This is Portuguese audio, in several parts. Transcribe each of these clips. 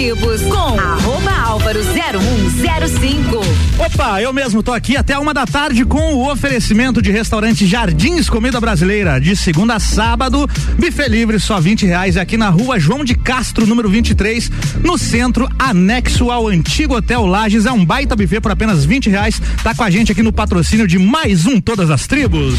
tribos com arroba álvaro 0105. Opa, eu mesmo tô aqui até uma da tarde com o oferecimento de restaurante Jardins Comida Brasileira. De segunda a sábado, buffet livre só 20 reais aqui na rua João de Castro, número 23, no centro, anexo ao antigo Hotel Lages. É um baita buffet por apenas 20 reais. Tá com a gente aqui no patrocínio de mais um Todas as Tribos.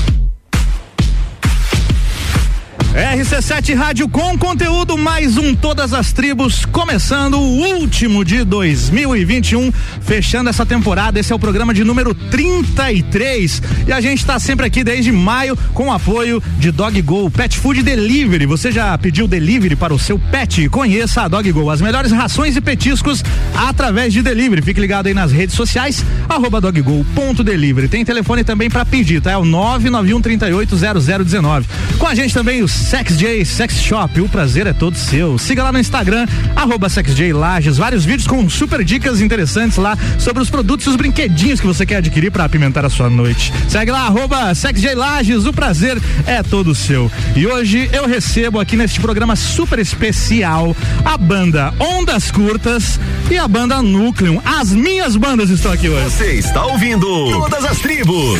RC7 Rádio com conteúdo, mais um Todas as Tribos, começando o último de 2021, fechando essa temporada. Esse é o programa de número 33 e a gente está sempre aqui desde maio com o apoio de Dog Go Pet Food Delivery. Você já pediu delivery para o seu pet? Conheça a Dog Go, as melhores rações e petiscos através de delivery. Fique ligado aí nas redes sociais, arroba doggo.delivery. Tem telefone também para pedir, tá? É o 991 38 0019. Com a gente também os SexJ Sex Shop, o prazer é todo seu. Siga lá no Instagram, arroba SexJ Lages, vários vídeos com super dicas interessantes lá sobre os produtos e os brinquedinhos que você quer adquirir para apimentar a sua noite. Segue lá, arroba SexJ Lages, o prazer é todo seu. E hoje eu recebo aqui neste programa super especial a banda Ondas Curtas e a banda Núcleo. As minhas bandas estão aqui hoje. Você está ouvindo Todas as Tribos.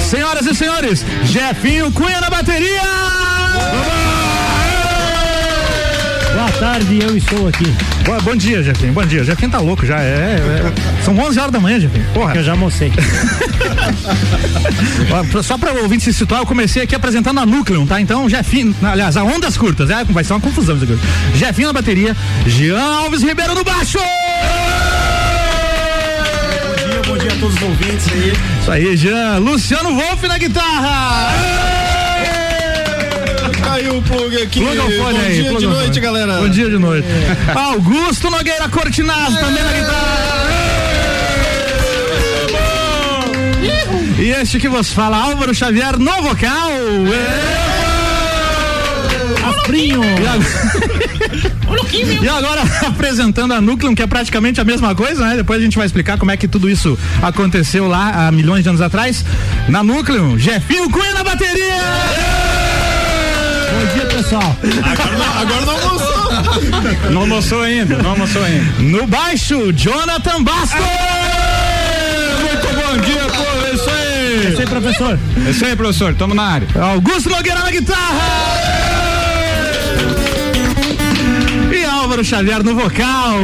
Senhoras e senhores, Jefinho Cunha na bateria! Boa tarde, eu estou aqui. Boa, bom dia, Jefinho. Bom dia. Jefinho tá louco já. É, é- são 11 horas da manhã, Jefinho. Porra. Eu já almocei. Só pra ouvinte se situar, eu comecei aqui apresentando a Núcleo, tá? Então, Jefinho, aliás, a Ondas Curtas, é, vai ser uma confusão isso aqui. Jefinho na bateria, Jean Alves Ribeiro no baixo! A todos os ouvintes aí. Isso aí, Jean. Luciano Wolff na guitarra! Caiu o plug aqui. O fone bom aí. dia de noite, galera. Bom dia de noite. Augusto Nogueira Cortinaz também na guitarra. E este que vos fala, Álvaro Xavier no vocal. Afrinho. E agora, e agora apresentando a Núcleo, que é praticamente a mesma coisa, né? Depois a gente vai explicar como é que tudo isso aconteceu lá há milhões de anos atrás. Na Núcleo, Jefinho Cunha na bateria! Bom dia, pessoal. Agora não, agora não almoçou. Não almoçou ainda, não almoçou ainda. No baixo, Jonathan Bastos! Muito bom dia, pô. É isso aí. Esse aí, professor. É isso aí, professor, tamo na área. Augusto Nogueira na guitarra! Álvaro Xavier no vocal.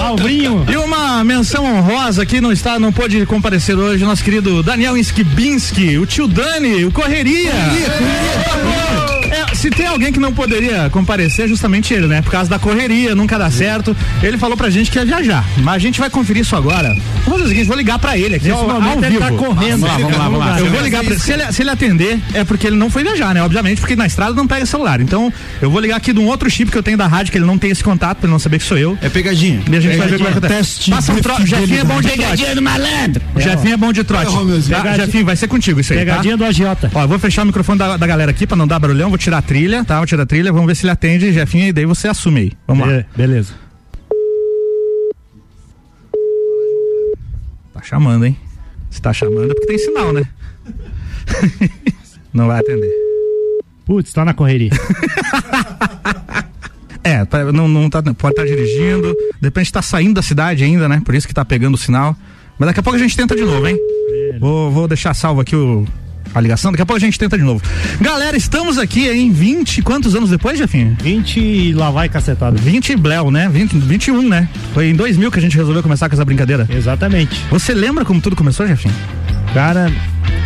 Alvrinho. E uma menção honrosa que não está, não pôde comparecer hoje, nosso querido Daniel Skibinski, o tio Dani, o Correria. É, se tem alguém que não poderia comparecer, é justamente ele, né? Por causa da correria, nunca dá certo. Ele falou pra gente que ia viajar, mas a gente vai conferir isso agora. Vamos fazer o seguinte, vou ligar pra ele aqui Nesse momento ele tá correndo. Vamos lá, vamos lá, vamos lá. Eu vou ligar pra ele. Se ele, se ele atender, é porque ele não foi viajar, né? Obviamente, porque na estrada não pega celular. Então, eu vou ligar aqui de um outro chip que eu tenho da rádio, que ele não tem esse contato, pra ele não saber que sou eu. É pegadinha. E a gente vai ver como é que tá. Teste Passa um troço. Jefinho é bom de trote. do malandro. O Jefinho é bom de trote. Tá? Pegadinha- Jefinho, vai ser contigo isso aí, tá? Pegadinha do agiota. Ó, eu vou fechar o microfone da, da galera aqui pra não dar barulhão, vou tirar a trilha, tá? Vou tirar a trilha, vamos ver se ele atende, Jefinho, e daí você assume aí. Vamos lá. Be- Beleza. Tá chamando, hein? Se tá chamando é porque tem sinal, né? não vai atender. Putz, tá na correria. É, tá- não, não tá, pode estar dirigindo, de repente tá saindo da cidade ainda, né? Por isso que tá pegando o sinal. Mas daqui a pouco a gente tenta de novo, hein? Vou, vou deixar salvo aqui o, a ligação, daqui a pouco a gente tenta de novo. Galera, estamos aqui em 20, quantos anos depois, Jefinho? 20 e lá vai cacetada. 20 Bleu, né? 20, 21, né? Foi em 2000 que a gente resolveu começar com essa brincadeira. Exatamente. Você lembra como tudo começou, Jefinho? Cara,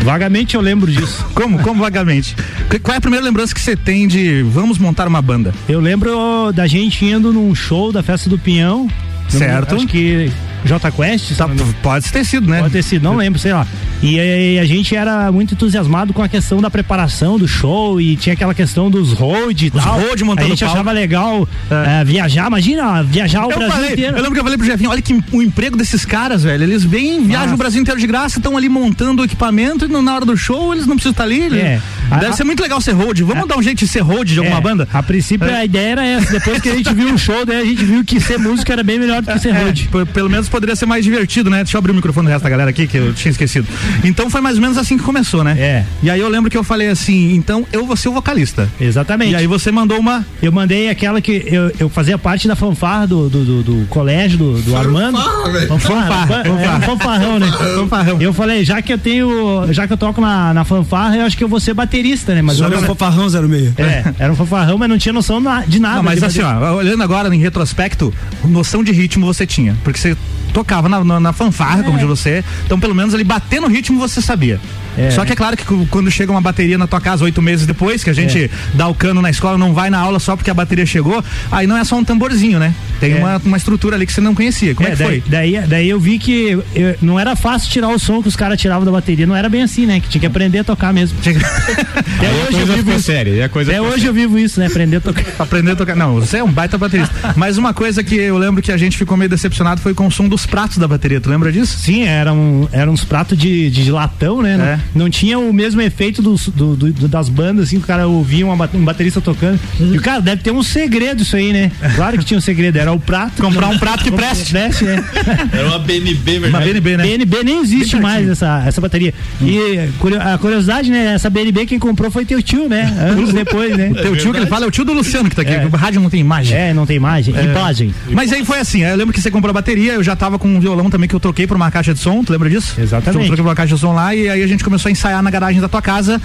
vagamente eu lembro disso. Como? Como vagamente? Qu- Qual é a primeira lembrança que você tem de vamos montar uma banda? Eu lembro da gente indo num show da Festa do Pinhão. Certo. Acho que J Quest, Tá, pode ter sido, né? Pode ter sido, não lembro, sei lá. E, aí a gente era muito entusiasmado com a questão da preparação do show e tinha aquela questão dos road e Os tal. road montando A gente achava legal eh, viajar, imagina, viajar o Eu, Brasil falei, inteiro. eu lembro que eu falei pro Jefinho, olha que o emprego desses caras, velho. Eles vêm, viajam Nossa. o Brasil inteiro de graça, estão ali montando o equipamento e na hora do show eles não precisam estar ali. É. Deve ser muito legal ser hold. Vamos dar um jeito de ser hold de alguma É, banda? A princípio a ideia era essa. Depois que a gente viu o show, daí a gente viu que ser músico era bem melhor do que ser É, road. pelo menos poderia ser mais divertido, né? Deixa eu abrir o microfone do resto da galera aqui, que eu tinha esquecido. Então foi mais ou menos assim que começou, né? É. E aí eu lembro que eu falei assim, então eu vou ser o vocalista. Exatamente. E aí você mandou uma. Eu mandei aquela que eu, eu fazia parte da fanfarra do, do, do, do colégio do, do Armando. Fanfarra, Fanfarra. fanfarra. É um fanfarrão, né? Fanfarrão. Eu falei, já que eu tenho. Já que eu toco na, na fanfarra, eu acho que eu vou ser baterista, né? Mas Só eu, era um fanfarrão 06. é, era um fanfarrão, mas não tinha noção de nada. Não, mas assim, ó, olhando agora em retrospecto, noção de ritmo você tinha. Porque você tocava na, na, na fanfarra, como de você. Então, pelo menos ali bater no ritmo você sabia. É. Só que é claro que quando chega uma bateria na tua casa oito meses depois, que a gente É. dá o cano na escola, não vai na aula só porque a bateria chegou, aí não é só um tamborzinho, né? Tem É. uma, uma estrutura ali que você não conhecia. Como é, É, que daí, foi? daí, daí eu vi que eu- não era fácil tirar o som que os caras tiravam da bateria. Não era bem assim, né? Que tinha que aprender a tocar mesmo. Até hoje eu vivo isso. sério, é Até hoje eu vivo isso, né? Aprender a tocar. Aprender a tocar. Não, você é um baita baterista. Mas uma coisa que eu lembro que a gente ficou meio decepcionado foi com o som dos pratos da bateria. Tu lembra disso? Sim, eram, eram uns pratos de, de latão, né? É. Não, tinha o mesmo efeito dos, do, do- do- das bandas, assim, que o cara ouvia uma, um baterista tocando. Uhum. E o cara deve ter um segredo isso aí, né? Claro que tinha um segredo, era o prato. Comprar um prato que preste. Preste, né? Era uma BNB, Uma verdade? BNB, né? BNB nem existe mais essa, essa bateria. E curio- a curiosidade, né? Essa BNB quem comprou foi teu tio, né? Anos depois, né? Teu tio que ele fala é o tio do Luciano que tá aqui. É. O rádio não tem imagem. É, não tem imagem. Imagem. Mas aí foi assim, eu lembro que você comprou a bateria, eu já tava com um violão também que eu troquei por uma caixa de som, tu lembra disso? Exatamente. Eu troquei por uma caixa de som lá e aí a gente começou a ensaiar na garagem da tua casa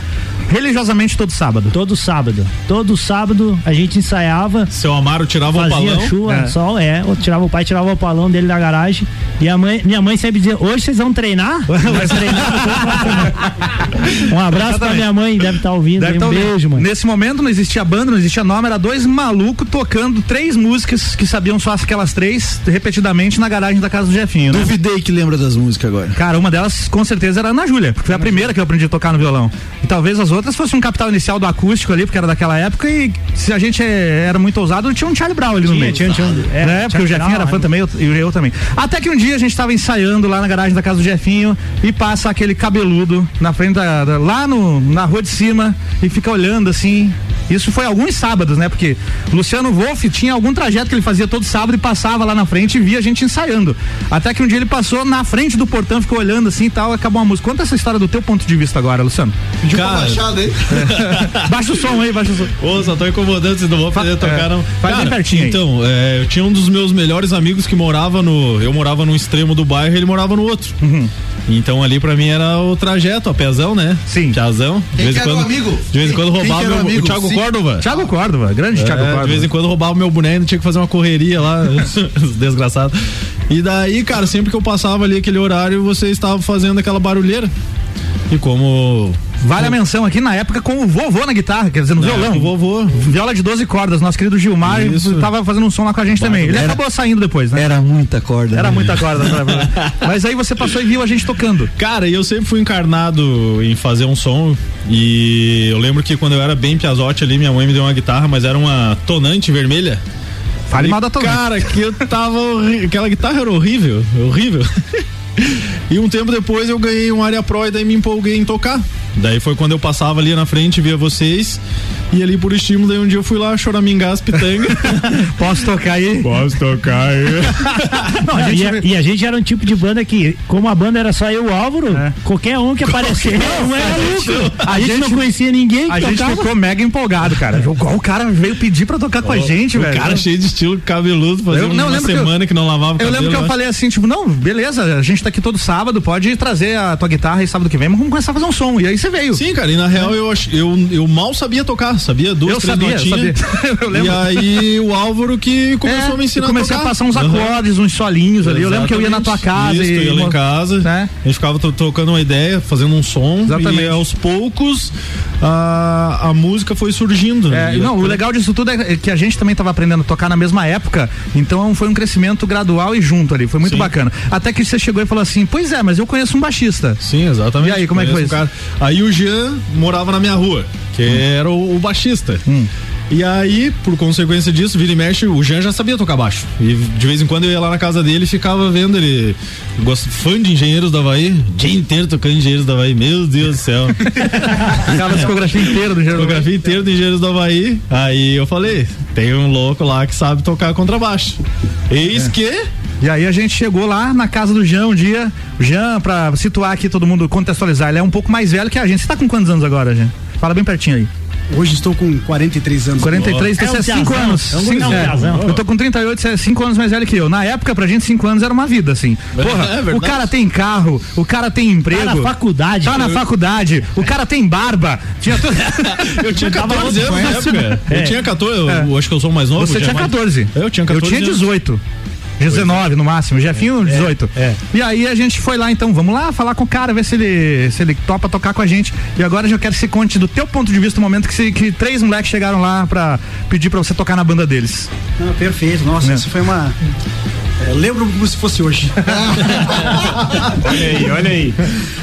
religiosamente todo sábado. Todo sábado. Todo sábado a gente ensaiava. Seu Amaro tirava o Fazia palão. chuva, É. sol, é. Eu tirava o pai, tirava o palão dele da garagem. E a mãe, minha mãe sempre dizia: hoje vocês vão treinar? Vai treinar? um abraço pra minha mãe, deve estar ouvindo. Deve aí, tá um ouvindo. beijo, mãe. Nesse momento não existia banda, não existia nome, era dois malucos tocando três músicas que sabiam só aquelas três repetidamente na garagem da casa do Jefinho, né? Duvidei que lembra das músicas agora. Cara, uma delas com certeza era a Ana Júlia, porque foi a primeira que eu aprendi a tocar no violão. E talvez as outras fossem um capital inicial do acústico ali, porque era daquela época e se a gente eh, era muito ousado, tinha um Charlie Brown ali no Tinha, meio. tinha, tinha, é, né? Porque o Jefinho era fã né? também eu- e eu, também. Até que um dia a gente tava ensaiando lá na garagem da casa do Jefinho e passa aquele cabeludo na frente da, da- lá no, na rua de cima e fica olhando assim. Isso foi alguns sábados, né? Porque Luciano Wolff tinha algum trajeto que ele fazia todo sábado e passava lá na frente e via a gente ensaiando. Até que um dia ele passou na frente do portão, ficou olhando assim e tal, acabou a música. Conta essa história do teu ponto de vista agora, Luciano. Cara, Baixa o som aí, baixa o som. Ô, só tô incomodando, vocês não vão poder tocar, é, não. faz bem pertinho aí. Então, é, eu tinha um dos meus melhores amigos que morava no. Eu morava no extremo do bairro ele morava no outro. Uhum. Então ali pra mim era o trajeto, a pezão, né? Sim. Piazão. De vez em quando. o amigo? De vez em quando roubava o meu, o amigo? Thiago Sim. Córdova. Thiago Córdova, grande Thiago É, Córdova. de vez em quando roubava meu boneco, tinha que fazer uma correria lá, desgraçado. E daí, cara, sempre que eu passava ali aquele horário, você estava fazendo aquela barulheira. E como. Vale a menção aqui na época com o vovô na guitarra, quer dizer, no violão. O vovô. Viola de 12 cordas, nosso querido Gilmar Isso. tava fazendo um som lá com a gente também. Ele acabou saindo depois, né? Era muita corda. Era né? muita corda. pra- Mas aí você passou e viu a gente tocando. Cara, e eu sempre fui encarnado em fazer um som. E eu lembro que quando eu era bem piazote ali, minha mãe me deu uma guitarra, mas era uma tonante vermelha. Fale mal da tua Cara, que eu tava. Aquela guitarra era horrível, horrível. e um tempo depois eu ganhei um área pro e daí me empolguei em tocar. Daí foi quando eu passava ali na frente, via vocês. E ali por estímulo, daí um dia eu fui lá choramingar as pitangas. Posso tocar aí? Posso tocar aí. Não, a gente E a, e a gente era um tipo de banda que, como a banda era só eu e o Álvaro, É. qualquer um que aparecer não era lucro. A, gente, não conhecia ninguém que a gente tocava. ficou mega empolgado, cara. O cara veio pedir pra tocar com a gente, o velho. cara cheio de estilo cabeludo, fazendo Eu- não, eu uma lembro que eu- semana que, não lavava o Eu cabelo. lembro que eu acho. falei assim, tipo, não, beleza, a gente tá aqui todo sábado, pode trazer a tua guitarra e sábado que vem, mas vamos começar a fazer um som. E aí você veio. Sim, cara, e na real eu, eu, eu mal sabia tocar, sabia duas, eu três sabia, eu notinhas. sabia. Eu E lembro. aí o Álvaro que começou É, a me ensinar comecei a a, passar uns acordes, uns solinhos ali. Eu lembro que eu ia na tua casa Isso, e. eu ia lá em casa, né? a gente ficava tocando uma ideia, fazendo um som, Exatamente. e aos poucos a, a música foi surgindo. É, E não, o legal disso tudo é que a gente também estava aprendendo a tocar na mesma época, então foi um crescimento gradual e junto ali, foi muito Sim. bacana. Até que você chegou e falou assim: Pois é, mas eu conheço um baixista. Sim, exatamente. E aí, como é que foi um cara. Aí o Jean morava na minha rua, que era o, o baixista. Hum. E aí, por consequência disso, vira e mexe, o Jean já sabia tocar baixo. E de vez em quando eu ia lá na casa dele e ficava vendo ele. Fã de engenheiros da Havaí, o dia inteiro tocando engenheiros da Havaí, meu Deus do céu. Ficava a discografia inteira do Engenheiro do Havaí. Fotografia inteira do Engenheiros do Havaí. Aí eu falei, tem um louco lá que sabe tocar contrabaixo. Eis que. E aí a gente chegou lá na casa do Jean um dia. O Jean, pra situar aqui todo mundo, contextualizar, ele é um pouco mais velho que a gente. Você tá com quantos anos agora, Jean? Fala bem pertinho aí. Hoje estou com 43 anos. 43, É você é 5 piazão, anos. é um Cinco- é. Eu tô com 38, você é 5 anos mais velho que eu. Na época, pra gente, 5 anos era uma vida, assim. Porra, É o cara tem carro, o cara tem emprego. Tá na faculdade. Tá na faculdade, o cara tem barba. Tinha tudo. Eu tinha tava 14 anos na outro, época. É. Eu tinha 14, eu, É. acho que eu sou o mais novo. Você tinha é mais- 14. Eu tinha 14. Eu tinha anos. 18. 19 no máximo, Jefinho 18. é. E aí a gente foi lá então, vamos lá falar com o cara, ver se ele, se ele topa tocar com a gente. E agora eu já quero que você conte do teu ponto de vista o momento que, se- que três moleques chegaram lá pra pedir pra você tocar na banda deles. Ah, perfeito. Nossa, É. isso foi uma. é, lembro como se fosse hoje. Olha aí, olha aí.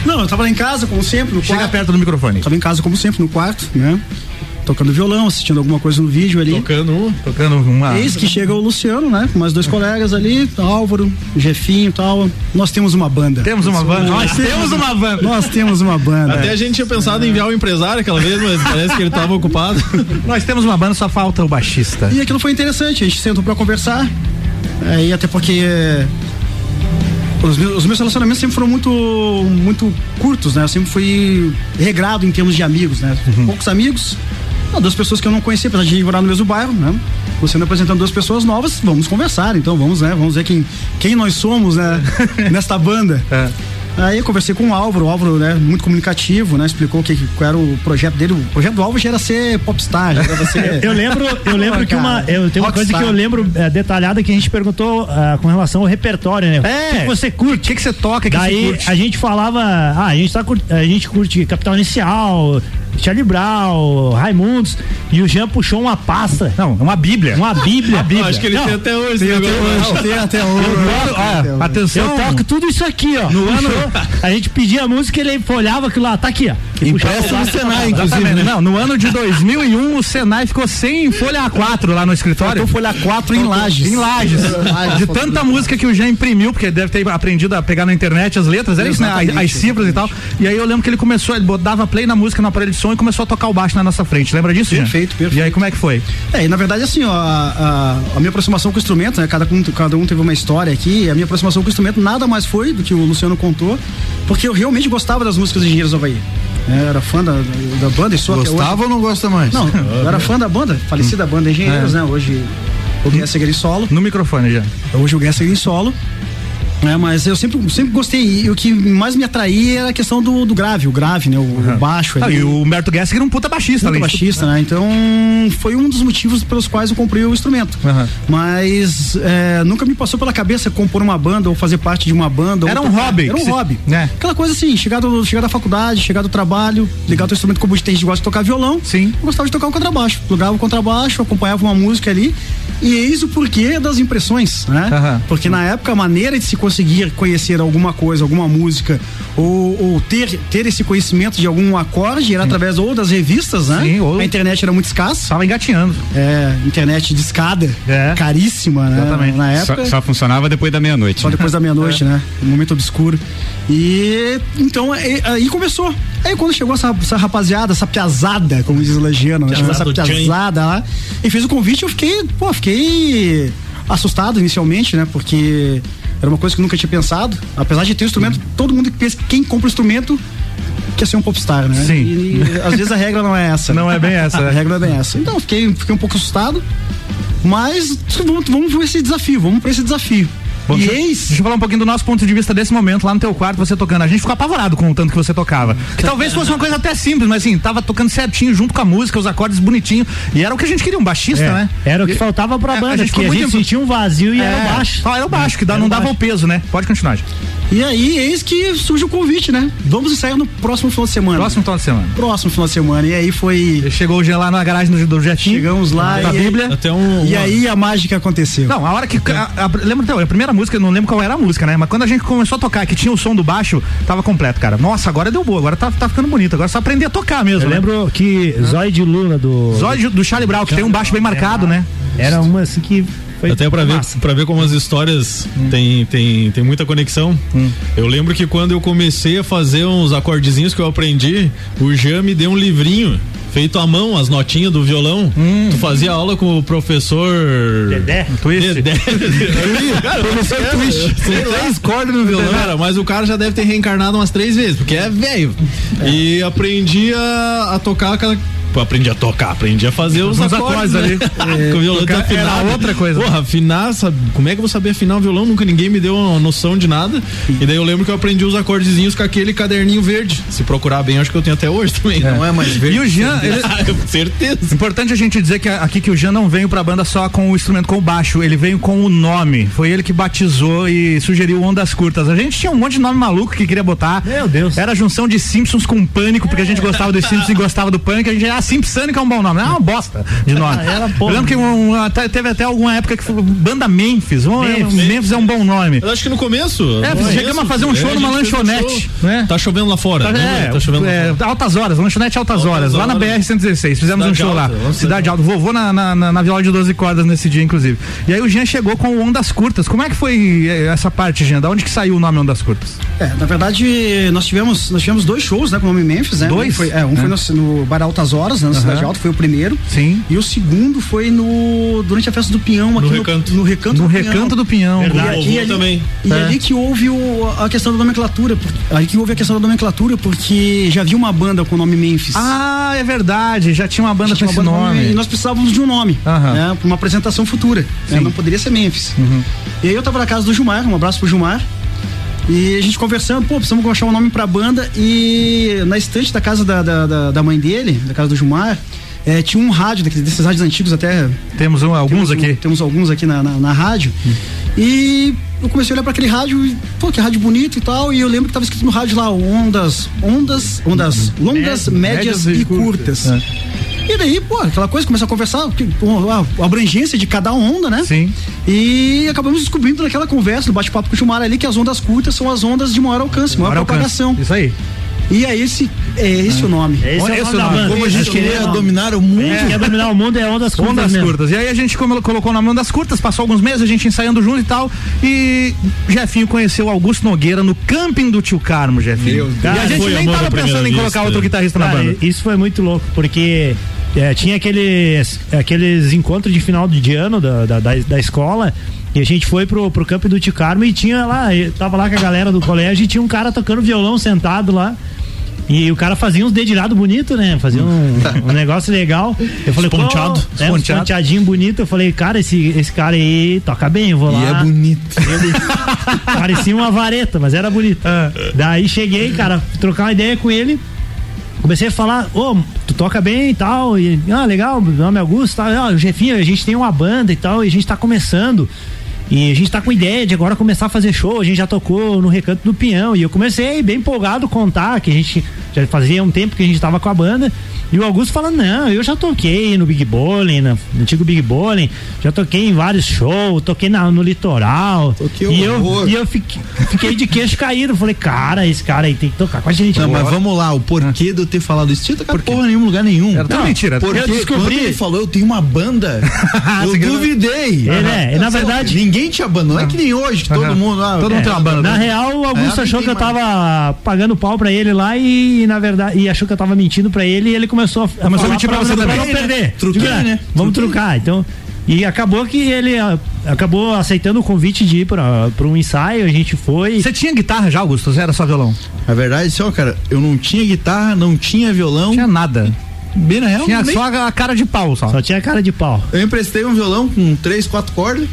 Não, eu tava lá em casa, como sempre, no Chega quarto. perto do microfone. Tava em casa, como sempre, no quarto, né? Tocando violão, assistindo alguma coisa no vídeo ali. Tocando um. Tocando uma. Eis que chega o Luciano, né? Com mais dois colegas ali, Álvaro, Jefinho e tal. Nós temos uma banda. Temos uma banda. Nós temos uma banda. Nós temos uma banda. Até a gente tinha pensado em enviar o empresário aquela vez, mas parece que ele tava ocupado. Nós temos uma banda, só falta o baixista. E aquilo foi interessante, a gente sentou pra conversar. Aí até porque é, os meus, os meus relacionamentos sempre foram muito muito curtos, né? Eu sempre fui regrado em termos de amigos, né? Poucos amigos, ah, duas pessoas que eu não conhecia, apesar de morar no mesmo bairro, né? Você me apresentando duas pessoas novas, vamos conversar, então vamos, né? Vamos ver quem, quem nós somos, né? Nesta banda. É. Aí eu conversei com o Álvaro, o Álvaro, né, muito comunicativo, né, explicou que, qual era o projeto dele. O projeto do Álvaro já era ser popstar, já era ser. Eu lembro, eu lembro que uma. Eu tenho uma coisa que eu lembro é, detalhada que a gente perguntou ah, com relação ao repertório, né? É. O que que você curte? O que, que você toca? Que você Daí curte? a gente falava, ah, a gente, tá, a gente curte Capital Inicial, Charlie Brown, Raimundos, e o Jean puxou uma pasta, Não, é uma bíblia. uma bíblia. Eu acho que ele Não, tem até hoje. Tem até hoje, tem até hoje. Ó, atenção. Eu toco tudo isso aqui, ó. No ano, a gente pedia a música, ele olhava aquilo lá, tá aqui, ó. E Impresso no. Senai, inclusive. Não, no ano de 2001, o Senai ficou sem folha A4 lá no escritório. Faltou folha 4 em Lages. Em Lages. De tanta música que o Jean imprimiu, porque deve ter aprendido a pegar na internet as letras, era isso, né? As, cifras e tal. E aí eu lembro que ele começou, ele dava play na música no aparelho de som e começou a tocar o baixo na nossa frente. Lembra disso, Jean? Perfeito, perfeito. E aí como é que foi? É, e na verdade, assim, ó, a, a- a minha aproximação com o instrumento, né? Cada um, cada um teve uma história aqui, e a minha aproximação com o instrumento nada mais foi do que o Luciano contou, porque eu realmente gostava das músicas de Engenheiros do Havaí. É, era fã da, da banda e sou. Gostava ou não gosta mais? Não, eu era fã da banda, falecida banda Engenheiros, né? Hoje o Guess seguir em solo. No microfone, já. Hoje o Guess seguir em solo. É, mas eu sempre, sempre gostei. E o que mais me atraía era a questão do, do grave, o grave, né? O, o baixo. Ah, e o Humberto Gessinger era um puta baixista, tudo. baixista, né? Então foi um dos motivos pelos quais eu comprei o instrumento. Aham. Mas é, nunca me passou pela cabeça compor uma banda ou fazer parte de uma banda. Era um tocar. hobby Era um você- hobby. né? Aquela coisa assim, chegar, do, chegar da faculdade, chegar do trabalho, ligar o instrumento como tem gente gosta de tocar violão. Sim. Eu gostava de tocar o contrabaixo. Plugava o contrabaixo, acompanhava uma música ali. E eis o porquê das impressões, né? Aham. Porque na época a maneira de se conseguir conhecer alguma coisa, alguma música, ou, ou ter, ter esse conhecimento de algum acorde era através ou das revistas, né? Sim, ou- A internet era muito escassa. Tava engatinhando. É, internet de escada, É. caríssima, né? Exatamente. Na Só, época. só funcionava depois da meia-noite. Só né? depois da meia-noite, né? Um momento obscuro. E então aí, aí começou. Aí quando chegou essa, essa rapaziada, essa piazada, como diz o Legiano, né? Chegou essa piazada lá e fez o convite, eu fiquei, pô, fiquei assustado inicialmente, né? Porque era uma coisa que eu nunca tinha pensado. Apesar de ter um instrumento, todo mundo que pensa que quem compra o instrumento quer ser um popstar, né? Sim. E, e, às vezes a regra não é essa. Não é bem essa, A né? regra não é bem essa. Então fiquei, fiquei um pouco assustado. Mas vamos, vamos por esse desafio, vamos para esse desafio. Bom, e deixa, eis. deixa eu falar um pouquinho do nosso ponto de vista desse momento lá no teu quarto, você tocando. A gente ficou apavorado com o tanto que você tocava. Que talvez fosse uma coisa até simples, mas assim, tava tocando certinho junto com a música, os acordes bonitinho. E era o que a gente queria, um baixista, É, né? Era o que E- faltava pra É, a banda, gente ficou porque a gente imp- sentia um vazio e era o baixo. Ah, era o baixo, que dá, não dava baixo. o peso, né? Pode continuar. gente. E aí, eis que surge o convite, né? Vamos ensaiar no próximo final de semana. Próximo final de semana. Próximo final de semana. E aí foi. Chegou o Jean lá na garagem do, do Jetinho. Chegamos lá Com a e aí- Bíblia. Até um. E uma- aí a mágica aconteceu. Não, a hora que. A, a, lembra então, a primeira música, não lembro qual era a música, né? Mas quando a gente começou a tocar, que tinha o som do baixo, tava completo, cara. Nossa, agora deu boa, agora tá, tá ficando bonito. Agora é só aprender a tocar mesmo. Eu né? lembro que Zóio de Luna do. Zóio do Charlie Brown, que tem um baixo bem marcado, né? Era uma assim que foi. Até pra ver, pra ver como as histórias têm tem, tem muita conexão. Eu lembro que quando eu comecei a fazer uns acordezinhos que eu aprendi, o Jean me deu um livrinho feito à mão, as notinhas do violão. Tu fazia aula com o professor. Dedé? Twist. Dedé. professor Twist. Tem três cordas no violão. Cara, mas o cara já deve ter reencarnado umas três vezes, porque é velho. E aprendi a, a tocar aquela. Aprendi a tocar, aprendi a fazer os, Os acordes, acordes né? ali. Com o violão tocar era outra coisa. Porra, afinar, sabe? Como é que eu vou saber afinar o violão? Nunca ninguém me deu uma noção de nada. E daí eu lembro que eu aprendi os acordezinhos com aquele caderninho verde. Se procurar bem, acho que eu tenho até hoje também. Não é mais verde. E o Jean, ele, Ah, certeza. Importante a gente dizer que aqui que o Jean não veio pra banda só com o instrumento com o baixo, ele veio com o nome. Foi ele que batizou e sugeriu Ondas Curtas. A gente tinha um monte de nome maluco que queria botar. Meu Deus. Era a junção de Simpsons com Pânico, porque a gente gostava dos Simpsons e gostava do Pânico. A gente, ah, Simpsonic é um bom nome. É uma bosta de nome. Era Eu porra. lembro que um- até- teve até alguma época que foi banda Memphis. Oh, é, Memphis. Memphis. é um bom nome. Eu acho que no começo. É, chegamos começo, a fazer um show é, numa fez um lanchonete, show. né? Tá chovendo lá fora. Tá, né? é, tá chovendo lá é, fora. altas horas, lanchonete altas horas, lá na horas. BR-116. Fizemos um Cidade show lá. Alta, vamos Cidade Alta. Vovô na, na, na, na viola de 12 cordas nesse dia, inclusive. E aí o Jean chegou com o Ondas Curtas. Como é que foi eh, essa parte, Jean? Da onde que saiu o nome Ondas Curtas? É, na verdade, nós tivemos, nós tivemos dois shows, né, com o nome Memphis, né? Dois? Um foi, é, um foi no, no Bar Altas Horas, né, na Cidade Alta, foi o primeiro. Sim. E o segundo foi no durante a festa do Pinhão aqui no Recanto. no recanto No do Recanto do Pinhão. Pinhão. Verdade. E, Vovô ali, também. e É. ali que houve o- a questão da nomenclatura, ali que houve a questão da nomenclatura, porque já havia uma banda com o nome Memphis. Ah, é verdade. Já tinha uma banda com esse uma banda com nome. E nós precisávamos de um nome, Aham. né, pra uma apresentação futura. né, não poderia ser Memphis. Uhum. E aí eu tava na casa do Gilmar, um abraço pro Gilmar. E a gente conversando, pô, precisamos achar um nome pra banda. E na estante da casa da, da, da- da mãe dele, da casa do Gilmar, eh, tinha um rádio, daqueles- desses rádios antigos até. Temos um- alguns temos um- aqui. temos alguns aqui na, na, na rádio. E eu comecei a olhar pra aquele rádio e, pô, que rádio bonito e tal. E eu lembro que tava escrito no rádio lá, ondas, ondas, ondas longas, médias, e curtas. É. E daí, pô, aquela coisa, começar a conversar, que, pô, a, a abrangência de cada onda, né? Sim. E acabamos descobrindo naquela conversa, no bate-papo com o Gilmar ali, que as ondas curtas são as ondas de maior alcance, maior Agora propagação. alcance. Isso aí. E é esse, é esse o nome. Esse Olha é o esse nome banda. Como a gente é o queria nome. dominar o mundo. É, quer dominar o mundo é ondas curtas. Ondas mesmo. curtas. E aí a gente como- colocou o nome Ondas Curtas, passou alguns meses, a gente ensaiando junto e tal. E Jefinho conheceu o Augusto Nogueira no camping do Tio Carmo, Jefinho. Meu e a Deus. gente nem tava pensando em vista. colocar outro guitarrista na Cara, banda. Isso foi muito louco, porque é, tinha aqueles, aqueles encontros de final de ano da, da, da, escola. E a gente foi pro, pro campo do Tio Carmo e tinha lá, tava lá com a galera do colégio e tinha um cara tocando violão sentado lá. E o cara fazia uns dedilhados bonitos, né? Fazia um, um negócio legal. Eu falei, Esponteado. pô, é, um Esponteado. esponteadinho bonito. Eu falei, cara, esse, esse cara aí toca bem, eu vou E lá. é bonito. Parecia uma vareta, mas era bonito. Daí cheguei, cara, trocar uma ideia com ele. Comecei a falar, ô, tu toca bem e tal. E, ah, legal, meu nome é Augusto, tá? Ah, Jefinho, a gente tem uma banda e tal, e a gente tá começando. E a gente tá com ideia de agora começar a fazer show. A gente já tocou no Recanto do Pinhão. E eu comecei bem empolgado contar que a gente já fazia um tempo que a gente tava com a banda. E o Augusto falando, não, eu já toquei no Big Bowling, no antigo Big Bowling, já toquei em vários shows, toquei na- no litoral. Toquei e eu, e eu fiquei, fiquei de queixo caído. Falei, cara, esse cara aí tem que tocar com a gente. Não, mas vamos lá, o porquê de eu ter falado isso? Tinha tocado porra nenhum lugar nenhum. Era Não, mentira. Porque Eu descobri- quando ele falou, eu tenho uma banda, eu duvidei. Ele é, na verdade- Ninguém tinha banda, não é que nem hoje, que todo mundo... Ah, Todo mundo tem uma banda. Na real, o Augusto É, achou tem que eu tava pagando pau pra ele lá e, na verdade, e achou que eu tava mentindo pra ele e ele começou a, Começou a mentir pra você não- também, não né? perder. Truquei, Diga, né? Vamos Truquei. trucar. Então, e acabou que ele ah, acabou aceitando o convite de ir pra, pra um ensaio, a gente foi. Você tinha guitarra já, Augusto? Ou era só violão? A verdade, ó, cara, eu não tinha guitarra, não tinha violão. Não tinha nada. Bem na real, Tinha nem- só a cara de pau, só. Só tinha cara de pau. Eu emprestei um violão com três, quatro cordas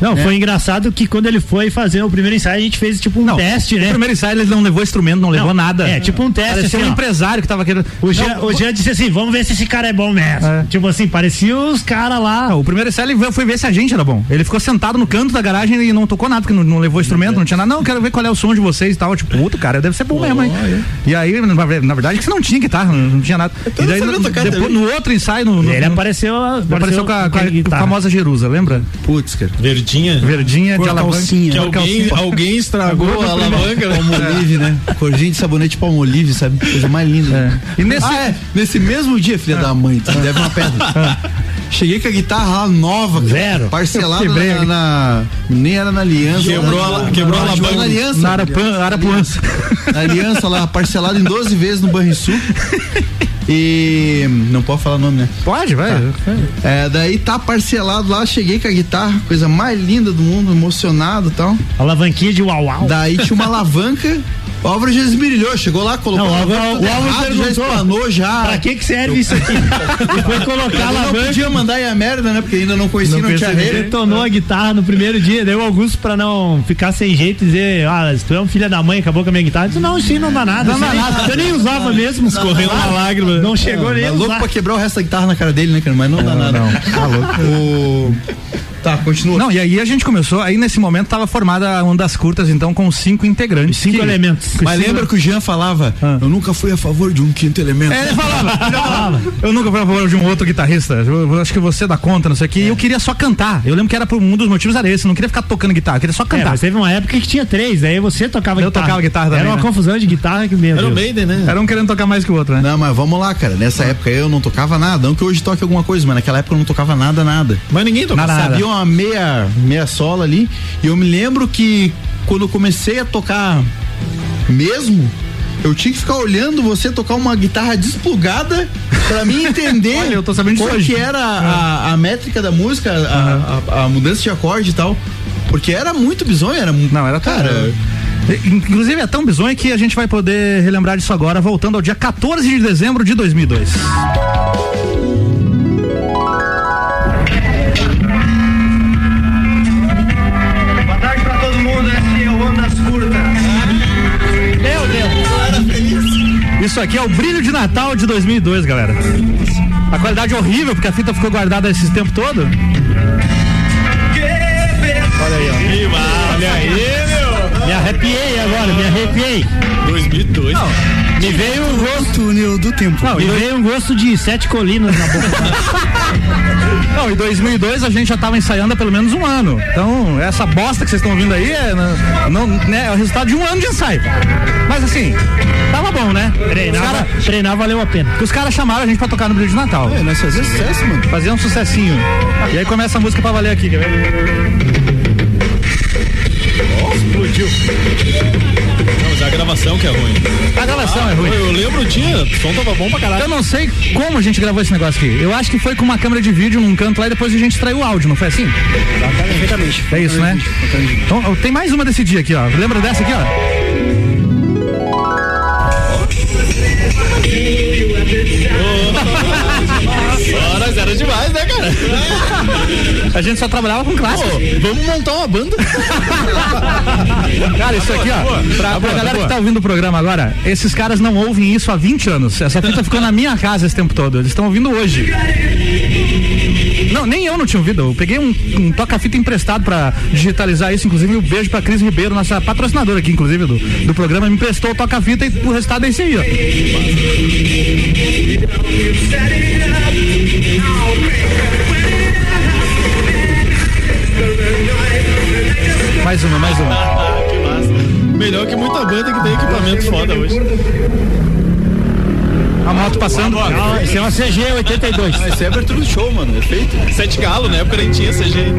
Não, né? foi engraçado que quando ele foi fazer o primeiro ensaio, a gente fez tipo um Não, teste, no né? primeiro ensaio ele não levou instrumento, não, levou Não, nada. é, tipo um teste, Parecia assim, um ó. empresário que tava querendo. O Jean, Não, o Jean disse assim: vamos ver se esse cara é bom mesmo. É. Tipo assim, parecia os caras lá. Não, o primeiro ensaio ele foi ver se a gente era bom. Ele ficou sentado no canto da garagem e não tocou nada, porque não, não levou instrumento, não tinha nada. Não, quero ver qual é o som de vocês e tal. Tipo, puto, cara, deve ser bom mesmo, hein? E aí, na, na verdade, que você não tinha guitarra, não, não tinha nada. E daí, no, depois, também. no outro ensaio, no, no- Ele apareceu, ele apareceu com a, com a- guitarra. famosa Jerusa, lembra? Putz, cara. Verdinha. Verdinha de alavanca. calcinha. Que alguém, alguém estragou a alavanca, né? Palmolive, né? Corzinho de sabonete palmolive, sabe? Coisa mais linda. né? E nesse. Ah, é. Nesse mesmo dia, filha da mãe, tu me deve uma pedra. Cheguei com a guitarra lá nova, Zero. parcelada Quebrei na, a- na- Nem era na aliança. Quebrou a- quebrou a alavanca. na aliança. Na Arapan, Arapuança. Na aliança lá, parcelada em 12 vezes no Banrisul. E. Não pode falar nome, né? Pode, vai. É, daí tá parcelado lá, cheguei com a guitarra, coisa mais linda do mundo, emocionado e tal. Alavanquinha de uau uau. Daí tinha uma alavanca. O Álvaro já esmerilhou, chegou lá, colocou Não, o a Álvaro- alavanca o Álvaro errado, já explanou já. Pra que que serve isso aqui? e foi colocar a Eu não alavanca. Mandar ir a merda, né? Porque ainda não conhecia, não, tinha rede. Detonou a guitarra no primeiro dia, o Augusto, pra não ficar sem jeito, dizer, ah, se tu é um filho da mãe, acabou com a minha guitarra, eu disse, não, isso aí não dá nada. Não dá nada. Eu nem usava mesmo. Escorrendo uma lágrima. Não chegou nem É louco pra quebrar o resto da guitarra na cara dele, né, cara? Mas não dá nada. não, tá louco. Tá, continua. Não, e aí a gente começou, aí nesse momento tava formada uma das curtas, então, com cinco integrantes. Cinco Que- elementos. Mas lembra que o Jean falava, Ah. eu nunca fui a favor de um quinto elemento. É, ele falava, ele falava. Eu nunca fui a favor de um outro guitarrista. Eu, eu acho que você dá conta, não sei o que. Eu queria só cantar. Eu lembro que era por um dos motivos era esse. Eu não queria ficar tocando guitarra, eu queria só É, cantar. mas teve uma época que tinha três, daí você tocava Eu guitarra. tocava guitarra também, Era uma né? confusão de guitarra que mesmo. Era o Maiden, né? Era um querendo tocar mais que o outro, né? Não, mas vamos lá, cara. Nessa época eu não tocava nada. Não que hoje toque alguma coisa, mas naquela época eu não tocava nada, nada. Mas ninguém tocou. Nada, nada. Sabia uma meia, meia sola ali. E eu me lembro que quando eu comecei a tocar mesmo, eu tinha que ficar olhando você tocar uma guitarra desplugada pra mim entender Olha, eu tô sabendo qual que era a, a métrica da música, a, a- a mudança de acorde e tal. Porque era muito bizonho, era Não, era cara. Inclusive é tão bizonho que a gente vai poder relembrar disso agora, voltando ao dia 14 de dezembro de 2002. Isso aqui é o brilho de Natal de 2002, galera. A qualidade é horrível, porque a fita ficou guardada esse tempo todo. Olha aí, ó. Olha aí, meu. Me arrepiei agora, me arrepiei. 2002. Me veio um gosto. Túnel do tempo. Não, Me veio um gosto de sete colinas na boca. não, em 2002 a gente já tava ensaiando há pelo menos um ano. Então, essa bosta que vocês estão ouvindo aí é, não, não- né, é o resultado de um ano de ensaio. Mas assim, tava bom, né? Treinar, cara- treinar valeu a pena. os caras chamaram a gente pra tocar no brilho de Natal. É, nós fazíamos sucesso, mano. Fazer um sucessinho. E aí começa a música pra valer aqui, quer ver? Explodiu. Não, mas é a gravação que é ruim. A gravação é ruim. Eu lembro o dia, o som tava bom pra caralho. Eu não sei como a gente gravou esse negócio aqui. Eu acho que foi com uma câmera de vídeo num canto lá e depois a gente extraiu o áudio, não foi assim? Perfeitamente. É isso, né? Então, tem mais uma desse dia aqui, ó. Lembra dessa aqui, ó? Era demais, né, cara? A gente só trabalhava com clássicos. Vamos montar uma banda. Cara, isso aqui, ó, pra, pra galera que tá ouvindo o programa agora, esses caras não ouvem isso há 20 anos. Essa fita ficou na minha casa esse tempo todo. Eles estão ouvindo hoje. Não, nem eu não tinha ouvido. Eu peguei um, um toca-fita emprestado pra digitalizar isso. Inclusive, um beijo pra Cris Ribeiro, nossa patrocinadora aqui, inclusive, do, do programa. Me emprestou o toca-fita e o resultado é esse aí, ó. Mais uma, mais uma. massa. Melhor que muita banda que tem equipamento foda hoje. A moto passando. Não, isso é uma CG 82. Mas isso é abertura do show, mano. É feito. Sete galo, na época nem tinha CG.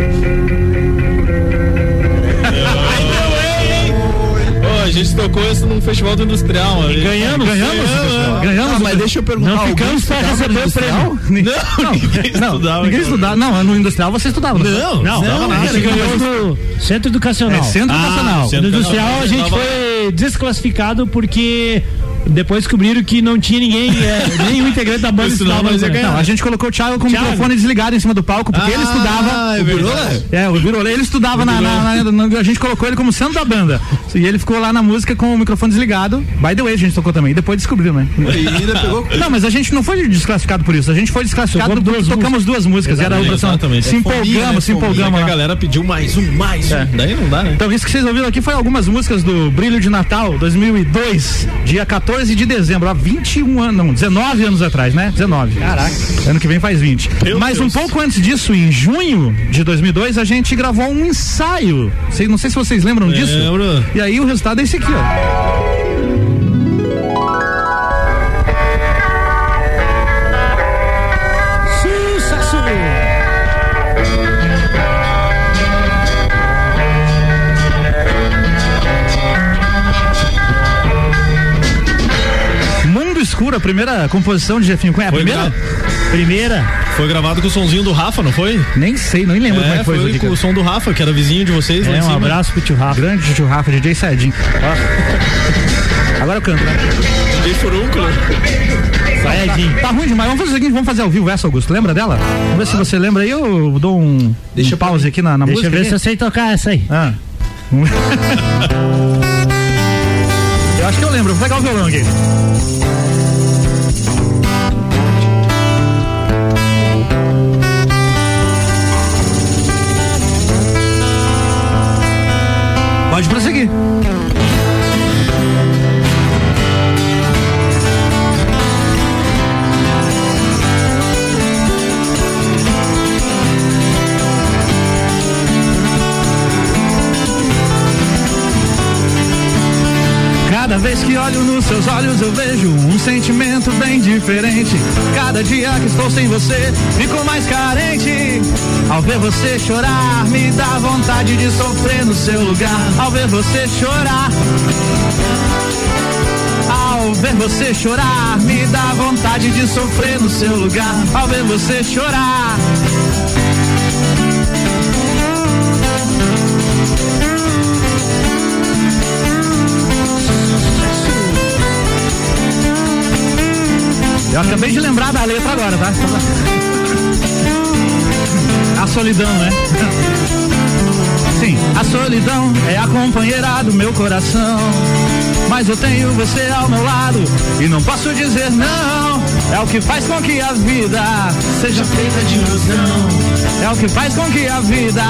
A gente tocou isso num festival do industrial, mano. Ganhamos, ganhamos, ganhamos. Ah, mas deixa eu perguntar. Não ficamos pra estudava receber o prêmio. Não, ninguém não, estudava, ninguém cara. estudava. Não, no industrial você estudava. Não, Não, não, a gente ganhou do Centro Educacional. É Centro Ah, Educacional. Centro No industrial a gente foi desclassificado porque depois descobriram que não tinha ninguém, é, nenhum integrante da banda estudava. Não, a gente colocou o Thiago com o Thiago. microfone desligado em cima do palco, porque ele Ah, estudava. é o verdade. É, o Birola, ele estudava na, na- na- na- A gente colocou ele como centro da banda. E ele ficou lá na música com o microfone desligado. By the way, a gente tocou também. Depois descobriu, né? E ainda pegou. Não, mas a gente não foi desclassificado por isso. A gente foi desclassificado porque duas tocamos duas músicas. Era a operação. Exatamente. Se É empolgamos, né? se empolgamos. A galera pediu mais um, mais um. É. Daí não dá, né? Então, isso que vocês ouviram aqui foi algumas músicas do Brilho de Natal 2002, dia 14 de dezembro, há 21 anos, não, 19 anos atrás, né? 19. Caraca. Ano que vem faz 20. Meu Mas um Deus. pouco antes disso, em junho de 2002, a gente gravou um ensaio. Não sei se vocês lembram disso. E aí o resultado é esse aqui, ó. Escuro, a primeira composição de Jefinho Cunha. A primeira? Primeira. Foi gravado com o sonzinho do Rafa, não foi? Nem sei, nem lembro como é É, que foi, foi com o som do Rafa, que era vizinho de vocês É, um cima. abraço pro tio Rafa. Grande tio Rafa, DJ Sardinho. Ó. Agora eu canto, né? DJ Furúnculo. Saiyajin. Tá ruim demais. Vamos fazer o seguinte, vamos fazer ao vivo essa, Augusto. Lembra dela? Vamos ver se você lembra aí. Eu dou um, Deixa um pause aqui na, na Deixa eu música. ver aqui. se eu sei tocar essa aí. Ah. eu acho que eu lembro. Vou pegar o violão aqui. Seus olhos eu vejo um sentimento bem diferente. Cada dia que estou sem você, fico mais carente. Ao ver você chorar, me dá vontade de sofrer no seu lugar. Ao ver você chorar. Ao ver você chorar, me dá vontade de sofrer no seu lugar. Ao ver você chorar. Eu acabei de lembrar da letra agora, tá? A solidão, né? Sim, a solidão é a companheira do meu coração. Mas eu tenho você ao meu lado e não posso dizer não. É o que faz com que a vida seja feita de ilusão. É o que faz com que a vida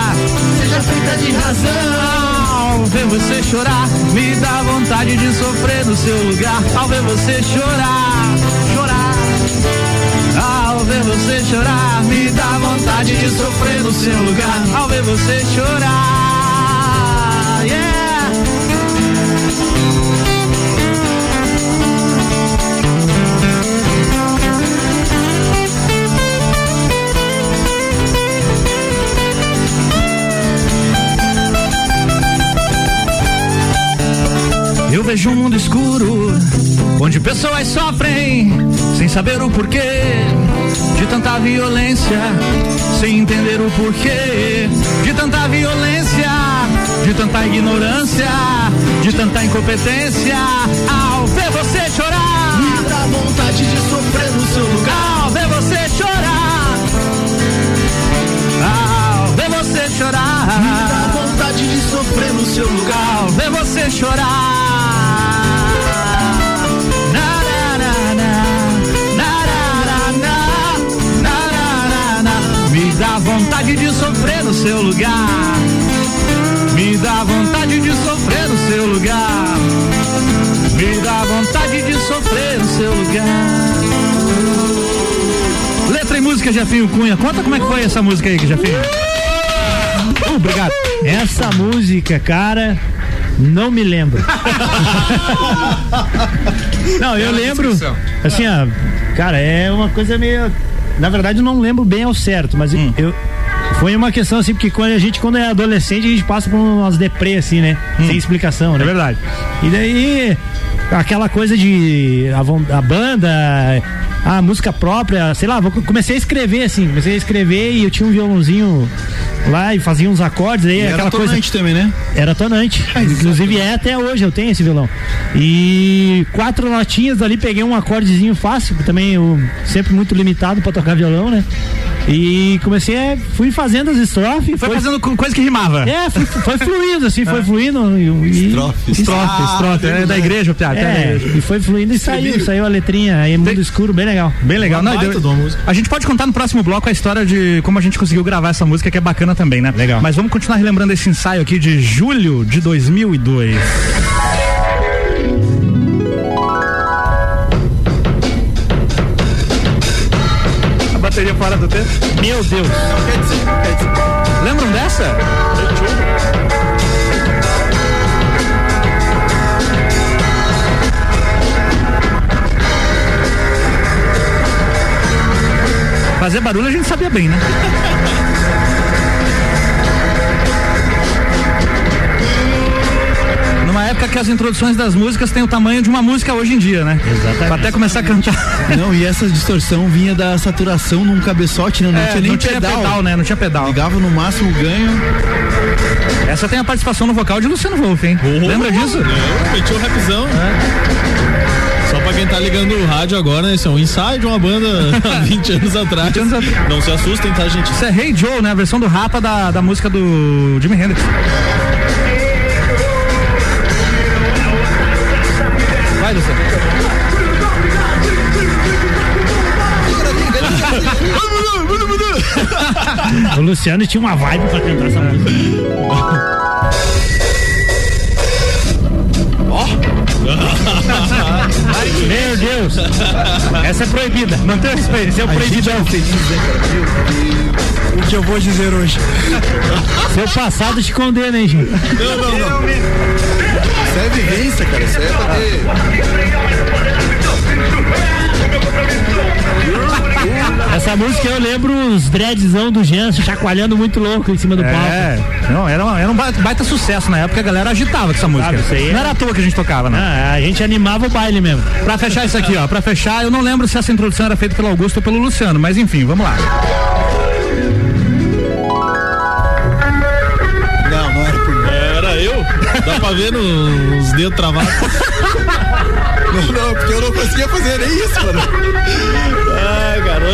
seja feita de razão. Ao ver você chorar, me dá vontade de sofrer no seu lugar. Ao ver você chorar. Você chorar, me dá vontade de sofrer no seu lugar. Ao ver você chorar, yeah. Eu vejo um mundo escuro, onde pessoas sofrem, sem saber o porquê de tanta violência, sem entender o porquê de tanta violência, de tanta ignorância, de tanta incompetência. Ao ver você chorar, me dá vontade de sofrer no seu lugar. Ao ver você chorar, ao ver você chorar, me dá vontade de sofrer no seu lugar. Ao ver você chorar. Vontade de sofrer no seu lugar. Me dá vontade de sofrer no seu lugar. Me dá vontade de sofrer no seu lugar. Letra e música, Jefinho Cunha. Conta como é que foi essa música aí, Jefinho. Uh, obrigado. Essa música, cara, não me lembro. não, eu lembro. Assim, ó, cara, é uma coisa meio. Na verdade, eu não lembro bem ao certo, mas Hum. eu. Foi uma questão assim, porque quando a gente, quando é adolescente, a gente passa por umas deprê, assim, né? Sem explicação, né? É verdade. E daí, aquela coisa de. A, a banda a música própria, sei lá, vou, comecei a escrever assim, comecei a escrever e eu tinha um violãozinho lá e fazia uns acordes aí, E aquela era coisa. tonante também, né? Era tonante. Inclusive é até hoje, eu tenho esse violão. E quatro notinhas ali, peguei um acordezinho fácil, também eu sempre muito limitado pra tocar violão, né? E comecei a. fui fazendo as estrofes. Foi fazendo co- coisa que rimava. É, foi, foi fluindo, assim, foi fluindo. E, e- Estrofe. Estrofe, estrofe. É da igreja, o Piada. É, e foi fluindo e saiu, saiu a letrinha, aí mundo escuro, bem legal. Bem legal. Não, deu- a gente pode contar no próximo bloco a história de como a gente conseguiu gravar essa música, que é bacana também, né? Legal. Mas vamos continuar relembrando esse ensaio aqui de julho de 2002. Do tempo. Meu Deus. Lembram dessa? Fazer barulho a gente sabia bem, né? que as introduções das músicas têm o tamanho de uma música hoje em dia, né? Exatamente. Pra até começar a cantar. Não, e essa distorção vinha da saturação num cabeçote, né? Não É, tinha nem não tinha pedal. pedal, né? Não tinha pedal. Ligava no máximo o ganho. Essa tem a participação no vocal de Luciano Wolff, hein? Lembra disso? Meti o rapzão. Só pra quem tá ligando o rádio agora, né? Esse é um ensaio de uma banda há 20 anos atrás. 20 anos atrás. Não se assustem, tá, gente? Isso é Hey Joe, né? A versão do Rapa da, da música do Jimi Hendrix. O Luciano tinha uma vibe pra cantar essa música. Meu Deus! Essa é proibida. Mantenha o respeito, esse é o proibidão. O que eu vou dizer hoje? Seu passado te condena, hein, gente? Não, não, não. Isso é vivência, cara. Isso é pra ter. Essa música eu lembro os dreadzão do Jansen chacoalhando muito louco em cima do palco. É, não, era, uma- era um baita, sucesso na época, a galera agitava com essa música. Não era à toa que a gente tocava, né? Ah, a gente animava o baile mesmo. Pra fechar isso aqui, ó, pra fechar, eu não lembro se essa introdução era feita pelo Augusto ou pelo Luciano, mas enfim, vamos lá. Não, não era por mim. Era eu? Dá pra ver nos dedos travados. Não, não, porque eu não conseguia fazer nem isso, mano.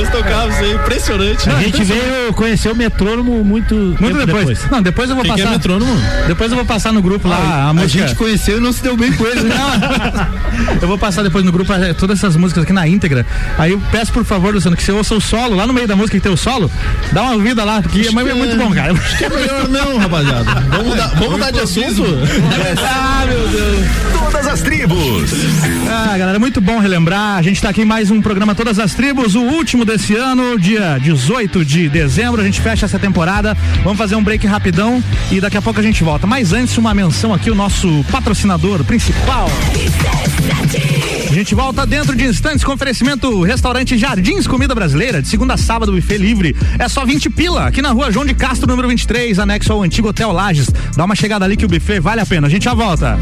Tocávamos isso aí, impressionante. A gente veio conhecer o metrônomo muito, Muito depois. depois. Não, depois eu vou Quem que é passar. metrônomo? Depois eu vou passar no grupo lá a A música. gente conheceu e não se deu bem com ele, né? Eu vou passar depois no grupo eh, todas essas músicas aqui na íntegra. Aí eu peço por favor, Luciano, que você ouça o solo, lá no meio da música que tem o solo, dá uma ouvida lá, porque é, é muito bom, cara. Acho que é melhor não, rapaziada. Vamos mudar, vamos mudar de assunto? ah, meu Deus. Todas as tribos. Ah, galera, muito bom relembrar. A gente tá aqui em mais um programa Todas as Tribos, o último desse ano, dia 18 de dezembro. A gente fecha essa temporada. Vamos fazer um break rapidão e daqui a pouco a gente volta. Mas antes, uma menção aqui, o nosso patrocinador principal. A gente volta dentro de instantes com oferecimento Restaurante Jardins Comida Brasileira, de segunda a sábado, buffet livre. É só 20 pila, aqui na rua João de Castro, número 23, anexo ao antigo Hotel Lages. Dá uma chegada ali que o buffet vale a pena. A gente já volta.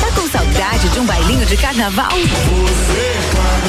Tá com saudade de um bailinho de carnaval?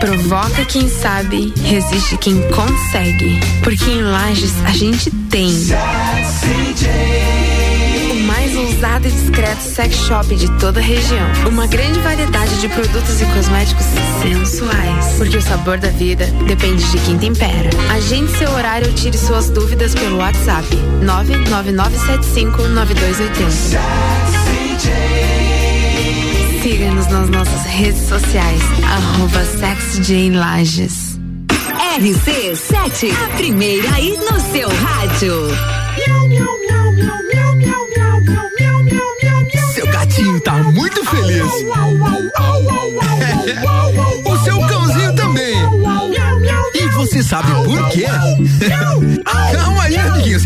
Provoca quem sabe, resiste quem consegue. Porque em Lages a gente tem. O mais ousado e discreto sex shop de toda a região. Uma grande variedade de produtos e cosméticos sensuais. Porque o sabor da vida depende de quem tempera. Agende seu horário ou tire suas dúvidas pelo WhatsApp 999759280. Siga-nos nas nossas redes sociais. Arroba Lages. RC7, a primeira aí no seu rádio. Seu gatinho tá muito feliz. o seu cãozinho também. E você sabe por quê? Calma aí, amiguinhos.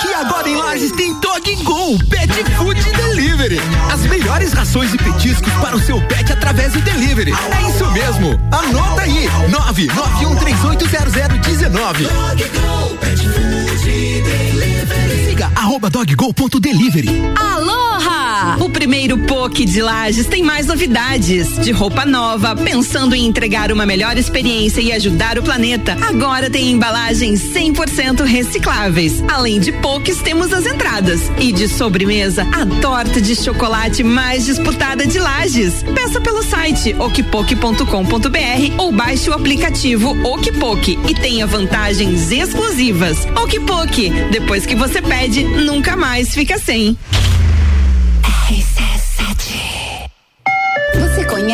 Porque agora em Lages tem Dog Go Pet Food Delivery. As melhores rações e petiscos para o seu pet através do delivery. É isso mesmo. Anota aí: 991380019. Siga arroba doggo.delivery. Aloha! O primeiro POC de Lages tem mais novidades. De roupa nova, pensando em entregar uma melhor experiência e ajudar o planeta. Agora tem embalagens 100% recicláveis. Além de POCs, temos as entradas. E de sobremesa, a torta de chocolate mais disputada de Lages. Peça pelo site okpok.com.br ou baixe o aplicativo Okpok e tenha vantagens exclusivas. Okpok, depois que você pede, nunca mais fica sem.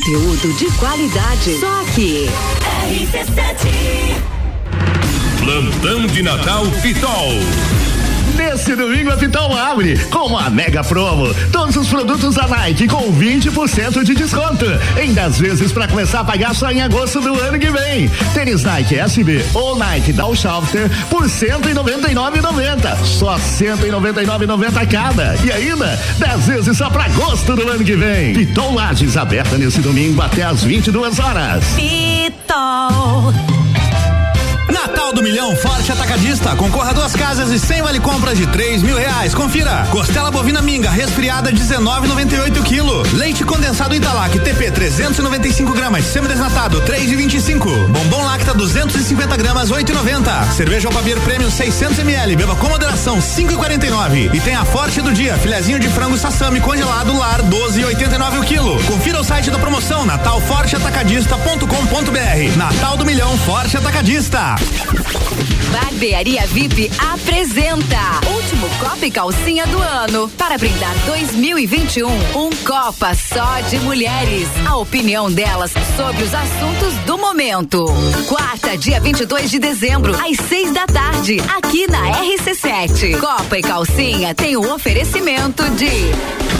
Conteúdo de qualidade. Só aqui. Plantão de Natal Pitol. Nesse domingo a Pitol abre com uma mega promo. Todos os produtos da Nike com 20% de desconto. Em 10 vezes para começar a pagar só em agosto do ano que vem. Tênis Nike SB ou Nike Down Shafter por 199,90. Só 199,90 cada. E ainda 10 vezes só para agosto do ano que vem. Pitol Lages aberta nesse domingo até às 22 horas. Pitol. Natal do Milhão Forte Atacadista. Concorra a duas casas e sem vale compras de três mil reais. Confira. Costela bovina minga resfriada 19,98 quilo. Leite condensado Italac TP 395 gramas. Semidesnatado 3,25. Bombom Lacta 250 gramas 8,90. Cerveja Alpavir Premium 600 ml. Beba com moderação 5,49. E tem a Forte do dia. Filezinho de frango sassami congelado lar 12,89 o quilo. Confira o site da promoção natalforteatacadista.com.br. Natal do Milhão Forte Atacadista. Barbearia VIP apresenta Último Copa e Calcinha do ano. Para brindar 2021, um Copa só de mulheres. A opinião delas sobre os assuntos do momento. Quarta, dia 22 de dezembro, às seis da tarde, aqui na RC7. Copa e Calcinha tem o um oferecimento de.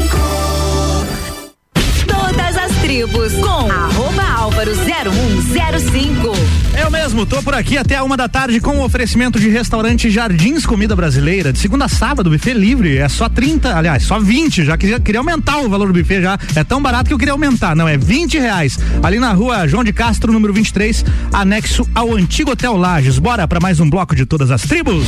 tribos com arroba Álvaro 0105. Eu mesmo, tô por aqui até uma da tarde com o oferecimento de restaurante Jardins Comida Brasileira. De segunda a sábado, buffet livre. É só 30, aliás, só 20. Já queria, queria aumentar o valor do buffet já. É tão barato que eu queria aumentar. Não, é 20 reais. Ali na rua João de Castro, número 23, anexo ao antigo Hotel Lages. Bora para mais um bloco de todas as tribos?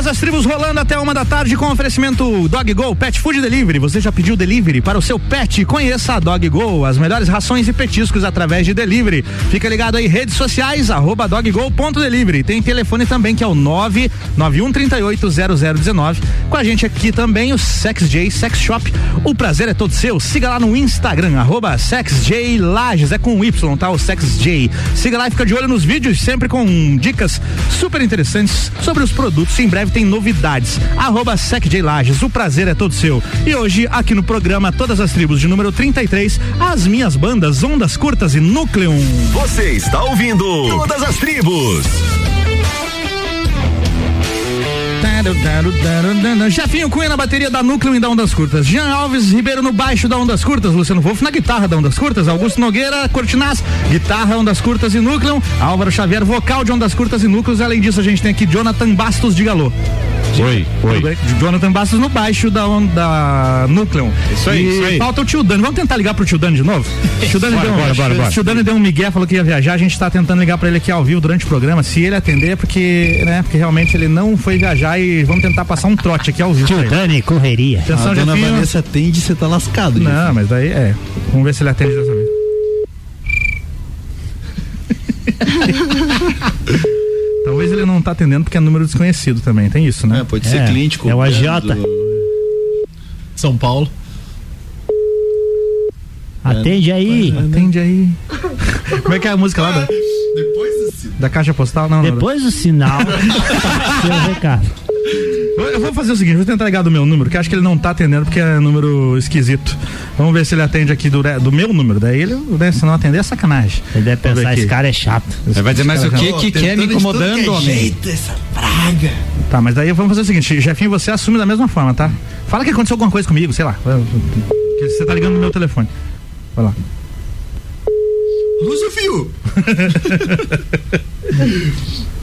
Todas as tribos rolando até uma da tarde com oferecimento Dog Go Pet Food Delivery. Você já pediu delivery para o seu pet? Conheça a Dog Go, as melhores rações e petiscos através de delivery. Fica ligado aí, redes sociais, arroba doggo.delivery. Tem telefone também que é o 991380019. Com a gente aqui também o Sex J Sex Shop. O prazer é todo seu. Siga lá no Instagram, arroba SexJ Lages. É com Y, tá? O Sex J. Siga lá e fica de olho nos vídeos, sempre com dicas super interessantes sobre os produtos. Em breve tem novidades. Arroba Lages. O prazer é todo seu. E hoje, aqui no programa Todas as Tribos de número 33, as minhas bandas Ondas Curtas e Núcleo. Você está ouvindo Todas as Tribos. Jefinho Cunha na bateria da Núcleo e da Ondas Curtas. Jean Alves Ribeiro no baixo da Ondas Curtas. Luciano Wolff na guitarra da Ondas Curtas. Augusto Nogueira Cortinaz, guitarra Ondas Curtas e Núcleo. Álvaro Xavier, vocal de Ondas Curtas e Núcleos. Além disso, a gente tem aqui Jonathan Bastos de Galô. Oi, oi. Jonathan Bastos no baixo da, da Núcleo. Isso aí, e isso aí. Falta o tio Dani. Vamos tentar ligar pro tio Dani de novo? tio Dani Bora, deu, bora, bora, bora. Tio Dani deu um migué, falou que ia viajar. A gente tá tentando ligar pra ele aqui ao vivo durante o programa. Se ele atender, é porque, né, porque realmente ele não foi viajar e vamos tentar passar um trote aqui ao vivo. Tio. Dani, correria. Atenção, a dona Jefinho. Vanessa atende, você tá lascado. Não, mas daí é. Vamos ver se ele atende dessa vez. Talvez ele não tá atendendo porque é número desconhecido também, tem isso, né? É, pode ser cliente É o cobrando. agiota. São Paulo. Atende aí. Atende aí. Como é que é a música lá da, Depois desse... da caixa postal? Não, não, Depois do sinal, seu recado. Eu vou fazer o seguinte, vou tentar ligar do meu número, que eu acho que ele não tá atendendo porque é número esquisito. Vamos ver se ele atende aqui do, do meu número. Daí ele, né, se não atender, é sacanagem. Ele deve Vamos pensar, esse cara é chato. Aí vai dizer, mas o que que quer me incomodando, que é homem? jeito, essa praga. Tá, mas daí vamos fazer o seguinte, Jefinho, você assume da mesma forma, tá? Fala que aconteceu alguma coisa comigo, sei lá. Que você tá ligando no meu telefone. Vai lá. Lúcio Fio.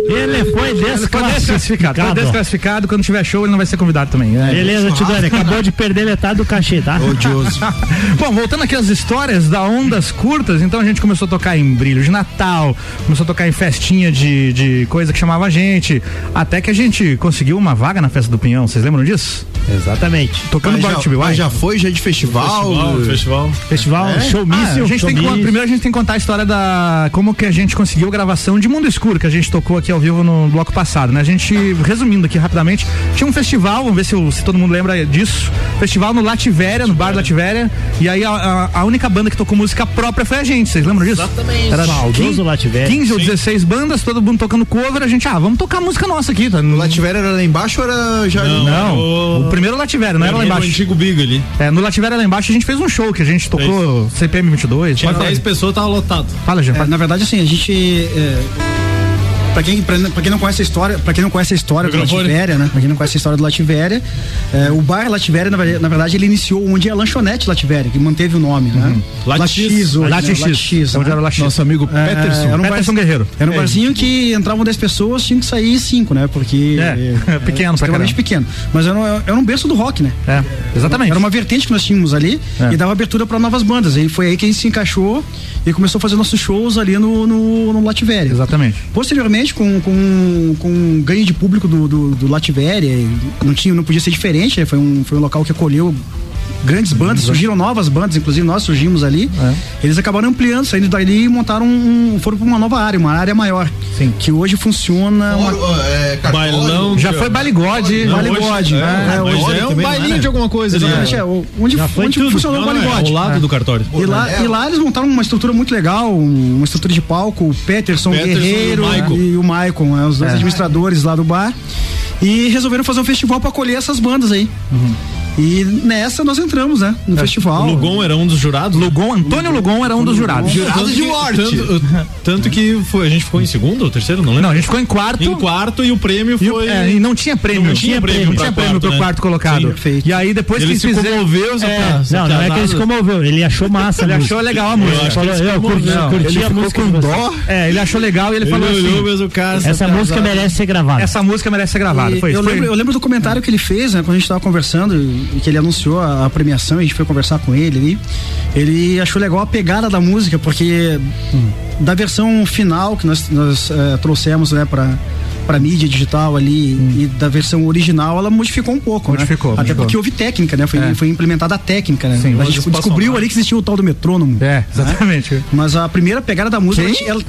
Ele foi Ele foi desclassificado. desclassificado. Foi desclassificado. Quando tiver show, ele não vai ser convidado também. É. Beleza, tio Dani, acabou de perder metade do cachê, tá? Odioso. Bom, voltando aqui às histórias da Ondas Curtas, então a gente começou a tocar em brilho de Natal, começou a tocar em festinha de, de coisa que chamava a gente, até que a gente conseguiu uma vaga na festa do Pinhão, vocês lembram disso? Exatamente. Tocando já, to Be mas Wild. já foi, já de festival. Festival, festival. Festival É? showmício. Ah, a gente tem que, showmício. primeiro a gente tem que contar a história da como que a gente conseguiu a gravação de Mundo Escuro que a gente tocou aqui ao vivo no bloco passado, né? A gente resumindo aqui rapidamente, tinha um festival, vamos ver se, o- se todo mundo lembra disso. Festival no Lativéria, no bar Lativéria, e aí a, a- a única banda que tocou música própria foi a gente, vocês lembram disso? Exatamente. Era Saudoso 15, Lativéria. 15 ou 16 bandas, todo mundo tocando cover, a gente, ah, vamos tocar música nossa aqui, tá? O Lativéria era lá embaixo ou era já. Não, Não, o- o primeiro Lativéria, não era lá embaixo. antigo Big ali. É, no Lativéria lá embaixo a gente fez um show que a gente tocou CPM 22. Tinha Pode falar. 10 pessoas, tava lotado. Fala, Jean. É, na verdade, assim, a gente. É, Pra quem, pra, pra quem não conhece a história, para quem não conhece a história do. Lativéria, né? Pra quem não conhece a história do Lativéria, é, o bar Lativéria, na, verdade- na verdade, ele iniciou onde é a lanchonete Lativéria, que manteve o nome, né? Latis. hoje, Latis. né? Latis, Onde né? era o Latis. Nosso amigo É, Peterson. era um Peterson bar- Guerreiro. Era um É. barzinho que entravam 10 pessoas, tinham que sair 5, né? Porque. É, pequeno pra extremamente pequeno. Mas era, um- era um berço do rock, né? É, exatamente. Era uma vertente que nós tínhamos ali É. e dava abertura para novas bandas. E foi aí que a gente se encaixou e começou a fazer nossos shows ali no, no, no Lativéria. Exatamente. Posteriormente, com, com, com ganho de público do, do, do não, tinha, não podia ser diferente, né? foi, um, foi um local que acolheu grandes bandas, surgiram novas bandas, inclusive nós surgimos ali. É. Eles acabaram ampliando, saindo dali e montaram um. foram para uma nova área, uma área maior. Sim. Que hoje funciona. uma- É, cartório. Bailão. Já foi baligode. Não, Vale hoje- é, né? mas hoje é um também, bailinho não é? de alguma coisa. Exatamente, né? é, onde, onde tudo. funcionou Não, o Vale é, lado do cartório. E lá, e lá eles montaram uma estrutura muito legal, um- uma estrutura de palco, o Peterson, Peterson Guerreiro e o e Maicon, né, os dois administradores lá do bar. E resolveram fazer um festival para acolher essas bandas aí. E nessa nós entramos, né? No festival. O Lugon era um dos jurados. Lugon, Antônio Lugon era um dos jurados. Jurados de morte. Tanto, tanto que foi, a gente ficou em segundo ou terceiro, não lembro. Não, a gente ficou em quarto. Em quarto e o prêmio E, foi. é, e não tinha prêmio. Não tinha prêmio Não pra tinha prêmio quarto, pro né? quarto colocado. Sim, perfeito. E aí depois ele que se fizeram. comoveu, É, Não, não é que ele se comoveu, ele achou massa. Ele achou legal a música. Falou, eu curti, a música com dó. É, ele achou legal e ele, Ele falou olhou assim: mesmo, cara. Essa música merece ser gravada. essa música merece ser gravada. E Foi eu, isso. lembro, eu lembro do comentário que ele fez, né, quando a gente tava conversando e e que ele anunciou a, a premiação, a gente foi conversar com ele ali. Ele achou legal a pegada da música, porque da versão final que nós, nós eh, trouxemos, né, pra, pra mídia digital ali e da versão original, ela modificou um pouco. Modificou, Né? Até modificou. porque houve técnica, né? Foi, É. foi implementada a técnica, né? Sim, a gente descobriu ali que existia o tal do metrônomo. É, exatamente. Mas a primeira pegada da música, ela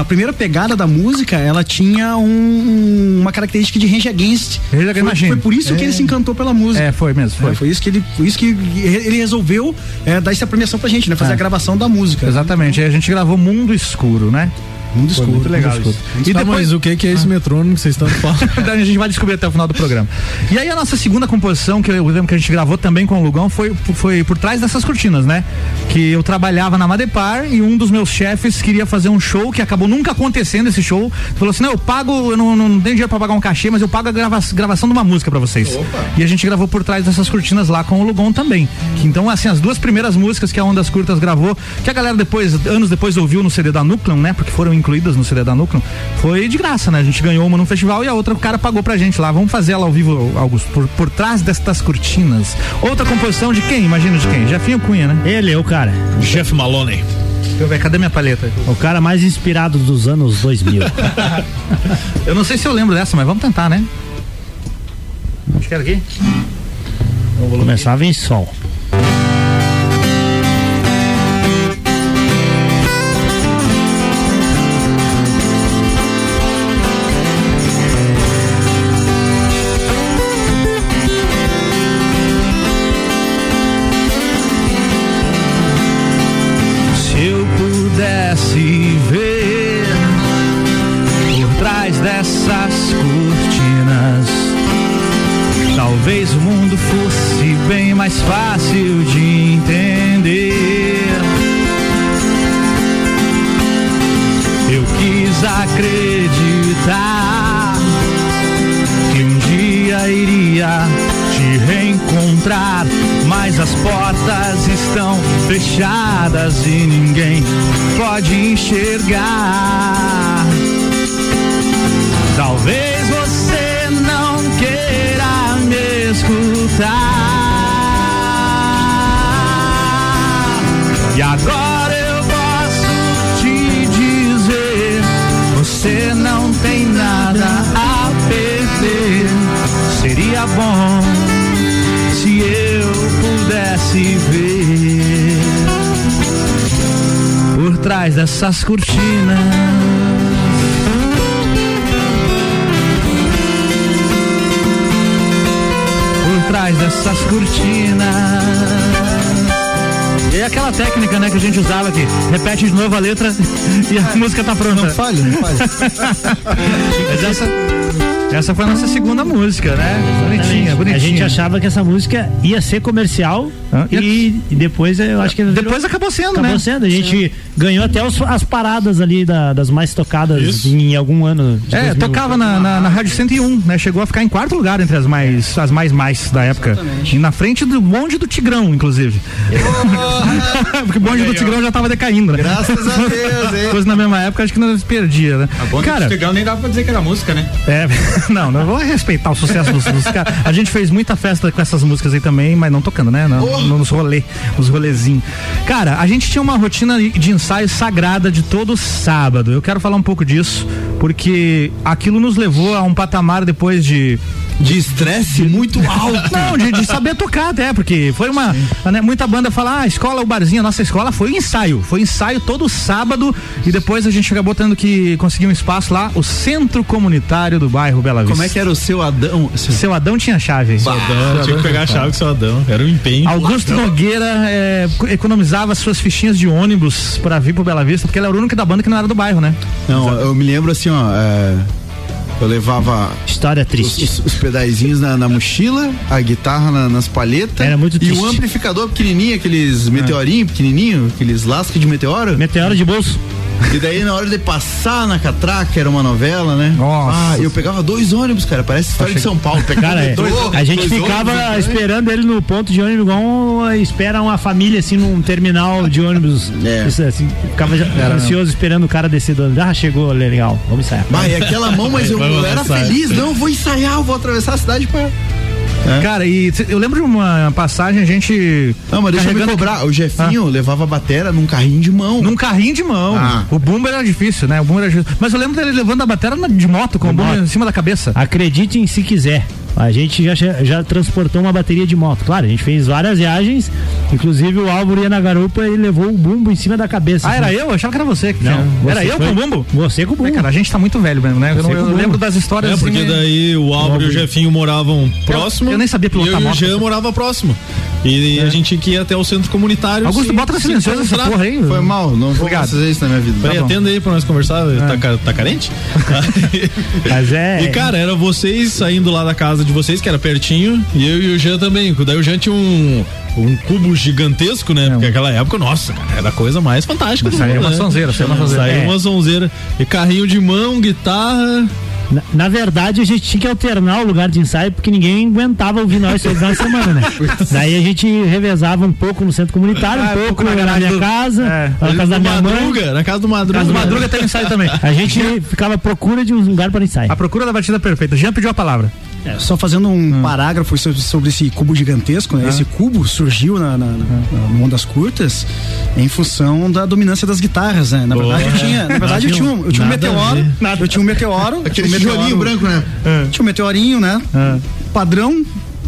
a primeira pegada da música, ela tinha um- uma característica de Rage Against. Rage Against foi, foi por isso que É. ele se encantou pela música. É, foi mesmo, foi. É, foi isso que ele, foi isso que ele resolveu é, dar essa premiação pra gente, né? Fazer É. a gravação da música. Exatamente. Aí a gente gravou Mundo Escuro, né? Mundo Foi Escuro. muito legal Mundo isso. E Tá, depois mas o que, que é esse metrônomo que vocês estão falando? Daí a gente vai descobrir até o final do programa. E aí a nossa segunda composição, que eu lembro que a gente gravou também com o Lugão, foi, foi por trás dessas cortinas, né? Que eu trabalhava na Madepar e um dos meus chefes queria fazer um show que acabou nunca acontecendo esse show. Falou assim: não, eu pago, eu não, não tenho dinheiro pra pagar um cachê, mas eu pago a grava- gravação de uma música pra vocês. E a gente gravou por trás dessas cortinas lá com o Lugon também. Que, então, assim, as duas primeiras músicas que a Ondas Curtas gravou, que a galera depois, anos depois ouviu no CD da Núcleo, né? Porque foram incluídas no CD da Núcleo, foi de graça, né? A gente ganhou uma num festival e a outra o cara pagou pra gente lá. Vamos fazer ela ao vivo, Augusto, por, por trás destas cortinas. Outra composição de quem? Imagina de quem? Jefinho Cunha, né? Ele é o cara. Jeff Maloney. Deixa eu ver, cadê minha paleta? O cara mais inspirado dos anos 2000. Eu não sei se eu lembro dessa, mas vamos tentar, né? Acho que era aqui. Começava em sol. Dessas cortinas. Por trás dessas cortinas. E é aquela técnica, né, que a gente usava aqui. Repete de novo a letra e a música tá pronta. Não falha, não falha. Mas essa, essa foi a nossa segunda música, né? Bonitinha, bonitinha. A gente achava que essa música ia ser comercial e, e depois eu acho que. Depois acabou sendo, acabou né? sendo. A gente ganhou até os- as paradas ali da- das mais tocadas em algum ano. de É, 2000. tocava na, na, na Rádio 101, né? Chegou a ficar em quarto lugar entre as mais as mais mais da época. E na frente do bonde do Tigrão, inclusive. Porque o bonde do Tigrão já tava decaindo, né? Graças a Deus, hein? Fosse na mesma época, acho que não se perdia, né? A banda Cara, do Tigrão nem dava pra dizer que era música, né? é, não, não vou respeitar o sucesso dos, dos caras. A gente fez muita festa com essas músicas aí também, mas não tocando, né? Não, no- nos rolê, nos rolezinhos. Cara, a gente tinha uma rotina de ensaio sagrada de todo sábado. Eu quero falar um pouco disso, porque aquilo nos levou a um patamar depois de de estresse muito alto. Não, de, de saber tocar até, porque foi uma. né, muita banda fala, ah, a escola, o barzinho, a nossa escola foi um ensaio. Foi ensaio todo sábado e depois a gente acabou tendo que conseguir um espaço lá, o Centro Comunitário do bairro Bela Vista. Como é que era o seu Adão? Seu Adão tinha chave. Seu Adão, tinha que pegar a chave com seu Adão. Era um empenho. Augusto Nogueira é, economizava suas fichinhas de ônibus pra vir pro Bela Vista, porque ele era o único da banda que não era do bairro, né? Não, eu me lembro assim, ó. é, eu levava. História triste. Os, os pedaizinhos na, na mochila, a guitarra na- nas palhetas. Era muito E triste. o amplificador pequenininho, aqueles meteorinhos pequenininho, aqueles lascas de meteoro. Meteoro de bolso. E daí na hora de passar na catraca, era uma novela, né? Nossa. Ah, eu pegava dois ônibus, cara, parece história de São Paulo. Cara, é, dois, a gente ficava ônibus, esperando ele no ponto de ônibus, igual um, espera uma família assim num terminal de ônibus. É. Isso, assim, ficava já ansioso esperando o cara descer do ônibus. Ah, chegou, legal, vamos ensaiar. E aquela mão, mas eu, eu era feliz, não, vou ensaiar, eu vou atravessar a cidade pra. Cara, e eu lembro de uma passagem, a gente. Não, mas deixa eu me carregando- cobrar. O Jefinho levava a batera num carrinho de mão. Num carrinho de mão. Ah. O bumbo era difícil, né? O bumbo era difícil. Mas eu lembro dele levando a bateria na- de moto, com o bumbo em cima da cabeça. Acreditem se quiser. A gente já, já transportou uma bateria de moto. Claro, a gente fez várias viagens. Inclusive o Álvaro ia na garupa e levou o bumbo em cima da cabeça. Ah, era assim. eu? Eu achava que era você que Não, tinha. você Era eu foi- com o bumbo? Você com o bumbo. É, cara, a gente tá muito velho mesmo, né? Eu, não- eu lembro das histórias É, porque assim, daí o Álvaro e o Jefinho moravam próximo. eu nem sabia pilotar eu e o moto. Jean morava próximo. E a gente que ia até o centro comunitário. Augusto, bota na silenciosa essa porra aí. Foi mal, não vou Obrigado. fazer isso na minha vida. Peraí, Tá atenda aí pra nós conversar. Tá, ca- tá carente? Mas é. E cara, era vocês saindo lá da casa de vocês, que era pertinho, e eu e o Jean também. Daí o Jean tinha um, um cubo gigantesco, né? Porque naquela época, nossa, cara, era a coisa mais fantástica do Saiu mundo. uma né? sonzeira, saiu uma sonzeira. Saiu É. uma sonzeira. E carrinho de mão, guitarra. Na, na verdade, a gente tinha que alternar o lugar de ensaio porque ninguém aguentava ouvir nós todos na semana, né? Daí a gente revezava um pouco no centro comunitário, Ah, um um pouco, pouco na na, minha do- casa, É. na casa da minha mãe. Madruga, na casa do Madruga. Casa do Madruga tem ensaio também. A gente ficava à procura de um lugar para ensaio. A procura da batida perfeita. Jean pediu a palavra. É, só fazendo um parágrafo sobre, sobre esse cubo gigantesco, né? Esse cubo surgiu na, na, na- no Ondas Curtas em função da dominância das guitarras, né? Na verdade, eu tinha, na verdade, eu tinha um, eu tinha um meteoro, eu tinha um meteoro, Aquele um tijolinho branco, né? Tinha um meteorinho, né? Padrão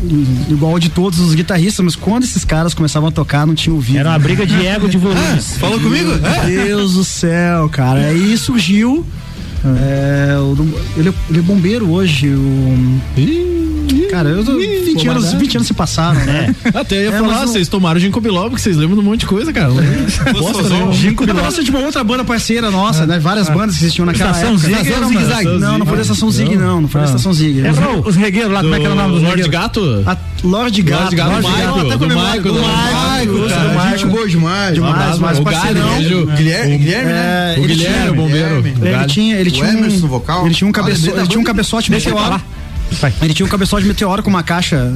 hum, igual de todos os guitarristas, mas quando esses caras começavam a tocar, não tinha ouvido. Era uma briga de ego de volumes. Falou comigo? Meu Deus do céu, cara. Aí surgiu. É, ele, é- ele é bombeiro hoje. O, cara, eu tô, 20, anos, 20 anos se passaram, né? Até ia É, falar, vocês tomaram ginkgo biloba, porque vocês lembram de um monte de coisa, cara. Bosta nenhuma. Ginkgo Biloba. Nossa, tipo, outra banda parceira nossa, né? Várias bandas que existiam naquela Estação época. Zig Estação era uma- Zig-Zag. Não, não foi da Estação Zig, não. Não foi da Estação Zig. Os, os regueiros lá, como é que era o nome dos Lorde? Gato? Lorde Gato. Lorde Gato, Lorde Gato, do memória- Michael, do do Michael, cara. Cara, gente boa demais. Demais, mas o parceirão. Guilherme, Guilherme, né? É, O ele Guilherme, tinha- o bombeiro. Guilherme. Ele tinha, ele tinha um, Ah, cabeçote meteoro. Vai. Ele tinha um cabeçote meteoro com uma caixa,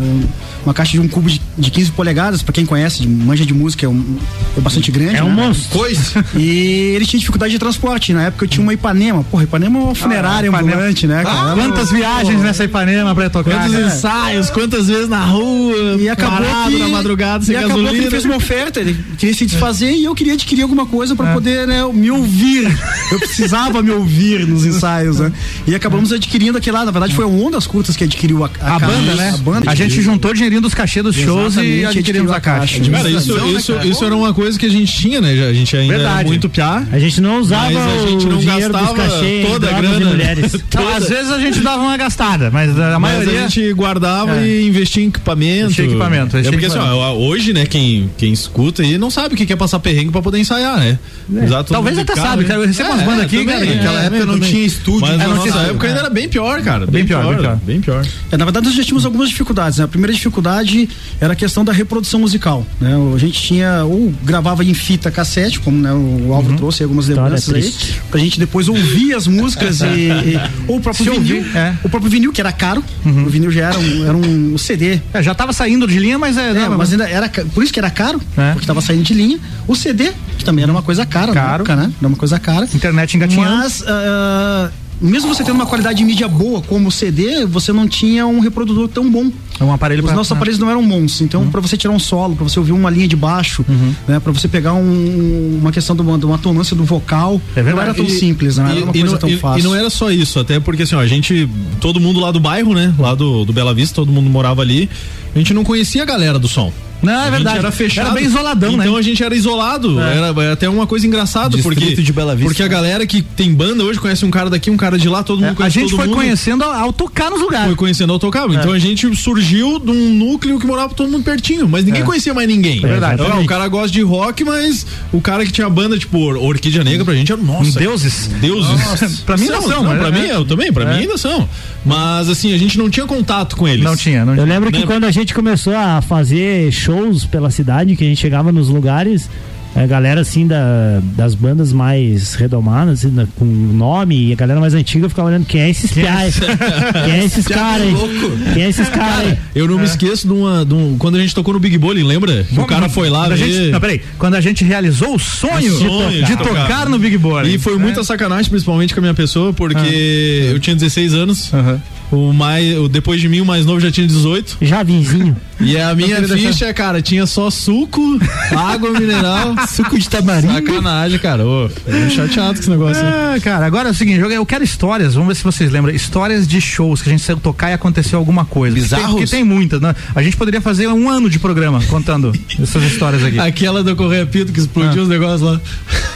uma caixa de um cubo de, de 15 polegadas, pra quem conhece, de manja de música, é, um, é bastante grande. É um né? monstro. Pois. E ele tinha dificuldade de transporte. Na época eu tinha uma Ipanema. Porra, Ipanema é uma funerária Ah, ambulante, né? cara? Quantas viagens nessa Ipanema pra tocar? Quantos cara? ensaios, quantas vezes na rua, E acabou parado que, na madrugada, sem e acabou que gasolina. ele fez uma oferta, ele queria se desfazer e eu queria adquirir alguma coisa pra poder né, me ouvir. Eu precisava me ouvir nos ensaios, né? E acabamos adquirindo aquele lá, na verdade foi o Ondas Curtas que adquiriu a, A banda, né? A banda. A gente juntou o dinheirinho dos cachê dos shows e adquirimos a a caixa. caixa. Cara, isso, isso, né, cara? isso era uma coisa que a gente tinha, né? A gente ainda era Verdade. muito piá. A gente não usava Mas a gente o não dinheiro dos gastava cachê em toda a grana. Então, às vezes a gente dava uma gastada, mas a Mas maioria. a gente guardava É. e investia em equipamento. Investia equipamento, É investia em porque assim, ó, hoje, né, quem, quem escuta aí não sabe o que é passar perrengue pra poder ensaiar, né? Usar tudo Talvez até carro, sabe, né? cara. Eu recebo umas bandas aqui, também, cara, é, Naquela época não tinha estúdio. Mas É, na nossa época ainda era bem pior, cara. Bem pior, bem pior. Bem pior. É, na verdade, nós já tínhamos algumas dificuldades. Né? A primeira dificuldade era a questão da reprodução musical. Né? A gente tinha, ou gravava em fita cassete, como né, o Álvaro trouxe algumas lembranças aí, pra gente depois ouvir as músicas e, e- ou o próprio Se vinil. é. O próprio vinil, que era caro. O vinil já era um, era um CD. É, já tava saindo de linha, mas é. É, não, mas ainda era por isso que era caro, É. porque estava saindo de linha. O CD, que também era uma coisa cara, na Caro. época, né? Era uma coisa cara. Internet engatinhando. Mas, ah, mesmo você tendo uma qualidade de mídia boa como o CD, você não tinha um reprodutor tão bom. É um aparelho Os pra- nossos aparelhos não eram bons. Então, Uhum. pra você tirar um solo, pra você ouvir uma linha de baixo, né, para você pegar um- uma questão de uma, de uma tonância do vocal, É não era tão E- simples, né? Era uma e coisa não, tão e- fácil. e não era só isso, até porque assim, ó, a gente, todo mundo lá do bairro, né? Lá do, do Bela Vista, todo mundo morava ali. A gente não conhecia a galera do som. Não, é A gente verdade. Era fechado. Era bem isoladão, né? Então a gente era isolado. Era, era até uma coisa engraçada, Distrito porque. de Bela Vista. Porque a galera que tem banda hoje conhece um cara daqui, um cara de lá, todo mundo É, a conhece gente todo foi mundo. conhecendo ao, ao tocar nos lugares. Foi conhecendo autocarro. Então a gente surgiu de um núcleo que morava todo mundo pertinho, mas ninguém conhecia mais ninguém. É verdade. Então, o cara gosta de rock, mas o cara que tinha banda, tipo, Or- Orquídea Negra, pra gente era, nossa. Deuses. Deuses. Pra mim são, Não, mas- pra é. mim, eu também, pra É. mim ainda são. Mas assim, a gente não tinha contato com eles. Não tinha, não Eu tinha. lembro que quando a gente começou a fazer shows pela cidade, que a gente chegava nos lugares, a galera assim da, das bandas mais redomadas, assim, da- com nome, e a galera mais antiga ficava olhando quem é esses piais? Quem é esses caras? Quem é esses caras aí? Eu não me esqueço de uma. de um- quando a gente tocou no Big Bowling, lembra? O cara foi lá Quando a ver. gente, não, peraí. Quando a gente realizou o sonho, O sonho de, tocar. no Big Boy. E foi muita sacanagem, principalmente com a minha pessoa, porque eu tinha 16 anos. O mais, o depois de mim, o mais novo já tinha 18. Já vinzinho. E a minha ficha, deixar- cara, tinha só suco, água mineral, Suco de tamarindo. sacanagem, cara. Ô, meio chateado com esse negócio. aí. Ah, cara, agora é o seguinte, eu quero histórias, vamos ver se vocês lembram, histórias de shows que a gente saiu tocar e aconteceu alguma coisa. Bizarros? Porque tem muitas, né? A gente poderia fazer um ano de programa contando essas histórias aqui. Aquela do Correia Pinto que explodiu Ah. os negócios lá.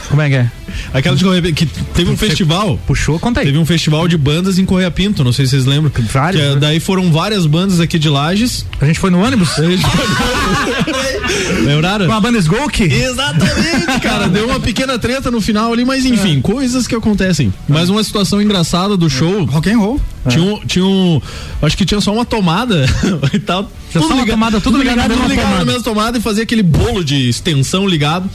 Como é que é? Aquela de Correia Pinto, que teve um festival. Puxou, conta aí. Teve um festival de bandas em Correia Pinto, não sei se vocês lembram. Vários, Que, é, né? daí foram várias bandas aqui de Lages. A gente foi no ônibus? Lembraram? Com a banda Sgoke? Exatamente, cara. Deu uma pequena treta no final ali, mas enfim, coisas que acontecem. Mas uma situação engraçada do show. Rock and roll. Tinha um, tinha um. Acho que tinha só uma tomada e tal. Só uma tomada, tudo ligado na tudo ligado na mesma tomada e fazia aquele bolo de extensão ligado.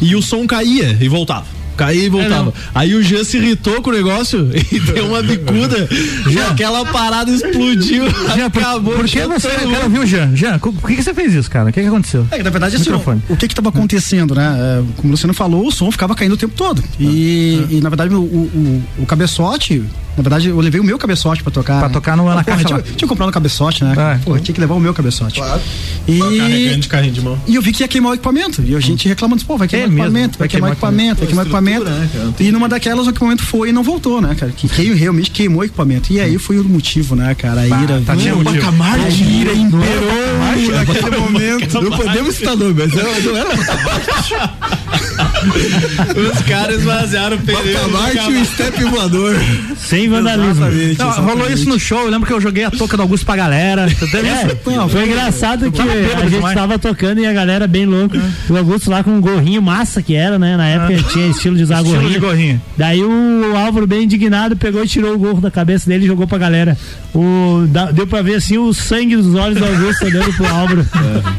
E o som caía e voltava. Caía e voltava. Aí o Jean se irritou com o negócio e deu uma bicuda. e aquela parada explodiu. Jean, por, acabou. por que Jean você. Eu quero ouvir o Jean. Jean, por que, que você fez isso, cara? O que, que aconteceu? É, na verdade, assim, o, o que que tava acontecendo, né? É, como o Luciano falou, o som ficava caindo o tempo todo. E, e, na verdade, o, o, o cabeçote, na verdade, eu levei o meu cabeçote pra tocar. Pra né? tocar no- na Porra, caixa tinha, tinha comprado um cabeçote, né? É. Pô, tinha que levar o meu cabeçote. Claro. E, Carregando de carrinho de mão. e eu vi que ia queimar o equipamento. E a gente reclamando, pô, vai queimar É o equipamento, vai queimar o equipamento, vai queimar o equipamento. né? E numa daquelas o equipamento foi e não voltou, né, cara? Que, que realmente queimou o equipamento. E aí foi o motivo, né, cara? A ira. tá, tinha Não, motivo. Bacamarte, A ira imperou naquele momento. Não podemos citar nome, mas não era Os caras esvaziaram o pneu. Bacamarte e o step voador. Sem vandalismo. Exatamente, Não, exatamente. rolou isso no show, eu lembro que eu joguei a touca do Augusto pra galera. É, não, foi engraçado que a gente tava tocando e a galera bem louca. O Augusto lá com um gorrinho massa que era, né? Na época tinha estilo de usar Estilo gorrinho. de gorrinho. Daí o Álvaro, bem indignado, pegou e tirou o gorro da cabeça dele e jogou pra galera. O, da- deu pra ver assim o sangue dos olhos do Augusto olhando pro Álvaro.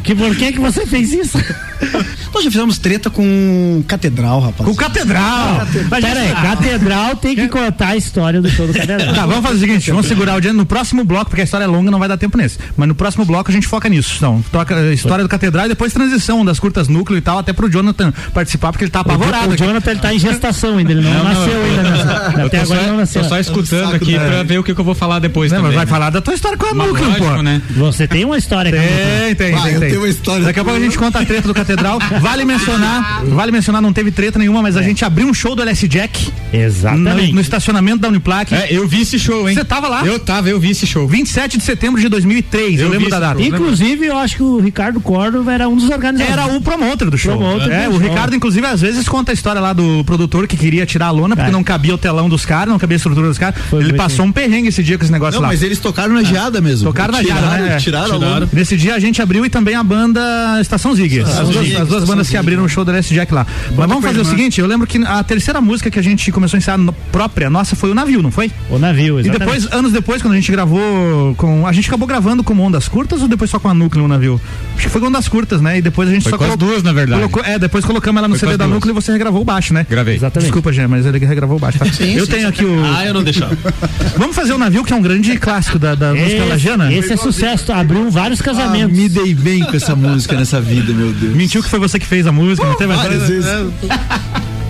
Que por que que você fez isso? Nós já fizemos treta com catedral, rapaz. Com catedral. Mas Pera aí, Catedral tem que contar a história do show do Catedral. Tá, vamos fazer o seguinte, vamos segurar o dia no próximo bloco, porque a história é longa, não vai dar tempo nesse. Mas no próximo bloco a gente foca nisso. Então, toca a história do catedral e depois transição das curtas núcleo e tal, até pro Jonathan participar, porque ele tá apavorado. O aqui. Jonathan ele tá em gestação ainda, ele não, nasceu ainda. Nessa, até agora ele não nasceu. Tô só escutando aqui pra ver o que, que eu vou falar depois Não, mas também. vai né? falar da tua história com a Mas núcleo, lógico, pô. né? Você tem uma história. Tem, tem, Ah, tem, eu tem. tenho uma história. Daqui a pouco a gente conta a treta do Catedral. Vale mencionar, vale mencionar, não teve treta nenhuma, mas a gente abriu um show do LS Jack Exatamente. no, no estacionamento da Uniplac. É, eu vi esse show, hein? Você tava lá? Eu tava, eu vi esse show. 27 de setembro de 2003, eu, Eu lembro da data. show. Inclusive, eu acho que o Ricardo Córdova era um dos organizadores. Era o promotor do show. Promotor é, do o show. Ricardo, inclusive, às vezes conta a história lá do produtor que queria tirar a lona porque É. não cabia o telão dos caras, não cabia a estrutura dos caras. Ele passou um perrengue esse dia com esse negócio Não, lá. mas eles tocaram na geada mesmo. Tocaram na tiraram, geada, né? Tiraram, a Tiraram. lona. Nesse dia a gente abriu e também a banda Estação Zig. As, duas, as duas bandas que abriram o show do LS Jack lá. Mas vamos fazer o seguinte, eu lembro que a terceira música que a gente começou a ensaiar no- própria, nossa, foi o Navio, não foi? O navio, E exatamente. depois, anos depois, quando a gente gravou com. A gente acabou gravando com ondas curtas ou depois só com a núcleo no navio? Acho que foi com ondas curtas, né? E depois a gente Foi só com as colocou- duas, na verdade. colocou- é, depois colocamos ela no Foi CD da duas. núcleo e você regravou o baixo, né? Gravei. Exatamente. Desculpa, Gê, mas ele regravou o baixo. Tá? eu tenho aqui o. Ah, eu não deixava. Vamos fazer o navio, que é um grande clássico da, da música Esse, lajana? esse é sucesso, abriu vários Ah, casamentos. me dei bem com essa música nessa vida, meu Deus. Mentiu que foi você que fez a música, não teve Várias vezes.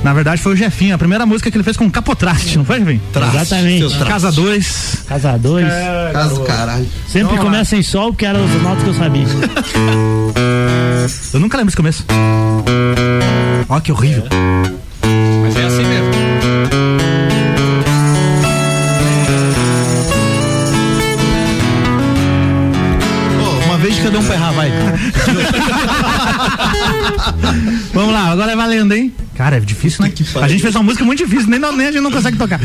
Na verdade foi o Jefinho, a primeira música que ele fez com capotraste, não foi, Jefinho? Exatamente. Casa 2. Casa 2. Caso, caralho. Sempre começa em sol, que eram os notas que eu sabia. Eu nunca lembro esse começo. Ó, que horrível. Mas é assim mesmo. Ô, uma vez de cada um pra errar, vai. Vamos lá, agora é valendo, hein? Cara, é difícil, né? A gente fez uma música muito difícil, nem, nem a gente não consegue tocar.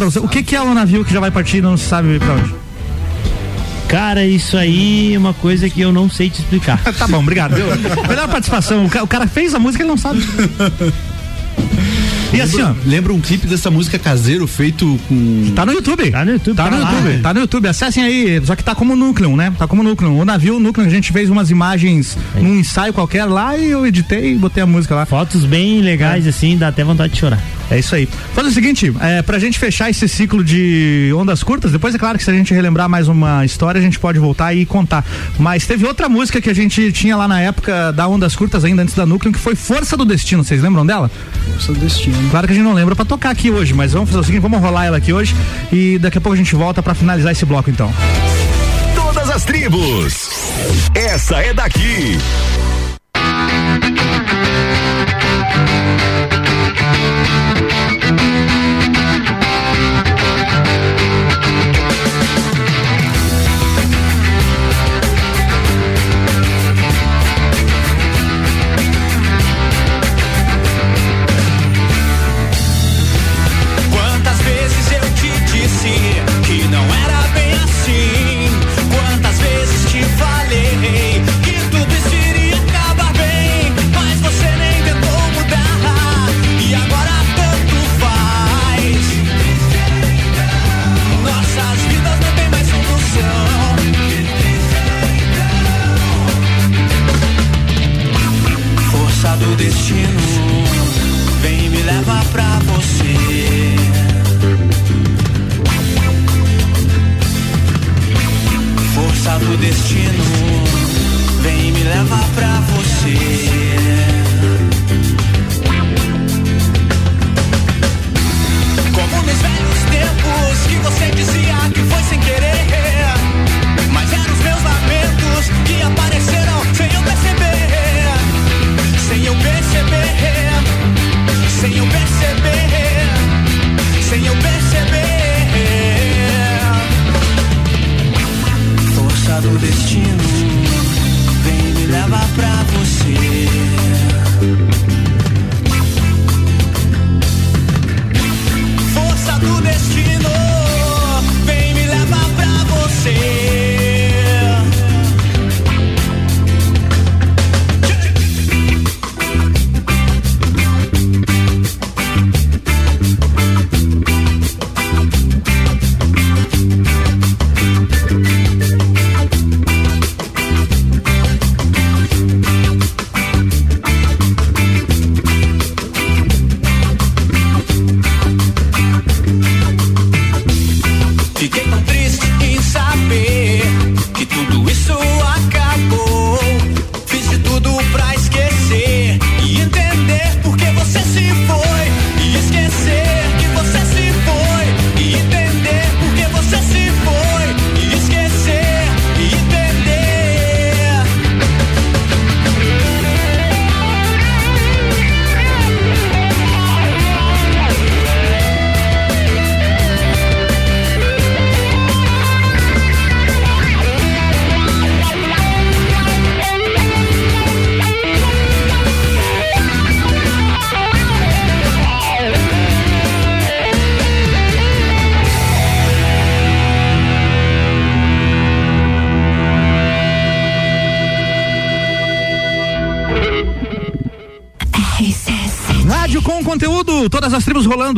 Pra você. O que, que é um navio que já vai partir e não se sabe pra onde? Cara, isso aí é uma coisa que eu não sei te explicar. tá bom, obrigado. viu? Melhor participação. O ca- o cara fez a música, ele não sabe. E assim, ó. Lembra um clipe dessa música caseiro feito com. Tá no YouTube. Tá no YouTube. Tá no lá, YouTube, é. tá no YouTube. Acessem aí, só que tá como núcleo, né? Tá como núcleo. O navio, o núcleo, a gente fez umas imagens num ensaio qualquer lá e eu editei e botei a música lá. Fotos bem legais, assim, dá até vontade de chorar. É isso aí. Faz o seguinte, é, pra gente fechar esse ciclo de ondas curtas, depois é claro que se a gente relembrar mais uma história, a gente pode voltar e contar. Mas teve outra música que a gente tinha lá na época da Ondas Curtas, ainda antes da Núcleo, que foi Força do Destino. Vocês lembram dela? Força do Destino. Claro que a gente não lembra pra tocar aqui hoje, mas vamos fazer o seguinte, vamos rolar ela aqui hoje e daqui a pouco a gente volta pra finalizar esse bloco então. Todas as tribos. Essa é daqui.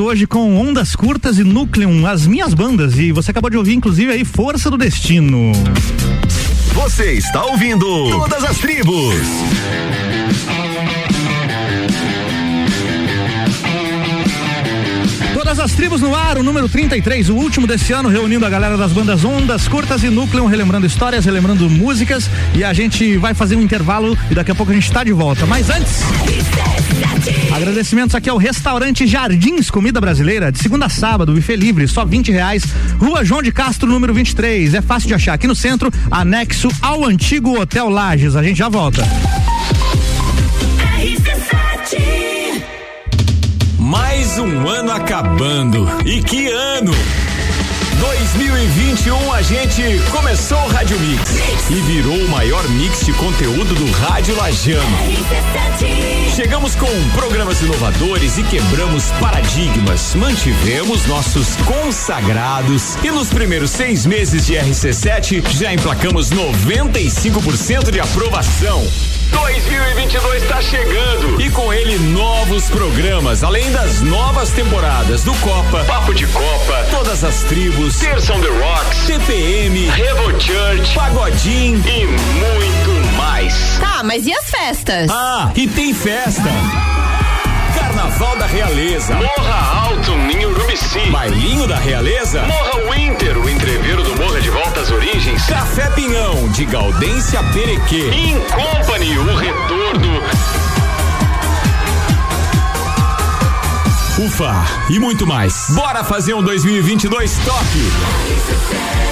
Hoje com ondas curtas e núcleo, as minhas bandas. E você acabou de ouvir, inclusive, aí Força do Destino. Você está ouvindo Todas as Tribos. Todas as tribos no ar, o número 33, o último desse ano, reunindo a galera das bandas Ondas Curtas e Núcleo, relembrando histórias, relembrando músicas. E a gente vai fazer um intervalo e daqui a pouco a gente está de volta. Mas antes. Agradecimentos aqui ao restaurante Jardins Comida Brasileira, de segunda a sábado, buffet livre, só 20 reais. Rua João de Castro, número 23. É fácil de achar aqui no centro, anexo ao antigo Hotel Lages. A gente já volta. Mais um ano acabando. E que ano! 2021 a gente começou o Rádio Mix e virou o maior mix de conteúdo do Rádio Lajano. Chegamos com programas inovadores e quebramos paradigmas. Mantivemos nossos consagrados e nos primeiros seis meses de RC7 já emplacamos 95% de aprovação. 2022 está chegando e com ele novos programas, além das novas temporadas do Copa, Papo de Copa, Todas as Tribos, Terça on the Rocks, TPM, Revo Church, Pagodim e muito mais. Tá, mas e as festas? Ah, e tem festa. Carnaval da Realeza. Morra Alto, em Urubici. Bailinho da Realeza. Morra Winter, o entreveiro do Morra de Volta às Origens. Café Pinhão, de Gaudência Perequê. In Company, o retorno. Ufa, e muito mais. Bora fazer um 2022 top.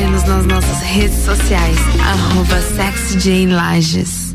Siga-nos nas nossas redes sociais, arroba Lages.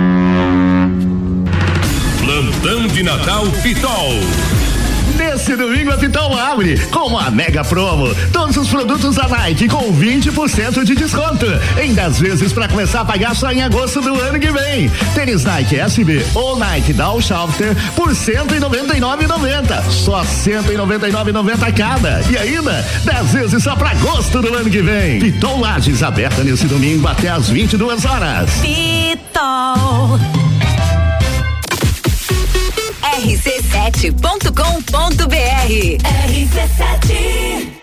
Plantão de Natal Pitol. Nesse domingo a Pitol abre com uma mega promo. Todos os produtos da Nike com 20% de desconto. Em 10 vezes para começar a pagar só em agosto do ano que vem. Tênis Nike SB ou Nike Down Shafter por R$ 199,90. Só R$ 199,90 cada. E ainda 10 vezes só para agosto do ano que vem. Pitol Lages aberta nesse domingo até às 22 horas. Pitol. rc7.com.br RC7 Sempre forte.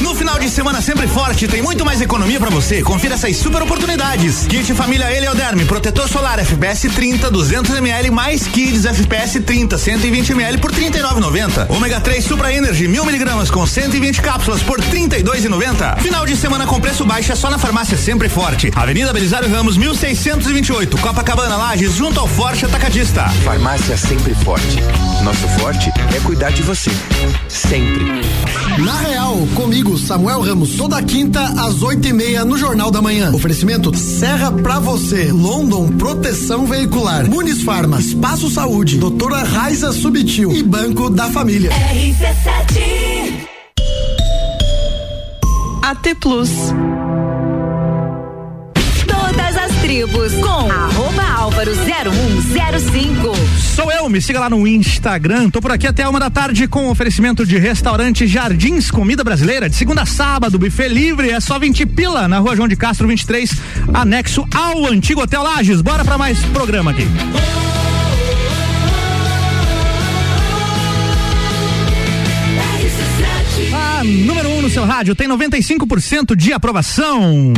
No final de semana sempre forte, tem muito mais economia pra você. Confira essas super oportunidades. Kit Família Helioderme, protetor solar FPS 30, 200 ml mais Kids FPS 30, 120 ml por 39,90. Ômega 3 Supra Energy 1000 miligramas com 120 cápsulas por 32,90. Final de semana com preço baixo é só na farmácia Sempre Forte. Avenida Belisário Ramos 1628, Copacabana Lages, junto ao Forte Atacadista. Farmácia Sempre Forte. Nosso forte é cuidar de você. Sempre. Na Real, comigo, Samuel Ramos, toda quinta às oito e meia no Jornal da Manhã. Oferecimento Serra pra você, London Proteção Veicular, Muniz Farmas, Passo Saúde, Doutora Raiza Subtil e Banco da Família. RC7 AT Plus. Tribos com arroba álvaro 0105. Sou eu? Me siga lá no Instagram. Tô por aqui até uma da tarde com oferecimento de restaurante Jardins Comida Brasileira. De segunda a sábado, buffet livre, é só 20 pila na rua João de Castro 23, anexo ao antigo Hotel Lages. Bora pra mais programa aqui. A número 1 um no seu rádio tem 95% de aprovação.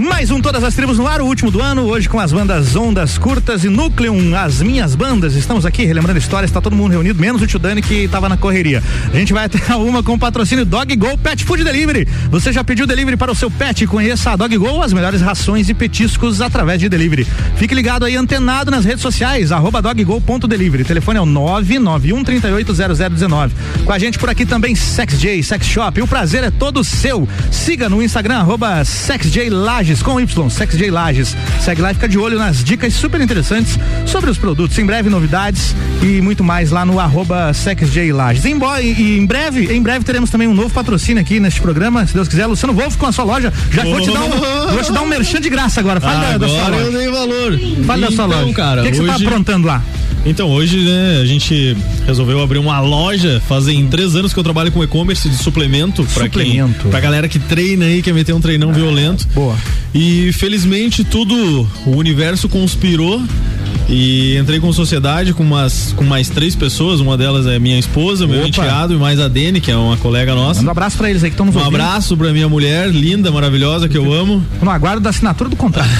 Mais um Todas as Tribos no ar, o último do ano, hoje com as bandas Ondas Curtas e Núcleum, as minhas bandas. Estamos aqui relembrando histórias, está todo mundo reunido, menos o tio Dani que estava na correria. A gente vai até uma com o patrocínio Dog Go Pet Food Delivery. Você já pediu delivery para o seu pet? Conheça a Dog Go, as melhores rações e petiscos através de delivery. Fique ligado aí, antenado nas redes sociais, arroba doggo.delivery. Telefone é o 991 380019. Com a gente por aqui também SexJ, Sex Shop. O prazer é todo seu. Siga no Instagram, arroba SexJ Lages com Y, SexJ Lages. Segue lá e fica de olho nas dicas super interessantes sobre os produtos. Em breve, novidades e muito mais lá no arroba SexJ Lages. Em, bo- e em breve, em breve teremos também um novo patrocínio aqui neste programa, se Deus quiser. Luciano Wolf com a sua loja. Já vou te dar um, vou te dar um merchan de graça agora. Fale da, da sua Agora eu loja. dei valor. Fale da sua Então, loja. cara, o que, que você tá hoje- aprontando lá? Então, hoje, né, a gente resolveu abrir uma loja. Fazem três anos que eu trabalho com e-commerce de suplemento pra quem. Suplemento. Pra galera que treina aí, quer meter um treinão violento. Boa. E felizmente tudo, o universo conspirou. E entrei com sociedade com, umas, com mais três pessoas. Uma delas é minha esposa, meu Opa. enteado e mais a Dene, que é uma colega nossa. Manda um abraço pra eles aí que estão nos Um ouvindo. abraço pra minha mulher, linda, maravilhosa, que eu amo. No aguardo da assinatura do contrato.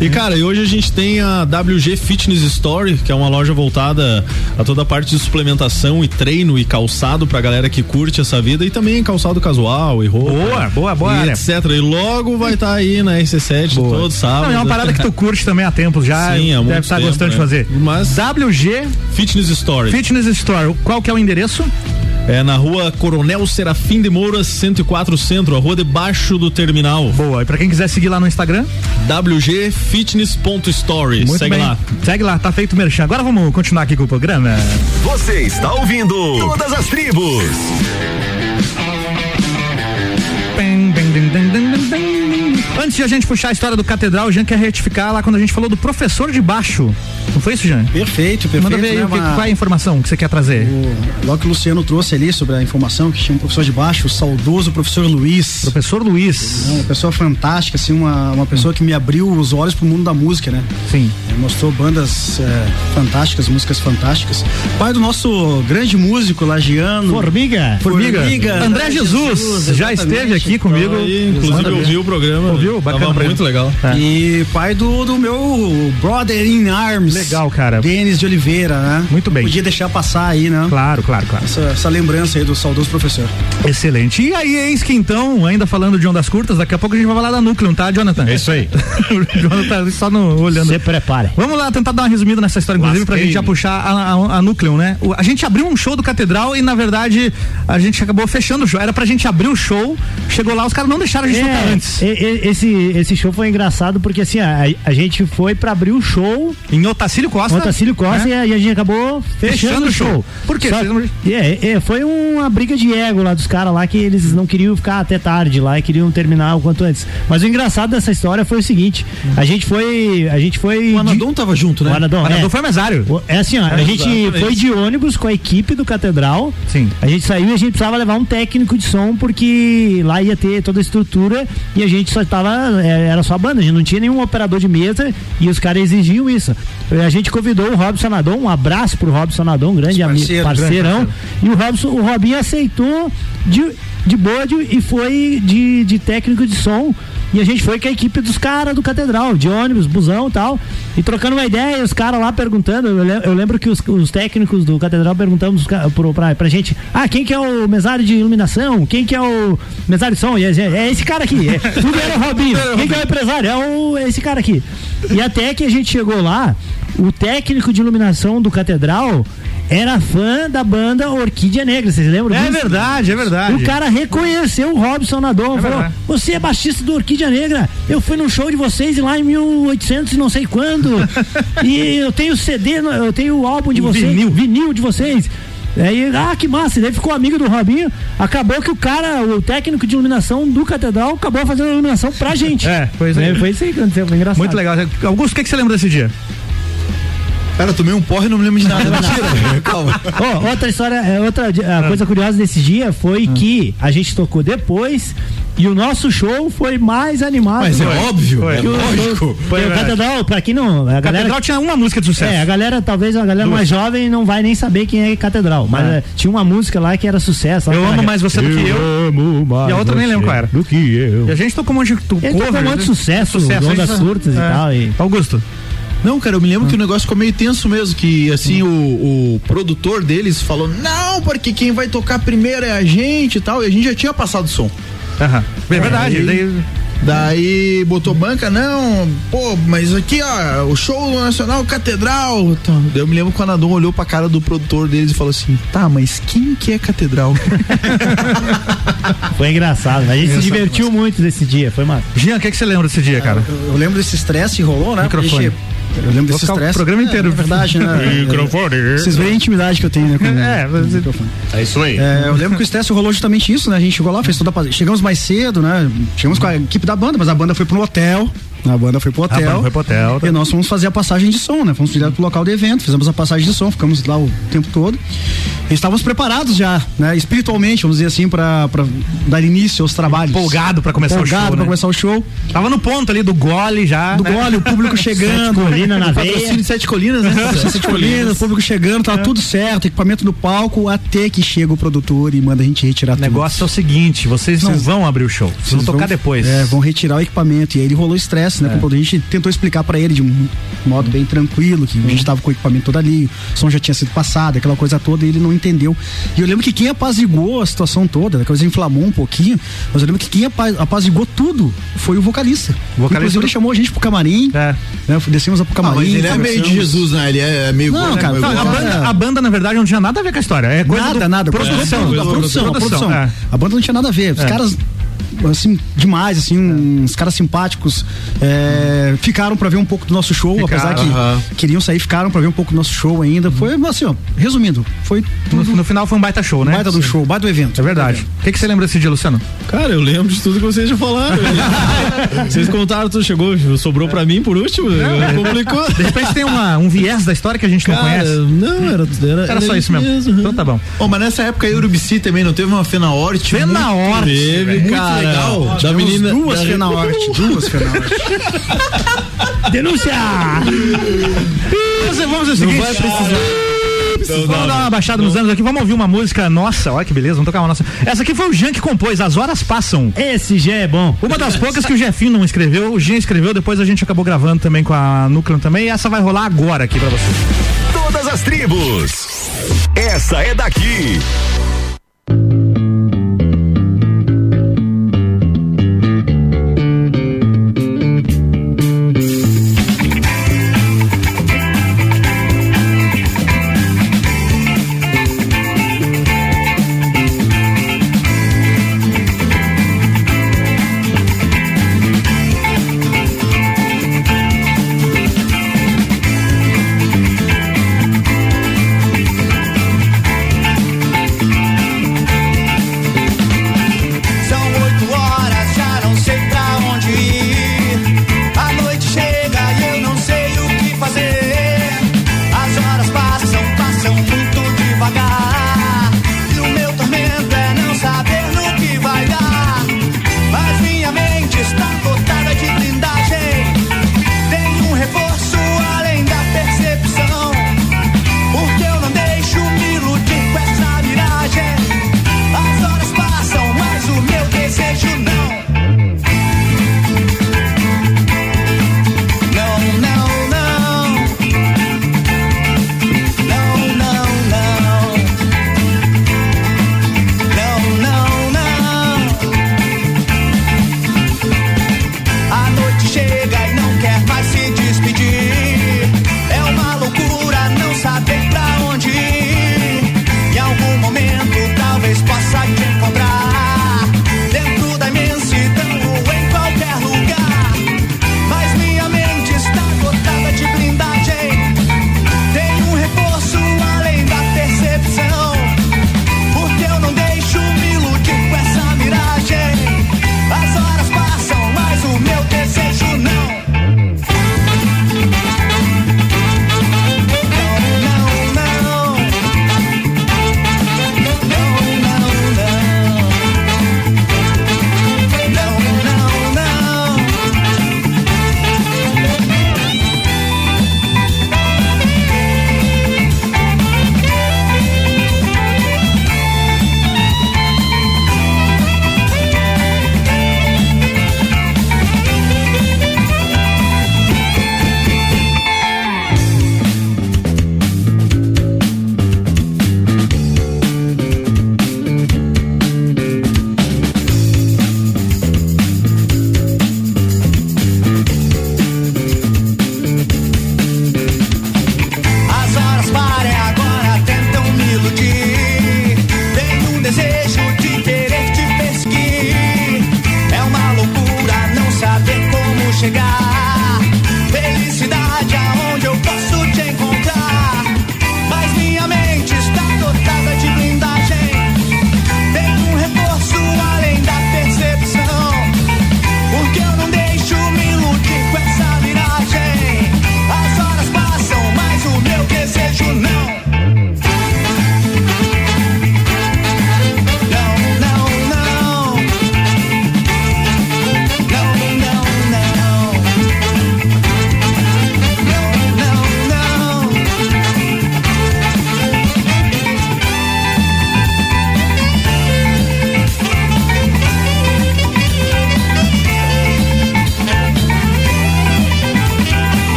E? E cara, e hoje a gente tem a WG Fitness Store, que é uma loja voltada a toda a parte de suplementação e treino e calçado pra galera que curte essa vida e também calçado casual e roupa. Boa, boa, boa E área. etc. E logo vai estar aí na RC7 todo sábado. Não, é uma parada que tu curte também há tempos já. Sim, há deve muito estar tempo, gostando de né? fazer. Mas WG Fitness Store. Fitness Store. Qual que é o endereço? É na rua Coronel Serafim de Moura, 104 Centro, a rua debaixo do terminal. Boa. E pra quem quiser seguir lá no Instagram? wgfitness.story. Muito Segue bem. lá. Segue lá, tá feito o merchan. Agora vamos continuar aqui com o programa. Você está ouvindo Todas as Tribos. Antes de a gente puxar a história do Catedral, o Jean quer retificar lá quando a gente falou do professor de baixo. Não foi isso, Jean? Perfeito, perfeito. Manda ver aí né, que, uma- qual é a informação que você quer trazer. O, logo que o Luciano trouxe ali sobre a informação que tinha um professor de baixo, o saudoso professor Luiz. Professor Luiz. Uma pessoa fantástica, assim, uma, uma pessoa que me abriu os olhos pro mundo da música, né? Sim. mostrou bandas é, fantásticas, músicas fantásticas. Pai do nosso grande músico lagiano. Formiga. Formiga. André Jesus, já esteve aqui comigo. Aí, inclusive, Manda eu ver. ouvi o programa. Ouviu? Bacana Tava muito ele. legal. É. E pai do, do meu brother in arms. Legal, cara. Denis de Oliveira, né? Muito bem. Podia deixar passar aí, né? Claro, claro, claro. Essa, essa lembrança aí do saudoso professor. Excelente. E aí, eis que então, ainda falando de ondas curtas, daqui a pouco a gente vai falar da Núcleo, tá, Jonathan? É isso aí. o Jonathan só no, olhando. Se prepare. Vamos lá tentar dar uma resumida nessa história, inclusive, pra Lasquei. gente já puxar a, a, a Núcleo, né? O- a gente abriu um show do Catedral e, na verdade, a gente acabou fechando o show. Era pra gente abrir o show, chegou lá, os caras não deixaram a gente tocar É, antes. e- e- esse, esse show foi engraçado porque assim, a, a gente foi pra abrir o show. Em Otacílio Costa. Otacílio Costa né? e, a, e a gente acabou fechando, Fechando o show. Por quê? Só- é, é, foi uma briga de ego lá dos caras lá que eles não queriam ficar até tarde lá e queriam terminar o quanto antes. Mas o engraçado dessa história foi o seguinte: a gente foi. A gente foi. O Anadon tava junto, né? O Anadon, O Anadon é. foi mesário. O- É assim, ó, a gente exatamente. foi de ônibus com a equipe do Catedral. Sim. A gente saiu e a gente precisava levar um técnico de som porque lá ia ter toda a estrutura e a gente só tava, é, era só banda, a gente não tinha nenhum operador de mesa e os caras exigiam isso. A gente convidou o Robson Adon, um abraço pro Robson Adon, um grande amigo, Parceiro, parceirão. grande E o Robson, o Robinho aceitou de, de boa de- e foi de, de técnico de som. E a gente foi com a equipe dos caras do Catedral, de ônibus, busão e tal. E trocando uma ideia, os caras lá perguntando. Eu, le- eu lembro que os, os técnicos do Catedral perguntamos pro, pra, pra gente: ah, quem que é o mesário de iluminação? Quem que é o mesário de som? E é esse cara aqui. É, tudo era o Robinho. Quem que é o empresário? É o, esse cara aqui. E até que a gente chegou lá, o técnico de iluminação do Catedral era fã da banda Orquídea Negra, vocês lembram É disso? verdade, é verdade. O cara reconheceu o Robson Nadon, falou: verdade. Você é baixista do Orquídea Negra. Eu fui num show de vocês lá em 1800 e não sei quando. e eu tenho CD, no- eu tenho o álbum de O vocês, vinil. vinil de vocês. Aí, ah, que massa. E daí ficou amigo do Robinho. Acabou que o cara, o técnico de iluminação do Catedral, acabou fazendo a iluminação pra gente. É, pois é. Foi isso aí que aconteceu, foi engraçado. Muito legal. Augusto, o que, que você lembra desse dia? Cara, tomei um porre e não me lembro de nada. Mentira. Calma. Ó, outra história, é, outra a coisa curiosa desse dia foi que a gente tocou depois e o nosso show foi mais animado. Mas é Foi. óbvio, Foi. é lógico. Foi, o verdade. Catedral, pra quem não. A galera, Catedral tinha uma música de sucesso. É, a galera, talvez a galera Duas. mais jovem não vai nem saber quem é Catedral. Mas É. é, tinha uma música lá que era sucesso. Eu amo mais você do que eu. amo mais E a outra nem lembro qual era. Do que eu. E a gente tocou um monte de tu- Ele tocou um monte de né? sucesso, Sucesso, Ondas gente- Surtas e é. tal, e- Augusto. Não, cara, eu me lembro que o negócio ficou meio tenso mesmo, que assim, o, o produtor deles falou, não, porque quem vai tocar primeiro é a gente e tal, e a gente já tinha passado o som. Aham. É verdade. Daí, daí- daí botou banca, não, pô, mas aqui, ó, o show nacional Catedral. Daí eu me lembro que o Anadon olhou pra cara do produtor deles e falou assim, tá, mas quem que é Catedral? Foi engraçado. A gente se divertiu muito nesse dia. Foi massa. Jean, o que, que você lembra desse dia, cara? Eu, eu lembro desse estresse que rolou, né? Microfone. Eu lembro desse ficar o estresse. programa inteiro. É, é verdade, né? Microfone. Vocês veem a intimidade que eu tenho, né? Com, É, microfone. É isso aí. É, eu lembro que o estresse rolou justamente isso, né? A gente chegou lá, fez toda a... Chegamos mais cedo, né? Chegamos com a equipe da banda, mas a banda foi pro hotel. A banda foi pro hotel. banda foi pro hotel, tá. E nós fomos fazer a passagem de som, né? Fomos direto pro local do evento, fizemos a passagem de som, ficamos lá o tempo todo. E estávamos preparados já, né? Espiritualmente, vamos dizer assim, pra, pra dar início aos trabalhos. Empolgado pra começar o Empolgado show, pra né? começar o show. Tava no ponto ali do gole já. Do né? gole, o público chegando. Sete colina na veia. Patrocínio Sete Colinas, né? Patrocínio Sete Colinas, o público chegando, tava tudo certo, equipamento no palco, até que chega o produtor e manda a gente retirar O negócio é o seguinte, vocês não Vocês- vão abrir o show, vocês vão tocar vão- depois. É, vão retirar o equipamento. E aí ele rolou estresse, né? com o produtor. A gente tentou explicar pra ele de um modo bem tranquilo, que a gente tava com o equipamento todo ali, o som já tinha sido passado, aquela coisa toda, e ele não entendeu. E eu lembro que quem apazigou a situação toda, a coisa inflamou um pouquinho, mas eu lembro que quem apa- apazigou tudo foi o vocalista. O vocalista Inclusive, do- ele chamou a gente pro camarim. É. Né? Descemos pro Ah, camarim. mas ele é meio de. Jesus, né? Ele é, é meio. Não, né? cara, Não, a, banda, a banda, na verdade, não tinha nada a ver com a história. É coisa nada, do- nada. Produção. a produção, a produção. é. A banda não tinha nada a ver. Os É. caras, assim, demais, assim, uns caras simpáticos, é, ficaram pra ver um pouco do nosso show, Ficaram, apesar que queriam sair, ficaram pra ver um pouco do nosso show ainda. Foi, assim, ó, resumindo, foi No, no final foi um baita show, né? baita do show, baita do evento. É verdade. O que, que você lembra desse dia, Luciano? Cara, eu lembro de tudo que vocês já falaram. vocês contaram tudo, chegou, sobrou pra mim por último, complicou. De repente tem uma, um viés da história que a gente não Cara, conhece. não, era, era, Era só isso mesmo. Então tá bom. Ô, mas nessa época aí, Urubici também não teve uma Fena Horte? Fena Horte, Teve, cara. Legal. Da menina- Duas da- duas Fena Horte. Denúncia! Vamos, fazer o seguinte. vai precisar. Vamos dar uma baixada nos anos aqui, vamos ouvir uma música nossa. Olha que beleza, vamos tocar uma nossa. Essa aqui foi o Jean que compôs, As Horas Passam. Esse já é bom. Uma das poucas que o Jefinho não escreveu, o Jean escreveu, depois a gente acabou gravando também com a Núcleo também, e essa vai rolar agora aqui pra você. Todas as tribos. Essa é daqui.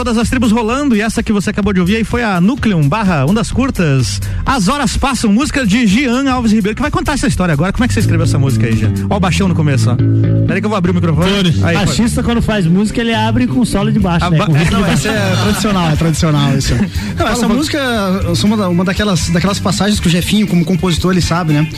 Todas as tribos rolando e essa que você acabou de ouvir aí foi a Núcleum barra Ondas Curtas. As horas passam, música de Gian Alves Ribeiro, que vai contar essa história agora. Como é que você escreveu essa música aí, Gian? Ó o baixão no começo, ó. Peraí que eu vou abrir o microfone. Aí, pode. Baixista, quando faz música, ele abre com solo de baixo, Ah, né? ba- Com ritmo Não, de essa baixo. é tradicional, é tradicional isso. Não, essa música é uma, da- uma daquelas, daquelas passagens que o Jefinho, como compositor, ele sabe, né?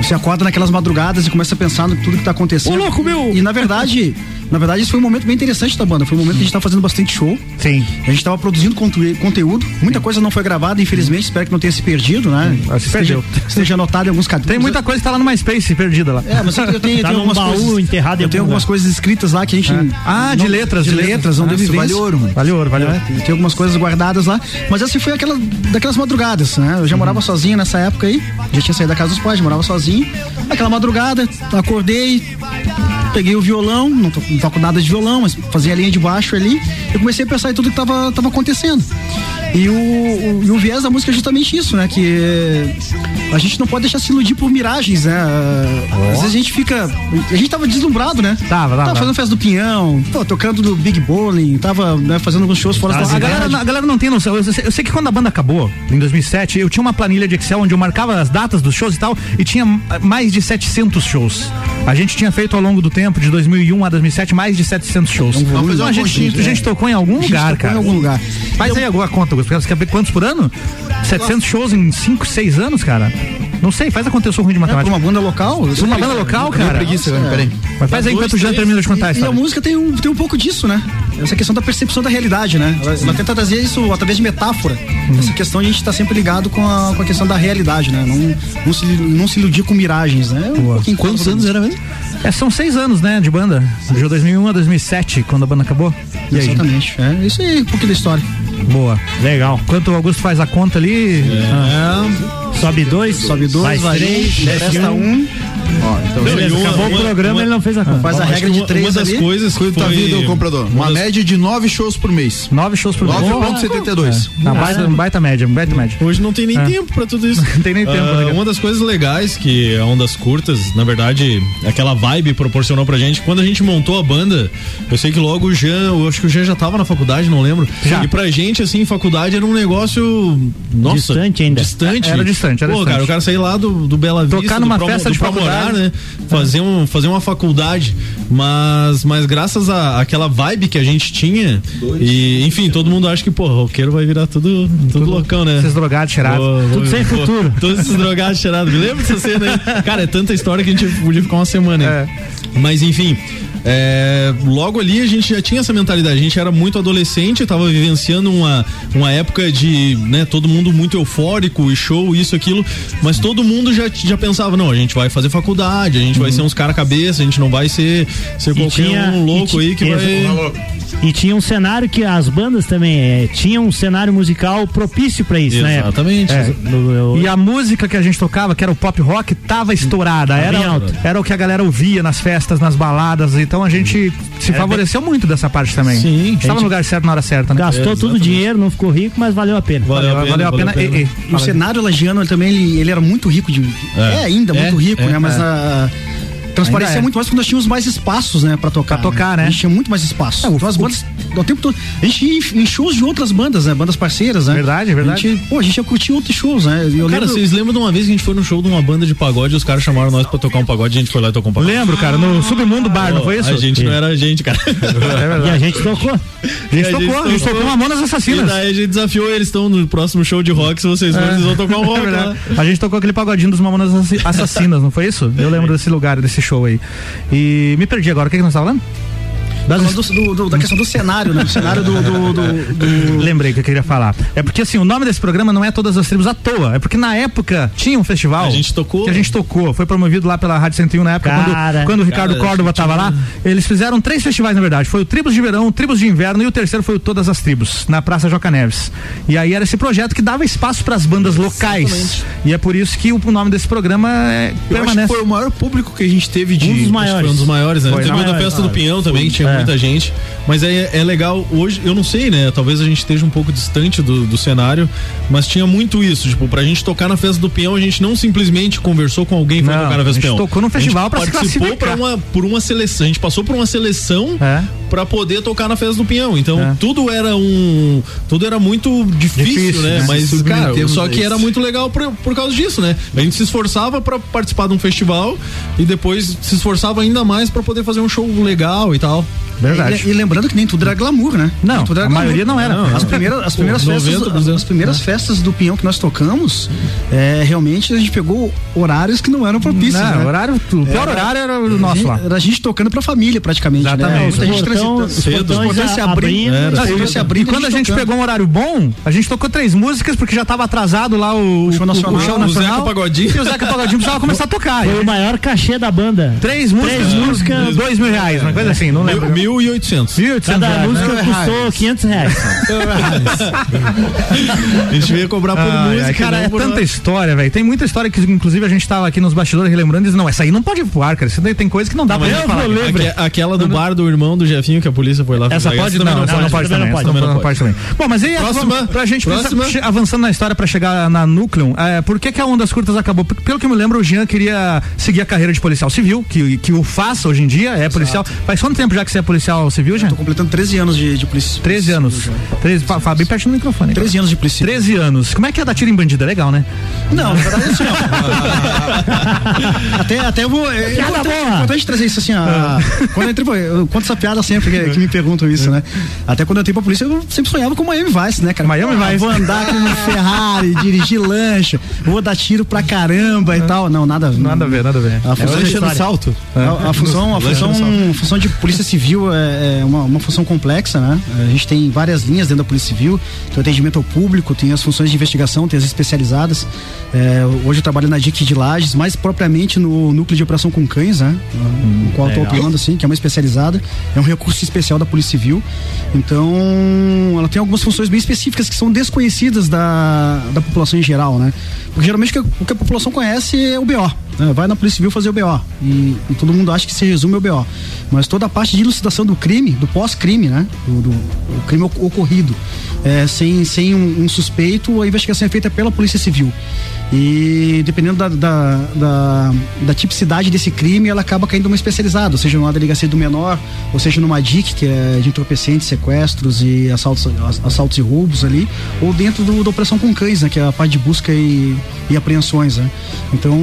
Você acorda naquelas madrugadas e começa a pensar no tudo que tá acontecendo. Ô, louco, meu! E na verdade, na verdade, esse foi um momento bem interessante da banda. Foi um momento que a gente tava fazendo bastante show. Sim. A gente tava produzindo conteúdo. Muita coisa não foi gravada, infelizmente. Espero que não tenha se perdido, né? Ah, se perdeu. esteja anotado em alguns capítulos. Tem muita coisa que tá lá no MySpace perdida lá. É, mas eu tenho, Tá tenho algumas baú coisas. enterrado Eu tenho algum algumas lugar. coisas escritas lá que a gente. Ah, de não- letras, de de letras, letras. não Ah, teve isso vivência. vale ouro, mano. Vale ouro, vale. É, tem, tem algumas coisas guardadas lá. Mas essa foi aquela daquelas madrugadas, né? Eu já morava sozinho nessa época aí. Já tinha saído da casa dos pais, morava sozinho. Aquela madrugada, acordei, peguei o violão, não, to, não toco nada de violão, mas fazia a linha de baixo ali. Eu comecei a pensar em tudo que tava, tava acontecendo. E o, o, e o viés da música é justamente isso, né? Que a gente não pode deixar se iludir por miragens, né? Às vezes a gente fica. A gente tava deslumbrado, né? Tava, tava. fazendo festa do Pinhão, pô, tocando do Big Bowling, tava né, fazendo alguns shows fora da a, galera, a galera não tem noção. Eu sei, eu sei que quando a banda acabou, em 2007, eu tinha uma planilha de Excel onde eu marcava as datas dos shows e tal, e tinha mais de 700 shows. A gente tinha feito ao longo do tempo, de 2001 a 2007, mais de 700 shows. Então a gente, a gente é. tocou em algum A gente lugar, tocou cara. em algum lugar. Faz aí agora a conta, Augusto. Você quer ver quantos por ano? 700 shows em 5, 6 anos, cara? Não sei, faz acontecer, eu sou ruim de É, matemática. uma banda local? Uma banda local, cara? preguiça, Nossa, peraí. Mas faz aí enquanto o Jean termina de contar a E a música tem um, tem um pouco disso, né? Essa questão da percepção da realidade, né? Ela, ela tenta trazer isso através de metáfora. Uhum. Essa questão a gente tá sempre ligado com a, com a questão da realidade, né? Não, não, se, não se iludir com miragens, né? Um pouquinho Quantos anos era mesmo? É, são seis anos, né, de banda. De 2001 a 2007, quando a banda acabou. E aí? Exatamente. É isso aí, um pouquinho da história. Boa. Legal. Enquanto o Augusto faz a conta ali. Ah, Sobe dois, Sobe dois, mais vai três, resta um. um. Ó, então Beleza, Uma- acabou uma- o programa, uma- ele não fez a conta. Faz a Acho regra de três uma das ali. coisas da foi... vida do comprador. Uma das- média de nove shows por mês. Nove shows por mês. 9,72. Não, baita, baita média, baita média. Hoje não tem nem É. tempo pra tudo isso. Não tem nem tempo, Ah, né? uma das coisas legais que a Ondas Curtas, na verdade, aquela vibe proporcionou pra gente. Quando a gente montou a banda, eu sei que logo o Jean, eu acho que o Jean já tava na faculdade, não lembro. Já. E pra gente, assim, faculdade era um negócio. Nossa, Distante ainda. Distante. Era distante, era Pô, distante. cara, o cara sair lá do, do Bela Vista. Tocar numa Promo- festa do de Promorar, né? Fazer, um, fazer uma faculdade. Mas, mas graças à àquela vibe que a gente tinha, e enfim, todo mundo acha que, pô, roqueiro vai virar tudo, tudo, loucão, né? Esses drogados cheirados. Pô, Tudo pô, sem pô, futuro. Todos esses drogados cheirados. Me lembra dessa cena aí? Cara, é tanta história que a gente podia ficar uma semana aí. É. Mas enfim. É, logo ali a gente já tinha essa mentalidade, a gente era muito adolescente, tava vivenciando uma, uma época de, né, todo mundo muito eufórico e show, isso, aquilo, mas todo mundo já, já pensava, não, a gente vai fazer faculdade, a gente vai ser uns cara cabeça, a gente não vai ser, ser Uhum. E qualquer tinha- um louco e aí que ti- vai... E tinha um cenário que as bandas também é, tinham um cenário musical propício pra isso, né? Exatamente. É, E a música que a gente tocava, que era o pop rock, tava estourada. Era, era o que a galera ouvia nas festas, nas baladas. Então a gente se Era favoreceu muito dessa parte também. Sim. Estava no lugar certo na hora certa, né? gastou todo o dinheiro, não ficou rico, mas valeu a pena. Valeu a pena, valeu a valeu pena. a pena. E- e- E o cenário lagiano ele também ele, ele era muito rico de. É, ainda É, muito rico, é, né? Mas é. a. Transparecia é. muito mais quando nós tínhamos mais espaços, né, pra tocar. Pra tocar, né? A gente tinha muito mais espaço. É, o- então as bandas, o tempo todo. A gente ia em, em shows de outras bandas, né? Bandas parceiras, né? Verdade, verdade. A gente, pô, a gente ia curtir outros shows, né? E Eu Cara, lembro- vocês lembram de uma vez que a gente foi no show de uma banda de pagode e os caras chamaram nós pra tocar um pagode e a gente foi lá e tocou um pagode? Lembro, cara, no Submundo Bar, não foi isso? A gente não era a gente, cara. É. E a gente tocou. A gente tocou, a gente tocou Mamonas E Assassinas. daí a gente desafiou eles estão no próximo show de rock, se vocês É. eles vão tocar um É rock verdade. A gente tocou aquele pagodinho dos Mamonas Assass- Assassinas, não foi isso? Eu lembro desse lugar, desse show aí. E me perdi agora, o que, que nós estávamos falando? Das do- do- do- da questão do cenário, né? O cenário do. do, do- do- Lembrei que eu queria falar. É porque assim, o nome desse programa não é Todas as Tribos à toa. É porque na época tinha um festival. A gente tocou. Que a gente tocou. Foi promovido lá pela Rádio 101 na época, Cara. quando, quando o Ricardo Cara, Córdova tinha- tava lá. Eles fizeram três festivais, na verdade. Foi o Tribos de Verão, o Tribos de Inverno e o terceiro foi o Todas as Tribos, na Praça Joca Neves. E aí era esse projeto que dava espaço para as bandas locais. E é por isso que o nome desse programa é, permanece. foi o maior público que a gente teve de. Um dos maiores. Foi um dos maiores, né? Foi, Teve da é, festa do é. Pinhão também, tinha É. muita gente. Mas é, é legal, hoje, eu não sei, né? Talvez a gente esteja um pouco distante do, do cenário, mas tinha muito isso. Tipo, pra gente tocar na festa do Pinhão, a gente não simplesmente conversou com alguém e foi Não, tocar na festa do gente tocou num A gente festival pra participou pra uma, por uma seleção. A gente passou por uma seleção É. pra poder tocar na festa do Pinhão. Então tudo era um. Tudo era muito difícil, Difícil, né? né? Mas, cara, só que era muito legal por, por causa disso, né? A gente se esforçava pra participar de um festival e depois se esforçava ainda mais pra poder fazer um show legal e tal. E, e lembrando que nem tudo era glamour, né? Não, era a maioria não era. As primeiras, as Pô, primeiras festas, 90%. as primeiras festas do Pinhão que nós tocamos, é, realmente a gente pegou horários que não eram propícios. Não, né? horário- o pior horário era o nosso a gente- lá. Era a gente tocando pra família, praticamente. Né? Exatamente. Muita gente Os portão- os portões se abrindo. Era. os portões se abrindo, e quando a gente tocando. pegou um horário bom, a gente tocou três músicas porque já tava atrasado lá o, o show nacional. O, show O nacional Zeca Pagodinho. E o Zeca Pagodinho precisava começar a tocar. Foi o maior cachê da banda. Três músicas, músicas. dois mil reais, uma coisa assim, não lembro. Mil e oitocentos. Mil e oitocentos Cada reais, música né? custou 500 reais. A gente veio cobrar por Ai, música. cara, não é tanta história, velho. Tem muita história que, inclusive, a gente tava aqui nos bastidores relembrando e diz, não, essa aí não pode ir pro ar, cara. Isso daí tem coisa que não dá pra gente falar. Aque- Aquela do bar do irmão do Jefinho que a polícia foi lá Essa pode? Não, essa não pode também. Essa não não pode também. Bom, mas aí, Próxima. pra gente avançando na história pra chegar na Núcleo, é, por que que a Ondas Curtas acabou? Pelo que eu me lembro, o Jean queria seguir a carreira de policial civil, que, que o faça hoje em dia, é policial. Faz quanto tempo já que você é policial civil, Jean? Tô completando 13 anos de, de polícia. 13 anos. 13, fa- fala bem pertinho do microfone. 13 anos de polícia. 13 anos. Como é que é dar tiro em bandido? É legal, né? Não, na verdade assim, ó. até, até eu vou. É Piada importante, boa. importante trazer isso assim, ó. Quando eu entrei, eu conto essa piada sempre que, que me perguntam isso, né? Até quando eu entrei pra polícia, eu sempre sonhava com Miami Vice, né, cara? Miami Pô, Vice. Vou andar com uma Ferrari, dirigir lancha, vou dar tiro pra caramba e tal. Não, nada Nada a ver, nada a ver. A função, lancha no salto. A, a função, a função, função de polícia civil é, é uma, uma função complexa, né? A gente tem várias linhas dentro da polícia civil, tem o atendimento ao público, tem as funções de investigação, tem as especializadas. É, hoje eu trabalho na DIC de Lages, mais propriamente no núcleo de operação com cães, né? No qual legal. atuando, assim, que é uma especializada, é um recurso especial da Polícia Civil. Então, ela tem algumas funções bem específicas que são desconhecidas da, da população em geral, né? Porque geralmente o que, o que a população conhece é o BO. né? Vai na Polícia Civil fazer o BO. E, e todo mundo acha que se resume ao BO. Mas toda a parte de elucidação do crime, do pós-crime, né? Do, do- o crime oc- ocorrido, é, sem, sem um, um suspeito, a investigação é feita pela Polícia Civil. E dependendo da, da, da, da tipicidade desse crime, ela acaba caindo numa especializada, ou seja, numa delegacia do menor, ou seja, numa DIC, que é de entorpecentes, sequestros e assaltos, ass- assaltos e roubos ali, ou dentro do, da operação com cães, né, que é a parte de busca e, e apreensões. Né? Então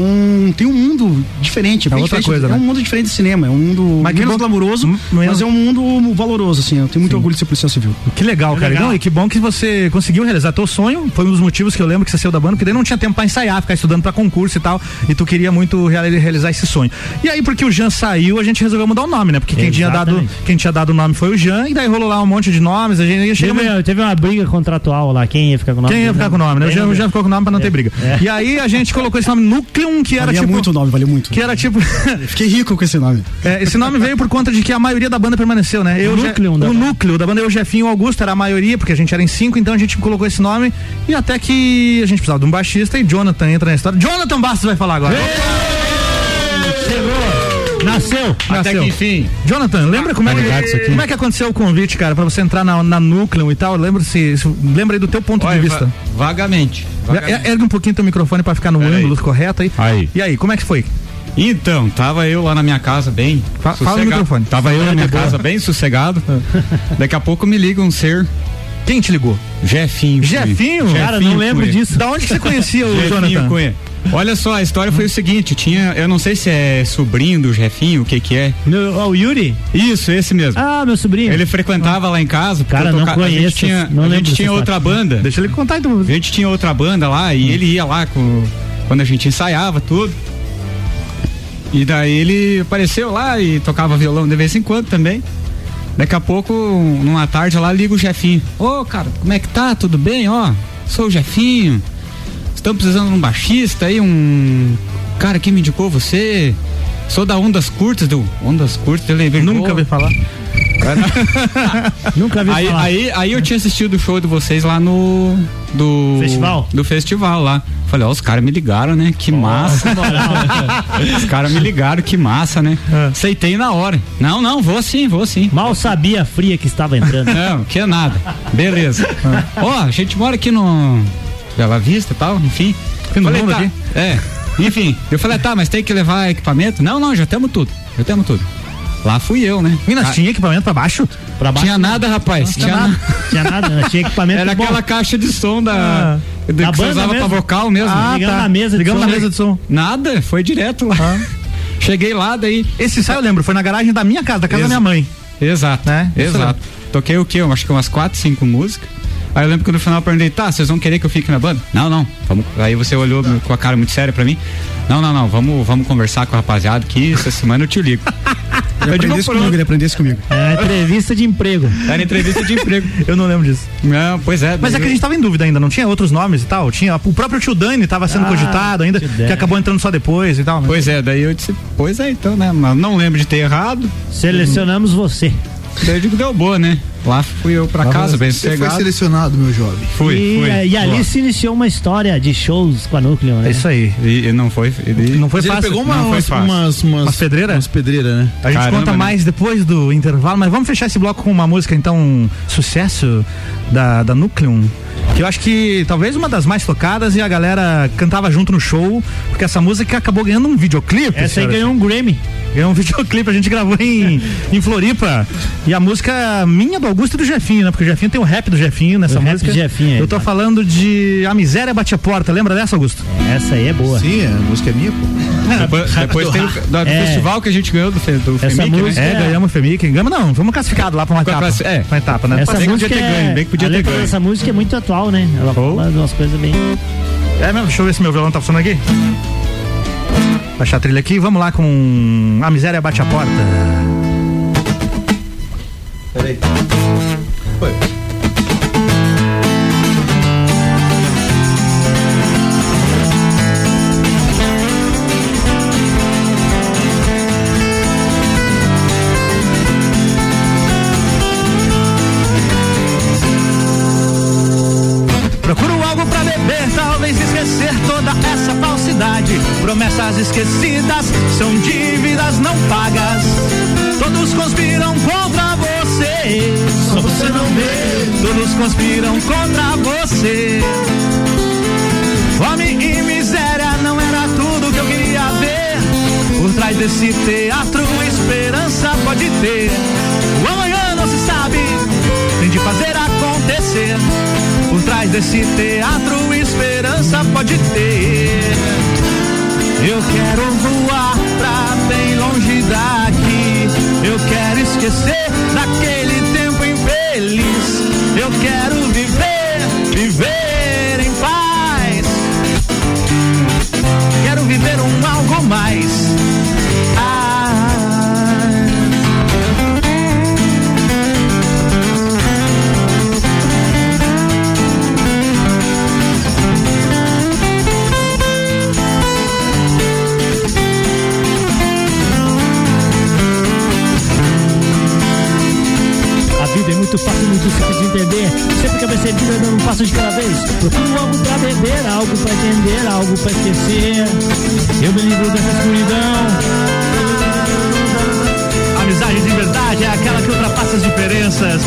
tem um mundo diferente, É bem outra coisa, é um né? mundo diferente de cinema, é um mundo Mas menos bom- glamouroso, Hum, mas é um mundo valoroso, assim, eu tenho muito orgulho de ser policial civil. Que legal, cara. legal. Não, e que bom que você conseguiu realizar teu sonho. Foi um dos motivos que eu lembro que você saiu da banda, porque daí não tinha tempo pra ensaiar, ficar estudando pra concurso e tal. E tu queria muito real- realizar esse sonho. E aí, porque o Jean saiu, a gente resolveu mudar o nome, né? Porque quem tinha, dado, quem tinha dado o nome foi o Jean, e daí rolou lá um monte de nomes. A gente chegou. Teve, teve uma briga contratual lá, quem ia ficar com o nome? Quem ia ficar com o nome, né? O Jean, o Jean ficou com o nome pra não ter briga. É. E aí a gente colocou esse nome Núcleum, que era Valia tipo. muito o nome, valeu muito. Que era tipo. Fiquei rico com esse nome. É, esse nome veio por conta de que a maioria da banda permaneceu, né? Eu, O núcleo da o banda. núcleo da banda, eu, Jefinho e o Augusto era a maioria, porque a gente era em cinco, então a gente colocou esse nome e até que a gente precisava de um baixista e Jonathan entra na história. Jonathan Bastos vai falar agora. Chegou! Nasceu! Até que enfim. Jonathan, lembra como é, que, aqui. como é que aconteceu o convite, cara, pra você entrar na, na Núcleo e tal? Lembra se, se- lembra aí do teu ponto Olha, de vista. va- vagamente. É- Ergue um pouquinho teu microfone pra ficar no ângulo correto aí. Aí. E aí, como é que foi? Então, tava eu lá na minha casa bem. Fa- fala no sossegado. microfone. Tava eu na minha casa bem sossegado. Daqui a pouco me liga um ser. Quem te ligou? Jefinho. Jefinho? Cara, não lembro Cunha. disso. Da onde que você conhecia o Jefinho Jonathan? Cunha. Olha só, a história foi o seguinte, tinha, eu não sei se é sobrinho do Jefinho, o que que é. Meu, o Yuri? Isso, esse mesmo. Ah, meu sobrinho. Ele frequentava lá em casa, Cara, eu não toca- a gente conheço, tinha, não a gente tinha outra história. banda. Deixa ele contar então. A gente tinha outra banda lá e ele ia lá com, quando a gente ensaiava tudo. E daí ele apareceu lá e tocava violão de vez em quando também. Daqui a pouco, numa tarde lá, liga o Jefinho. Ô, cara, como é que tá? Tudo bem? Ó, sou o Jefinho. Estamos precisando de um baixista aí, um cara que me indicou você. Sou da Ondas Curtas, do Ondas Curtas, ele veio, Nunca "Pô, ouvi falar. Nunca vi aí, falar. Aí, aí eu tinha assistido o show de vocês lá no. Do. Festival? Do festival lá. Falei, ó, os caras me ligaram, né? Que massa. os caras me ligaram, que massa, né? Aceitei na hora. Não, não, vou sim, vou sim. Mal sabia a fria que estava entrando. Não, que é nada. Beleza. Ó, a gente mora aqui no Bela Vista e tal, enfim. Falei, mundo tá, aqui. É. Enfim, eu falei, tá, mas tem que levar equipamento? Não, não, já temos tudo. Já temos tudo. Lá fui eu, né? Minas, Ah, tinha equipamento pra baixo? Pra baixo. Tinha nada, rapaz. Tinha nada. Tinha nada, né? tinha equipamento Era bom. aquela caixa de som da. Ah. Da que você banda usava mesmo? pra vocal mesmo. Ah, Ligamos tá. na mesa Ligamos som. na mesa de som. Nada, foi direto lá. Cheguei lá, daí. Esse ensaio eu lembro, foi na garagem da minha casa, da casa da minha mãe. Exato, Né? Exato. Toquei o quê? Eu acho que umas quatro, cinco músicas. Aí eu lembro que no final eu perguntei, tá, vocês vão querer que eu fique na banda? Não, não. Vamos. Aí você olhou com a cara muito séria pra mim. Não, não, não. Vamos, vamos conversar com o rapaziada que essa semana eu te ligo. Ele Eu digo, aprendesse pronto. comigo, ele comigo. É entrevista de emprego. Era entrevista de emprego. Eu não lembro disso. Não, pois é. Mas é que a gente tava em dúvida ainda, não tinha outros nomes e tal. Tinha o próprio tio Dani tava sendo Ah, cogitado ainda, que acabou entrando só depois e tal. mas- Pois é, daí eu disse, pois é, então, né? Mas não lembro de ter errado. Selecionamos você. Daí eu digo, deu boa, né? Lá fui eu pra casa, bem Você foi sossegado. selecionado, meu jovem. Fui, e, fui. e ali se iniciou uma história de shows com a Núcleo, né? É isso aí. E, e não foi. e- Não foi Mas ele fácil. pegou uma, Não foi umas, fácil. umas, umas, Umas pedreiras? Umas pedreiras, né? A gente Caramba, conta né? mais depois do intervalo, mas vamos fechar esse bloco com uma música, então, sucesso da, da Nucleum. Que eu acho que talvez uma das mais tocadas e a galera cantava junto no show, porque essa música acabou ganhando um videoclipe. Essa aí ganhou um Grammy. Ganhou um videoclipe, a gente gravou em, em Floripa. E a música minha do Augusto e do Jefinho, né? Porque o Jefinho tem o rap do Jefinho nessa O rap música. do Jefinho aí, eu tô tá. falando de A Miséria Bate a Porta. Lembra dessa, Augusto? Essa aí é boa. Sim, a música é minha, pô. Depois, depois tem o do, do É. festival que a gente ganhou do, fe- do Essa FEMIC, música né? É, ganhamos o FEMIC. Ganhamos não, fomos classificados lá pra uma Com etapa. classe- é. Uma etapa, né? Essa Bem que música podia ter é, ganho, bem que podia ter ganho. dessa música é muito atual, né? Ela fala de umas coisas bem... É mesmo, deixa eu ver se meu violão tá funcionando aqui. Baixar a trilha aqui, vamos lá com A Miséria Bate a Porta. Peraí. Foi. Procuro algo pra beber, talvez esquecer toda essa falsidade. Promessas esquecidas Desse teatro, esperança pode ter. O amanhã não se sabe, tem de fazer acontecer. Por trás desse teatro, esperança pode ter. Eu quero voar pra bem longe daqui. Eu quero esquecer daquele tempo infeliz. Eu quero viver, viver em paz. Quero viver um algo mais. Muito fácil, muito simples de entender. Sempre que a ser vida dando um passo de cada vez. Procuro algo pra beber, algo pra entender, algo pra esquecer. Eu me livro dessa escuridão. Amizade de verdade é aquela que ultrapassa as diferenças.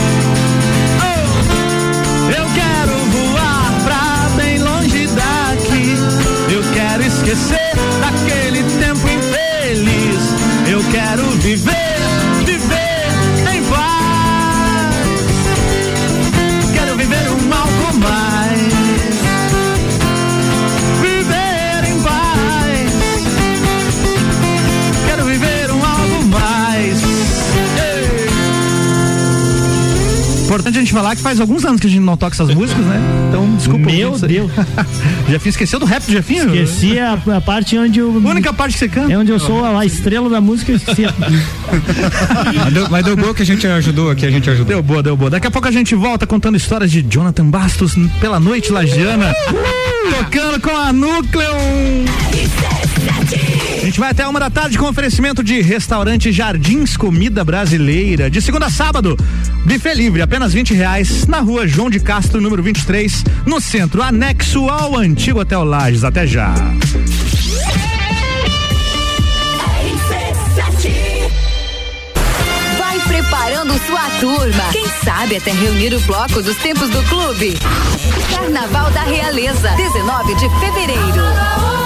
Oh! Eu quero voar pra bem longe daqui. Eu quero esquecer daquele tempo infeliz. Eu quero viver, viver em paz. Importante a gente falar que faz alguns anos que a gente não toca essas músicas, né? Então, desculpa. Meu. Deus. Jefinho esqueceu do rap do Jefinho? Esqueci a, a parte onde eu. A única parte que você canta. É onde eu sou a, a estrela da música, eu esqueci. a- Mas deu, mas deu boa que a gente ajudou aqui, a gente ajudou. Deu boa, deu boa. Daqui a pouco a gente volta contando histórias de Jonathan Bastos pela noite lagiana. Tocando com a Núcleo. A gente vai até uma da tarde com oferecimento de restaurante Jardins Comida Brasileira. De segunda a sábado, buffet livre, apenas 20 reais, na rua João de Castro, número 23, no centro, anexo ao antigo Hotel Lages. Até já. Vai preparando sua turma. Quem sabe até reunir o bloco dos tempos do clube. Carnaval da Realeza, 19 de fevereiro.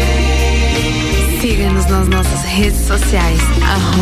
Siga-nos nas nossas redes sociais, arroba.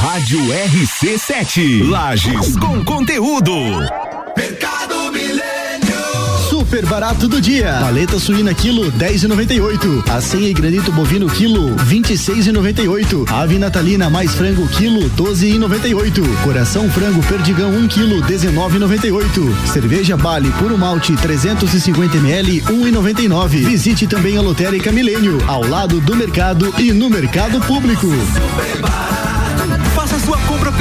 Rádio RC7. Lages com conteúdo. Mercado Milênio. Super barato do dia. Paleta suína quilo 10,98. Aceia e granito bovino quilo 26,98. Ave natalina mais frango quilo 12,98. Coração frango perdigão 1 quilo 19,98. Cerveja Bale puro malte 350 ml 1,99. Visite também a Lotérica Milênio ao lado do mercado e no mercado público. Faça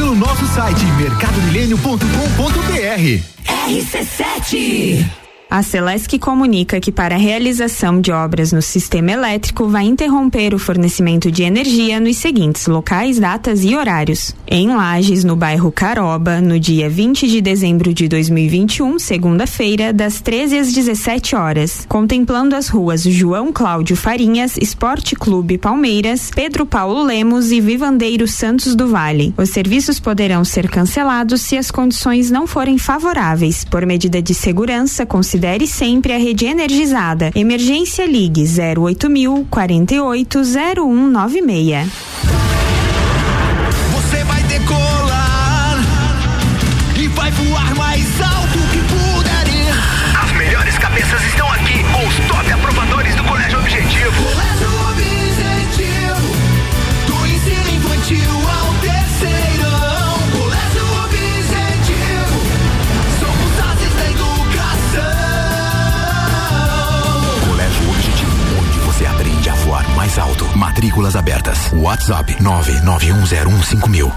pelo nosso site mercadomilênio.com.br. RC7 a Celesc comunica que para a realização de obras no sistema elétrico vai interromper o fornecimento de energia nos seguintes locais, datas e horários. Em Lages, no bairro Caroba, no dia 20 de dezembro de 2021, segunda-feira, das 13 às 17 horas, contemplando as ruas João Cláudio Farinhas, Esporte Clube Palmeiras, Pedro Paulo Lemos e Vivandeiro Santos do Vale. Os serviços poderão ser cancelados se as condições não forem favoráveis. Por medida de segurança, considere sempre a rede energizada. Emergência Ligue 08000 48 0196. Você vai decolar Matrículas abertas. WhatsApp 991015000.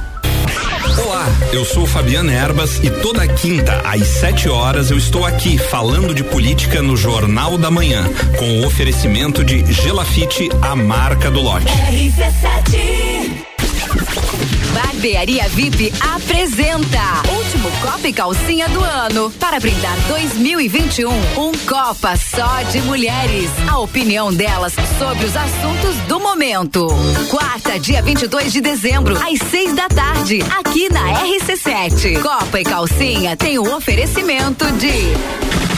Olá, eu sou Fabiana Erbas e toda quinta às 7 horas eu estou aqui falando de política no Jornal da Manhã, com o oferecimento de Gelafite, a marca do lote. Barbearia VIP apresenta Último Copa e Calcinha do ano. Para brindar 2021, um Copa só de mulheres. A opinião delas sobre os assuntos do momento. Quarta, dia 22 de dezembro, às 6 da tarde, aqui na RC7. Copa e Calcinha tem o oferecimento de.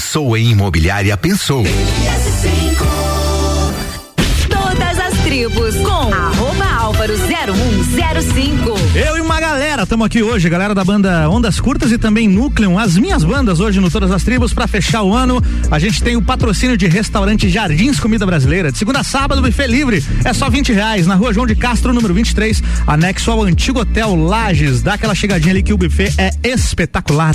Pensou em imobiliária, pensou. Todas as tribos com arroba Álvaro 0105. Eu e uma galera, estamos aqui hoje, galera da banda Ondas Curtas e também Núcleo, as minhas bandas hoje no Todas as Tribos para fechar o ano. A gente tem o patrocínio de restaurante Jardins Comida Brasileira, de segunda a sábado, buffet livre, é só 20 reais, na rua João de Castro, número 23, anexo ao antigo Hotel Lages. Dá aquela chegadinha ali que o buffet é espetacular.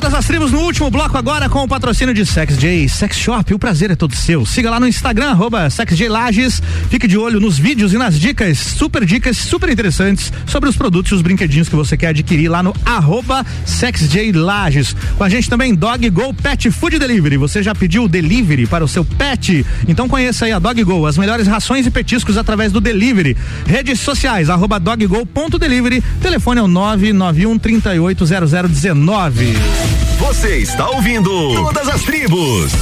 Todas as tribos no último bloco agora com o patrocínio de Sex J Sex Shop. O prazer é todo seu. Siga lá no Instagram, arroba Sex J Lages. Fique de olho nos vídeos e nas dicas, super dicas, super interessantes sobre os produtos e os brinquedinhos que você quer adquirir lá no arroba Sex J Lages. Com a gente também Dog Go Pet Food Delivery. Você já pediu o delivery para o seu pet? Então conheça aí a Dog Go, as melhores rações e petiscos através do delivery. Redes sociais, arroba doggo.delivery. Telefone é o 991 380019. Você está ouvindo Todas as Tribos.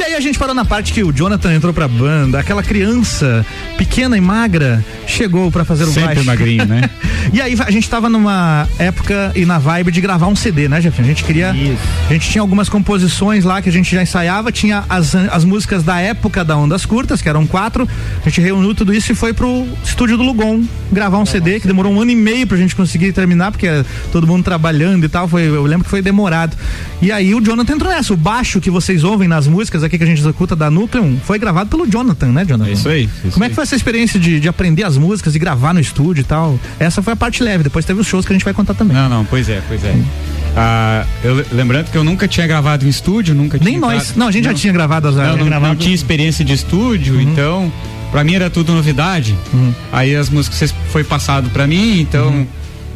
E aí a gente parou na parte que o Jonathan entrou pra banda, aquela criança pequena e magra chegou pra fazer o Sempre baixo. magrinho, né? e aí a gente tava numa época e na vibe de gravar um CD, né, Jefinho? A gente queria. A gente tinha algumas composições lá que a gente já ensaiava, tinha as, as músicas da época da Ondas Curtas, que eram quatro. A gente reuniu tudo isso e foi pro estúdio do Lugon gravar um CD que demorou um ano e meio pra gente conseguir terminar, porque todo mundo trabalhando e tal. Foi, eu lembro que foi demorado. E aí o Jonathan entrou nessa. O baixo que vocês ouvem nas músicas aqui que a gente executa da Nucleum foi gravado pelo Jonathan, né, Jonathan? É isso aí. isso Como é que foi essa experiência de, de aprender as músicas e gravar no estúdio e tal? Essa foi a parte leve, depois teve os shows que a gente vai contar também. Não, não, pois é, pois é. Ah, eu, le- lembrando que eu nunca tinha gravado em estúdio, nunca Nem nós. Não, a gente já tinha gravado as Não, não, gravado- não tinha experiência de estúdio, Uhum. então pra mim era tudo novidade. Aí as músicas foi passado pra mim, então Uhum.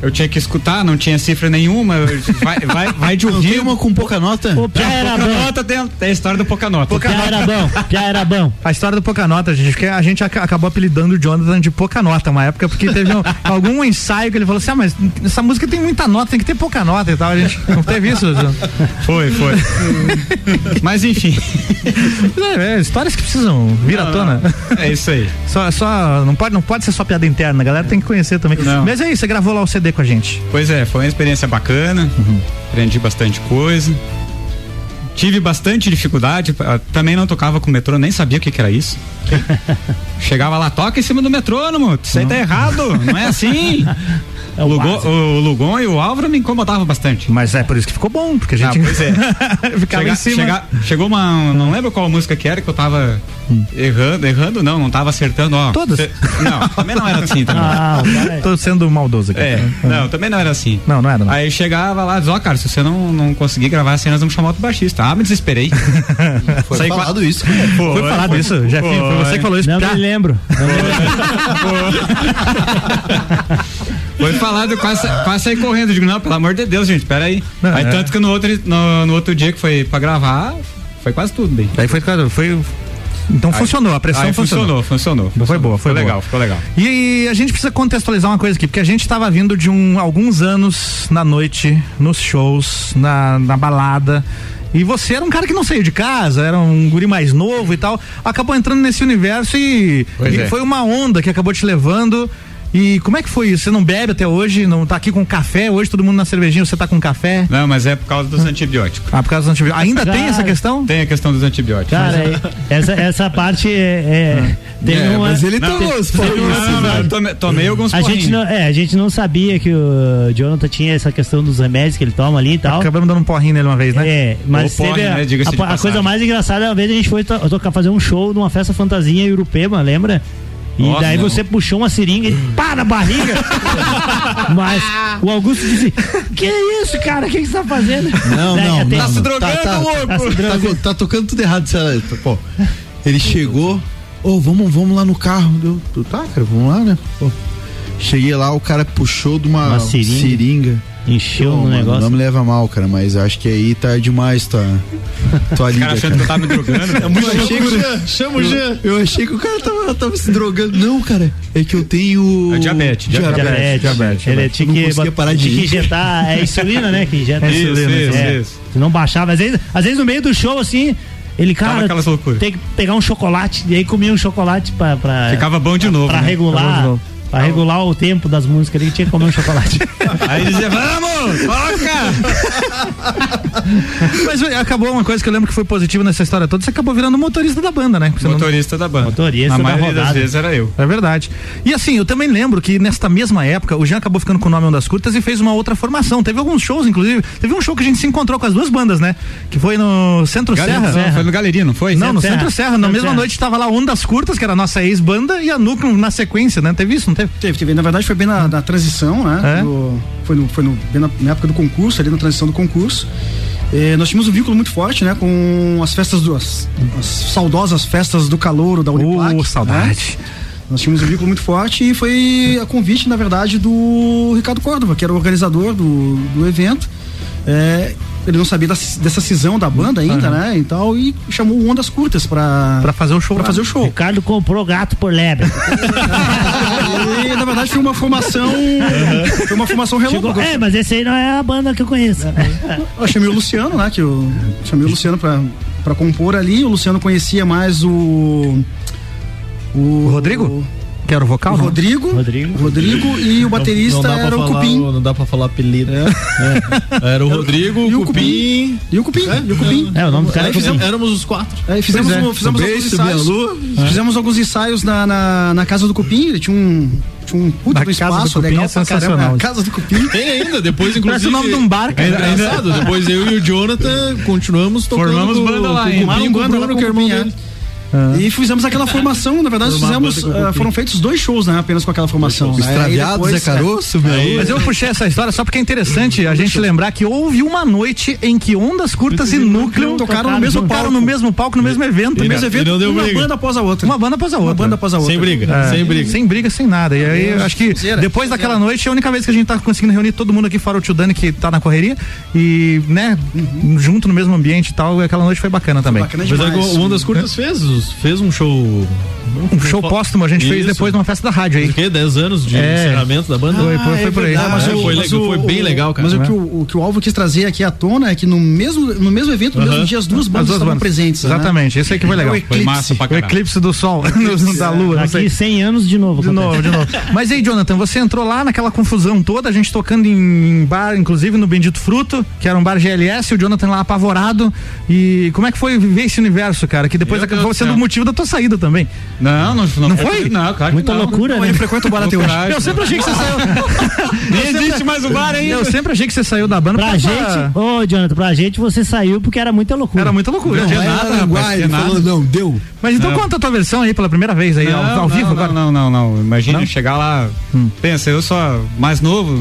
Eu tinha que escutar, não tinha cifra nenhuma. Vai, vai, vai de ouvir. uma com pouca nota? O Pia era pouca bom. nota tem, tem a história do pouca nota. Pouca Pia era bom. Pia era bom. A história do Pouca Nota, gente, porque a gente aca- acabou apelidando o Jonathan de Pouca Nota uma época, porque teve um- algum ensaio que ele falou assim: ah, mas essa música tem muita nota, tem que ter pouca nota e tal. A gente não teve isso, Jonathan? Foi, foi. Mas enfim. É, é, histórias que precisam vir à Não, tona. não. É isso aí. Só, só, não, pode, não pode ser só piada interna, a galera tem que conhecer também. Não. Mas é isso, você gravou lá o CD com a gente. Pois é, foi uma experiência bacana, aprendi bastante coisa. Tive bastante dificuldade, ah, também não tocava com metrô, nem sabia o que, que era isso. Chegava lá, toca em cima do metrônomo, isso aí tá errado, não é assim. O Lugon, o Lugon e o Álvaro me incomodavam bastante. Mas é por isso que ficou bom, porque a gente Ah, pois é. ficava Chega- em cima. chega- chegou uma. Não lembro qual música que era que eu tava errando, errando não, não tava acertando, ó. Todas? Cê- não, também não era assim também. Ah, o cara é- Tô sendo maldoso aqui. É, não, também não era assim. Não, não era. Não. Aí chegava lá, diz, ó, cara, se você não, não conseguir gravar assim, nós vamos chamar outro baixista. Ah, me desesperei. Foi Saí falado isso. Foi falado isso, Jefinho? Foi você que falou isso. Não Tá. me lembro. Foi falado, quase, quase saí correndo. Digo, não, pelo amor de Deus, gente, pera aí. Não, aí é. tanto que no outro, no, no outro dia que foi pra gravar, foi quase tudo bem. Aí foi, foi. Então Aí- funcionou, a pressão funcionou. funcionou, funcionou. Foi boa, foi Ficou boa. legal, ficou legal. E a gente precisa contextualizar uma coisa aqui, porque a gente estava vindo de um, alguns anos na noite, nos shows, na, na balada. E você era um cara que não saiu de casa, era um guri mais novo e tal. Acabou entrando nesse universo e, e é. foi uma onda que acabou te levando. E como é que foi isso? Você não bebe até hoje? Não tá aqui com café? Hoje todo mundo na cervejinha, você tá com café? Não, mas é por causa dos antibióticos. Ah, por causa dos antibióticos. Ainda tem Cara, essa questão? Tem a questão dos antibióticos. Cara, é- essa, essa parte é. é tem É, uma, mas ele tem- tomou os tem-. Não, não, tomei, tomei alguns a gente não, é, a gente não sabia que o Jonathan tinha essa questão dos remédios que ele toma ali e tal. Acabamos dando um porrinho nele uma vez, né? É, mas porre, teve a, né, a- a coisa mais engraçada, uma vez a gente foi to- tocar fazer um show numa festa fantasia em Urupema, lembra? E Nossa, daí não. você puxou uma seringa e pá na barriga. Mas o Augusto disse: Que isso, cara? O que, que você tá fazendo? Não, Daí não, até- não. se drogando, tá, tá, louco. Tá, tá co- tá tocando tudo errado, sei lá, pô. Ele chegou, ô, vamos, vamos lá no carro. Deu, tu tá, cara, vamos lá, né? Pô. Cheguei lá, o cara puxou de uma, Uma seringa. seringa. Encheu Pô, no mano, negócio. Não me leva mal, cara, mas acho que aí tá demais tua, tua liga, caras achando que eu tava me drogando. É muito achei que, chama o Jean. Eu achei que o cara tava, tava se drogando. Não, cara, é que eu tenho. É diabetes, diabetes. Diabetes, diabetes, Ele tinha não que, bot- parar de tinha que injetar é insulina, né? Que injeta Isso, insulina. isso, é. isso. Se não baixava, às vezes, às vezes no meio do show, assim, ele, cara, tem que pegar um chocolate, e aí comia um chocolate pra. pra Ficava bom de novo. pra né? Regular. Pra regular o tempo das músicas, ele tinha que comer um chocolate. Aí dizia, vamos, toca! Mas acabou uma coisa que eu lembro que foi positiva nessa história toda, você acabou virando motorista da banda, né? Você não- Motorista da banda. Motorista Na da maioria das rodada. vezes era eu. É verdade. E assim, eu também lembro que nesta mesma época, o Jean acabou ficando com o nome Ondas Curtas e fez uma outra formação. Teve alguns shows, inclusive. Teve um show que a gente se encontrou com as duas bandas, né? Que foi no Centro Galera, Serra. Foi no Galeria, não foi? Não, no Serra. Centro Serra. Na Centro mesma Serra. noite tava lá Ondas Curtas, que era a nossa ex-banda, e a Núcleo na sequência, né? Teve isso, não teve? Teve, teve. Na verdade, foi bem na, na transição, né? É? Do- foi no, foi no, bem na, na época do concurso, ali na transição do concurso. Eh, nós tínhamos um vínculo muito forte, né? Com as festas do. As, as saudosas festas do calouro da Uniplac. Oh, saudade. né? Nós tínhamos um vínculo muito forte e foi a convite, na verdade, do Ricardo Córdova, que era o organizador do, do evento. É, ele não sabia da- dessa cisão da banda ainda, Aham. né? E tal, e chamou o Ondas Curtas pra, pra fazer o show. Pra fazer o show. Ricardo comprou gato por lebre. E, na verdade, foi uma formação. Foi uma formação relâmpago. É, mas esse aí não é a banda que eu conheço. Eu chamei o Luciano, né? Que eu chamei o Luciano pra, pra compor ali. O Luciano conhecia mais o. O, Rodrigo? Que era o vocal? O não? Rodrigo. Rodrigo. Rodrigo e o baterista não pra era o falar Cupim. Não dá pra falar apelido. É. Era o Rodrigo, E o Cupim. E o Cupim. E o Cupim. É, o nome do cara é Aí fizemos, Cupim. Éramos os quatro. Aí fizemos, é. um- fizemos alguns ensaios. lua. Fizemos alguns ensaios na, na, na casa do Cupim. Ele tinha um. Tinha um puta Na do casa do espaço Cupim legal é caramba. sensacional. A casa do Cupim. Tem ainda, depois inclusive. Parece o nome de um bar, cara. É engraçado, depois eu e o Jonathan continuamos tocando. Formamos banda lá, com o hein? Cupim, lá Bruno, com que é o irmão Cupim, dele. E fizemos aquela formação, na verdade, fizemos, ah, Cupim. foram feitos dois shows, né? Apenas com aquela formação. né? Aí Extraviado, depois, Zé Caroço, meu. Aí- Mas eu puxei essa história só porque é interessante a gente lembrar que houve uma noite em que Ondas Curtas e Núcleo tocaram no mesmo palco. no mesmo palco, no mesmo evento. No mesmo E evento, não deu uma briga. banda após a outra. Uma banda após a outra. Uma banda após a outra. Sem briga, É, sem briga. Sem briga, sem nada. E aí, eu acho que depois daquela noite, é a única vez que a gente tá conseguindo reunir todo mundo aqui, fora o tio Dani, que tá na correria, e, né, junto no mesmo ambiente e tal, e aquela noite foi bacana também. Bacana Mas é demais. que o Ondas Curtas fez, fez um show. Um show póstumo a gente fez Isso. depois numa festa da rádio aí. O quê? 10 anos de É. encerramento da banda? Foi, foi, foi por aí. Ah, mas é, o- foi, mas legal, o- foi bem legal, cara. Mas o que o, o que o Alvo quis trazer aqui à tona é que no mesmo, no mesmo evento, no Aham. mesmo dia, as duas As bandas duas estavam bandas. presentes. né? Exatamente, isso aí que foi legal. É o Foi massa pra O caralho. eclipse do sol, da lua. Daqui 100 anos de novo. De novo, de novo. Mas aí, Jonathan, você entrou lá naquela confusão toda, a gente tocando em, bar, inclusive no Bendito Fruto, que era um bar GLS, o Jonathan lá apavorado. E como é que foi viver esse universo, cara? Que depois acabou sendo. O motivo da tua saída também. Não, não, não, Não foi? Não, claro Muita não. loucura, Não, né? ele frequenta o bar até hoje. Eu sempre achei que você saiu. Nem existe mais o bar ainda. Eu sempre achei que você saiu da banda Pra causa- gente, ô Jonathan, pra gente você saiu porque era muita loucura. Era muita loucura. Não, Tinha aí nada, era rapaz, tinha nada. falou, não, deu. Mas então Não. conta a tua versão aí pela primeira vez aí, ao, Não, ao não, vivo não, agora. Não, não, não. Imagina Não? chegar lá. Hum. Pensa, eu só mais novo,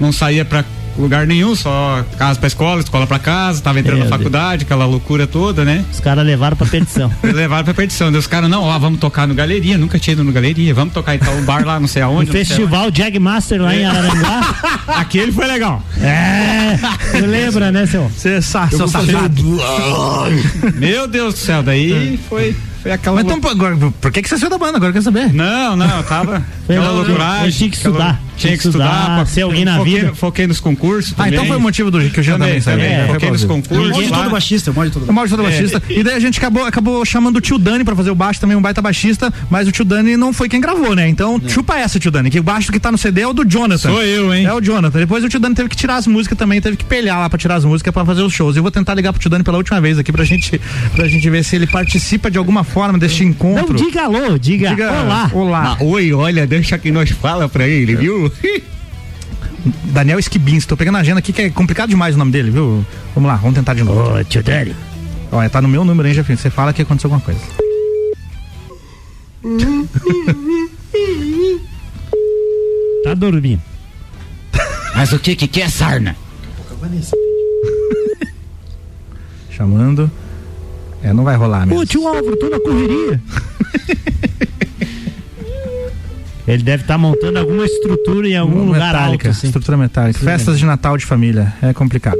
não saía pra lugar nenhum, só casa pra escola, escola pra casa, tava entrando Meu na Deus. faculdade, aquela loucura toda, né? Os caras levaram pra petição. Levaram pra perdição. Os caras, não, ó, vamos tocar no galeria, nunca tinha ido no galeria, vamos tocar então um bar lá, não sei O aonde. sei festival Jagmaster lá em Araranguá. Aquele foi legal. É, você lembra, né, seu? Você Eu seu safado. Meu Deus do céu, daí foi, foi aquela. Mas então, loucura. agora, por que, que você saiu da banda? Agora eu quero saber. Não, não, eu tava. Aquela eu- loucuragem. eu tinha que aquela- estudar. Tinha que estudar, estudar, ser alguém na foquei, vida. Foquei nos concursos. Ah, então também. foi o motivo do que o Jean também, Também, saiu. também. É, Foquei nos concursos. de todo lá. baixista, mal de todo de todo baixista. E daí a gente acabou, acabou chamando o tio Dani pra fazer o baixo também, um baita baixista, mas o tio Dani não foi quem gravou, né? Então, chupa essa, tio Dani, que o baixo que tá no CD é o do Jonathan. Sou eu, hein? É o Jonathan. Depois o tio Dani teve que tirar as músicas também, teve que pelhar lá pra tirar as músicas pra fazer os shows. Eu vou tentar ligar pro tio Dani pela última vez aqui pra gente, pra gente ver se ele participa de alguma forma deste encontro. Não, diga alô, diga, olá. Olá. Ah, oi, olha, deixa que nós fala pra ele, viu? Daniel Esquibins, tô pegando a agenda aqui que é complicado demais o nome dele, viu? Vamos lá, vamos tentar de novo. Ô, tio Dani. Olha, tá no meu número aí, já Você fala que aconteceu alguma coisa. Tá dormindo. Mas o que que quer, sarna? Chamando. É, não vai rolar mesmo. Ô, tio Álvaro, tô na correria. Ele deve estar montando alguma estrutura em algum lugar metálica, alto, assim. estrutura metálica. Festas de Natal de família, é complicado.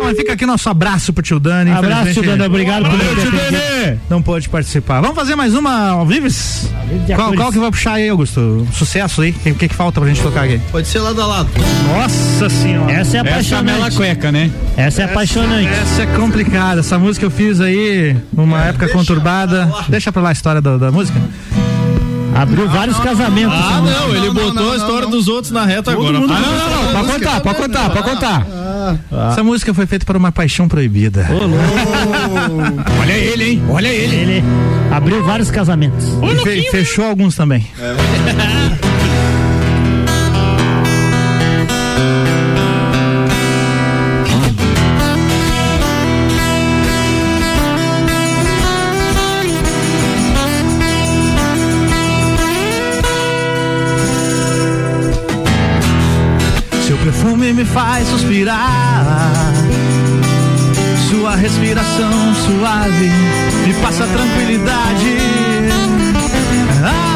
Bom, fica aqui nosso abraço pro tio Dani. Abraço, tio Dani, obrigado por Valeu, tio. Dani. Não pôde participar. Vamos fazer mais uma ao Vives? Qual, qual que vai puxar aí, Augusto? Sucesso aí? O que, que, que falta pra gente tocar aqui? Pode ser lado a lado. Nossa senhora. Essa é Essa é apaixonante. cueca, né? Essa é apaixonante. Essa é complicada. Essa música eu fiz aí numa época conturbada. Deixa pra lá a história da, da música. Abriu vários casamentos. Ah, não, ele botou a história dos outros na reta agora. Ah, gosta não, não, Pode contar, pode contar, pode contar. Essa música foi feita para uma paixão proibida. Olha ele, hein? Olha ele. Ele abriu vários casamentos. E fe- fechou alguns também. Seu me faz suspirar. Sua respiração suave me passa tranquilidade.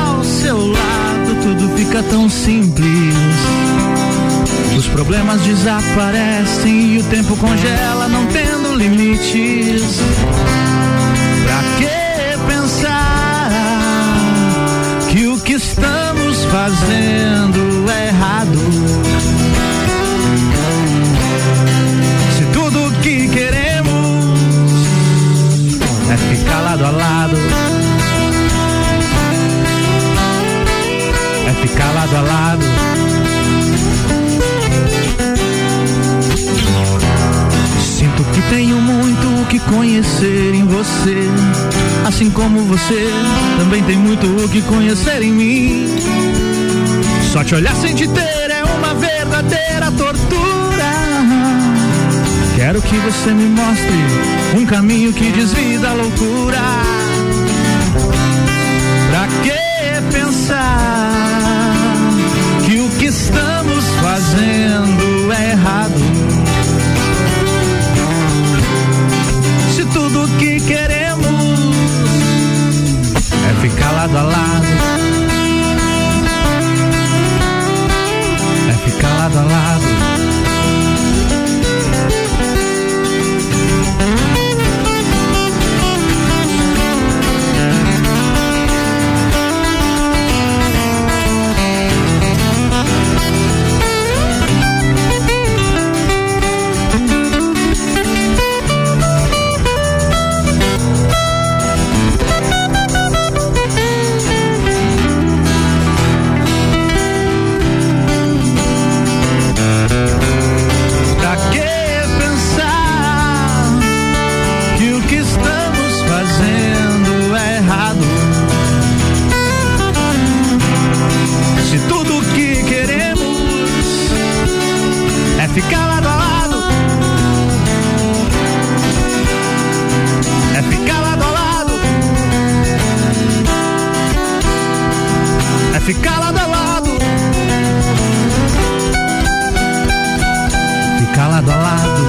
Ao seu lado tudo fica tão simples. Os problemas desaparecem e o tempo congela, não tendo limites. Pra que pensar que o que estamos fazendo é errado? Lado a lado, é ficar lado a lado. Sinto que tenho muito o que conhecer em você. Assim como você também tem muito o que conhecer em mim. Só te olhar sem te ter Quero que você me mostre um caminho que desvie da loucura. Pra que pensar que o que estamos fazendo é errado? Se tudo que queremos é ficar lado a lado, é ficar lado a lado. Ficar lado a lado. Ficar lado a lado.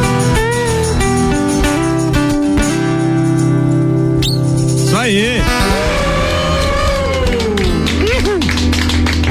Isso aí.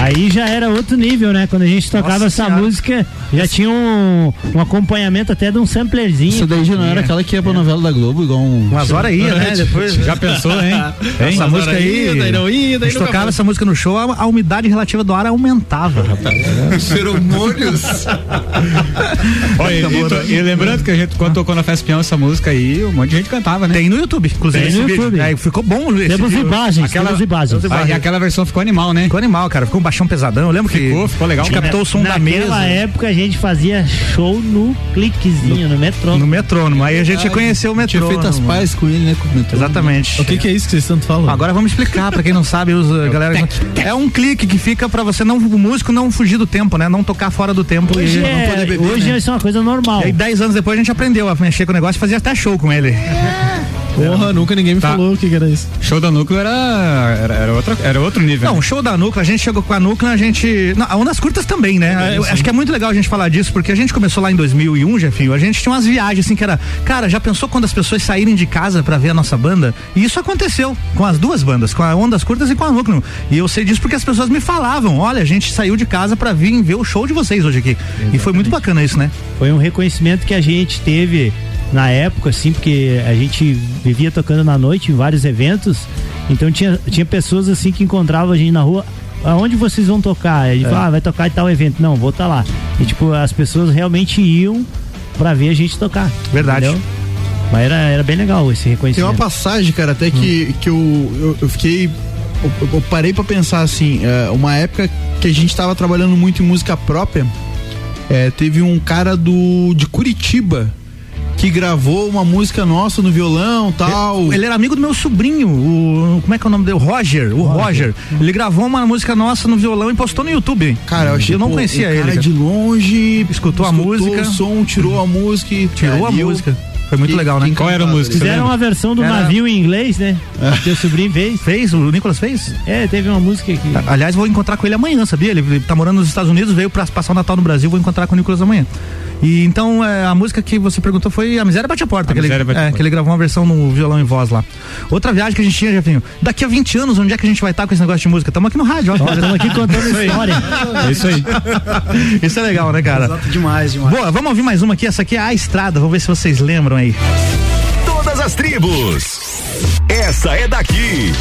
Aí já era outro nível, né? Quando a gente tocava Nossa essa música, já tinha um, um acompanhamento até de um samplerzinho. Isso daí já não era aquela que ia pra novela da Globo, igual um. Umas horas ia, né? Depois. Já pensou, hein? Hein? Essa música aí. Ia, daí não ia, a daí gente nunca tocava foi. essa música no show, a, a umidade relativa do ar aumentava, rapaz. Feromônios. Olha, e, Acabou, e to- né? e lembrando que a gente, quando tocou na Festa Peão essa música aí, um monte de gente cantava, né? Tem no YouTube, inclusive. Tem no. YouTube. É, ficou bom esse Temos imagens, Aquela, temos imagens. Ah, e aquela versão ficou animal, né? Ficou animal, cara. Ficou um baixão pesadão. Eu lembro que. Ficou, ficou legal. A gente captou o som da mesa. Naquela época a gente fazia show no cliquezinho, no, metrô. No metrônomo. Aí a gente conheceu o Tinha metrônomo. feito as pazes com ele, né? Com o metrônomo. Exatamente. O que, que é isso que vocês tanto falam? Agora vamos explicar pra quem não sabe, os, uh, galera. É um clique que fica pra você não, o músico não fugir do tempo, né? Não tocar fora do tempo. Hoje, e, é, hoje né? isso é uma coisa normal. E aí, dez anos depois, a gente aprendeu a mexer com o negócio e fazia até show com ele. Porra, nunca ninguém me Tá. falou o que, que era isso. Show da Núcleo era, era, era, outra, era outro nível. Não, o show da Núcleo, a gente chegou com a Núcleo, a gente. Não, a Ondas Curtas também, né? Eu acho que é muito legal a gente falar disso, porque a gente começou lá em 2001, Jefinho, a gente tinha umas viagens assim que era. Cara, já pensou quando as pessoas saírem de casa pra ver a nossa banda? E isso aconteceu com as duas bandas, com a Ondas Curtas e com a Núcleo. E eu sei disso porque as pessoas me falavam: olha, a gente saiu de casa pra vir ver o show de vocês hoje aqui. E foi muito bacana isso, né? Foi um reconhecimento que a gente teve na época, assim, porque a gente vivia tocando na noite em vários eventos, então tinha, tinha pessoas assim que encontravam a gente na rua. Aonde vocês vão tocar? Ele É. falava, ah, vai tocar em tal evento. Não, vou estar lá. E tipo, as pessoas realmente iam pra ver a gente tocar. Verdade. entendeu? Mas era, era bem legal esse Tem reconhecimento. uma passagem, cara, até que, que eu, eu, eu fiquei. Eu, eu parei pra pensar assim, é, uma época que a gente tava trabalhando muito em música própria, é, teve um cara do de Curitiba que gravou uma música nossa no violão tal. Ele era amigo do meu sobrinho, o. Como é que é o nome dele? O Roger. O Roger. Ele gravou uma música nossa no violão e postou no YouTube. Cara, eu achei Eu não pô, conhecia o ele. cara de longe Escutou a música. o som, tirou a música e Tirou a música. Foi muito fiquei- legal, né? Qual era a música? Fizeram uma versão do Era- navio em inglês, né? Teu sobrinho fez. Fez? O Nicolas fez? É, teve uma música aqui. Aliás, vou encontrar com ele amanhã, sabia? Ele, ele tá morando nos Estados Unidos, veio pra passar o Natal no Brasil, vou encontrar com o Nicolas amanhã. E então é, a música que você perguntou foi A Miséria Bate a Porta, A que ele, Bate a é, Porta. que ele gravou uma versão no violão em voz lá. Outra viagem que a gente tinha, Jefinho. Daqui a 20 anos, onde é que a gente vai estar com esse negócio de música? Estamos aqui no rádio, ó. Estamos aqui contando Isso aí. história. É isso aí. Isso é legal, né, cara? Exato, demais, demais. Boa, vamos ouvir mais uma aqui. Essa aqui é a estrada. Vamos ver se vocês lembram aí. Todas as tribos. Essa é daqui.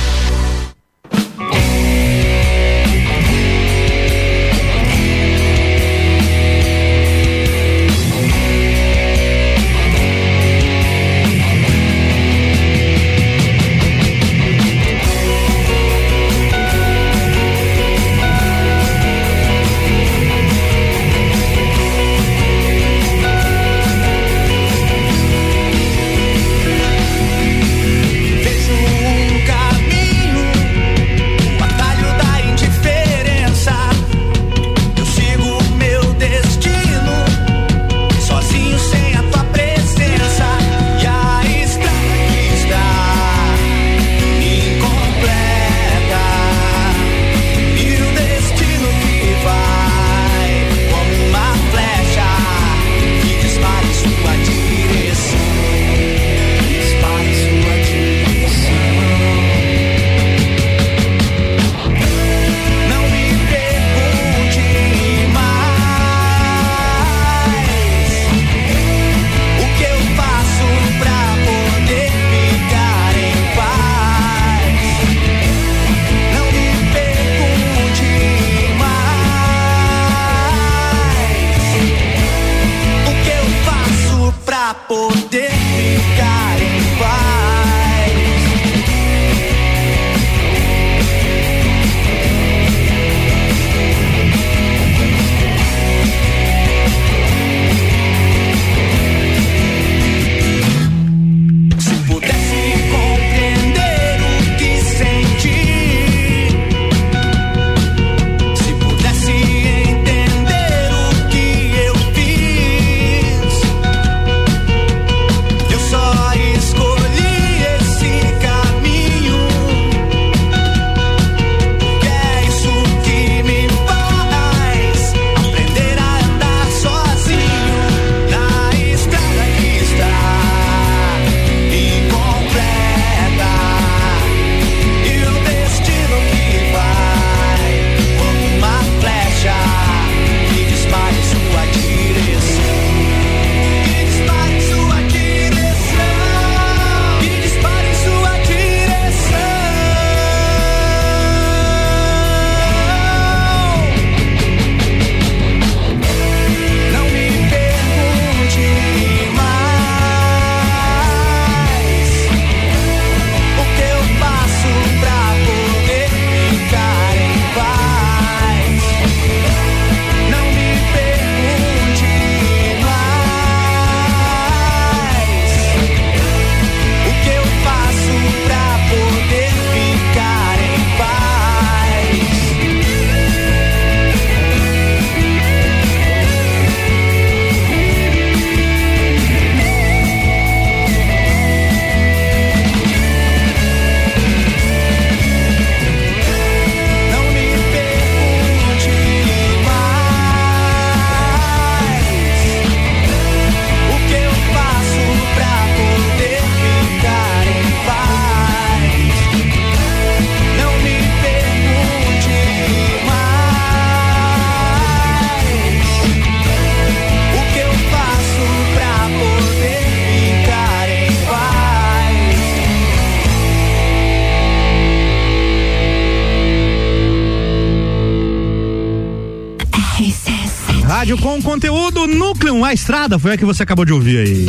Foi a que você acabou de ouvir aí.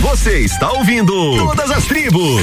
Você está ouvindo Todas as tribos.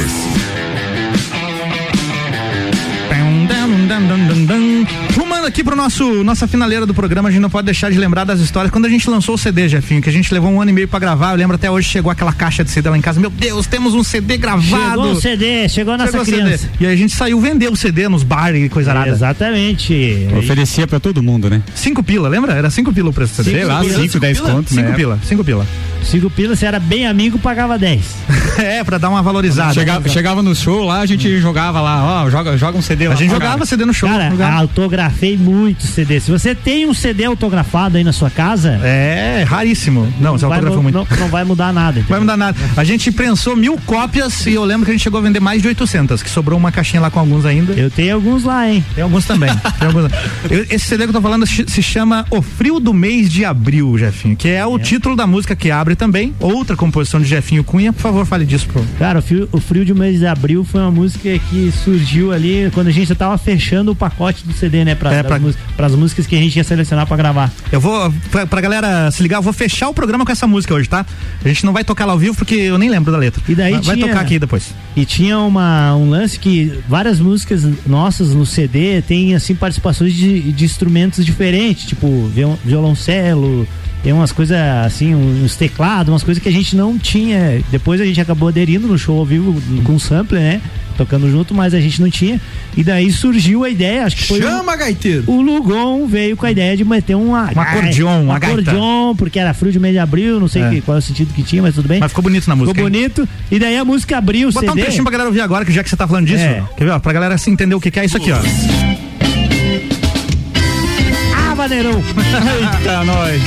Aqui pro nosso nossa finaleira do programa, a gente não pode deixar de lembrar das histórias. Quando a gente lançou o CD, Jefinho, que a gente levou um ano e meio pra gravar, eu lembro até hoje chegou aquela caixa de CD lá em casa. Meu Deus, temos um CD gravado. Chegou o CD, chegou a nossa Chegou o CD. criança. E aí a gente saiu vender o CD nos bares e coisa nada. Exatamente. Oferecia pra todo mundo, né? Cinco pila, lembra? Era cinco pila o preço do CD. Sei lá, cinco, dez pila? conto, Cinco né? pila, cinco pila. Cinco pila, se era bem amigo, pagava 10. é, pra dar uma valorizada. Chegava, chegava no show lá, a gente jogava lá, ó, joga, joga um CD lá. A gente Jogava. jogava CD no show. Cara, jogava. autografei muito CD. Se você tem um CD autografado aí na sua casa. É, raríssimo. Não, você vai autografou mu- muito. Não, não vai mudar nada. entendeu? Vai mudar nada. A gente prensou mil cópias e eu lembro que a gente chegou a vender mais de 800, que sobrou uma caixinha lá com alguns ainda. Eu tenho alguns lá, hein? Tem alguns também. Tem alguns. Eu- esse CD que eu tô falando se se chama O Frio do Mês de Abril, Jefinho, que é o título da música que abre também. Outra composição de Jefinho Cunha. Por favor, fale disso, pro. Cara, o frio, o frio de mês de abril foi uma música que surgiu ali quando a gente já tava fechando o pacote do CD, né? Pra, É, pra- pras músicas que a gente ia selecionar pra gravar. Eu vou, pra, pra galera se ligar, eu vou fechar o programa com essa música hoje, tá? A gente não vai tocar lá ao vivo porque eu nem lembro da letra. E daí vai, vai tinha- tocar aqui depois. E tinha uma, um lance que várias músicas nossas no CD tem assim participações de, de instrumentos diferentes, tipo viol- violoncelo, tem umas coisas assim, uns teclados, umas coisas que a gente não tinha. Depois a gente acabou aderindo no show ao vivo com sampler, né? Tocando junto, mas a gente não tinha. E daí surgiu a ideia, acho que foi. Chama, gaiteiro! O Lugon veio com a ideia de meter um, Um acordeon, um uma acordeon, porque era frio de mês de abril, não sei É. que- qual é o sentido que tinha, mas tudo bem. Mas ficou bonito na música. Ficou hein? bonito. E daí a música abriu o Vou botar um CD. trechinho pra galera ouvir agora, que já que você tá falando disso. É. Quer ver, ó? Pra galera se entender o que, que é isso aqui, ó. Ah, maneirão! Eita, nós.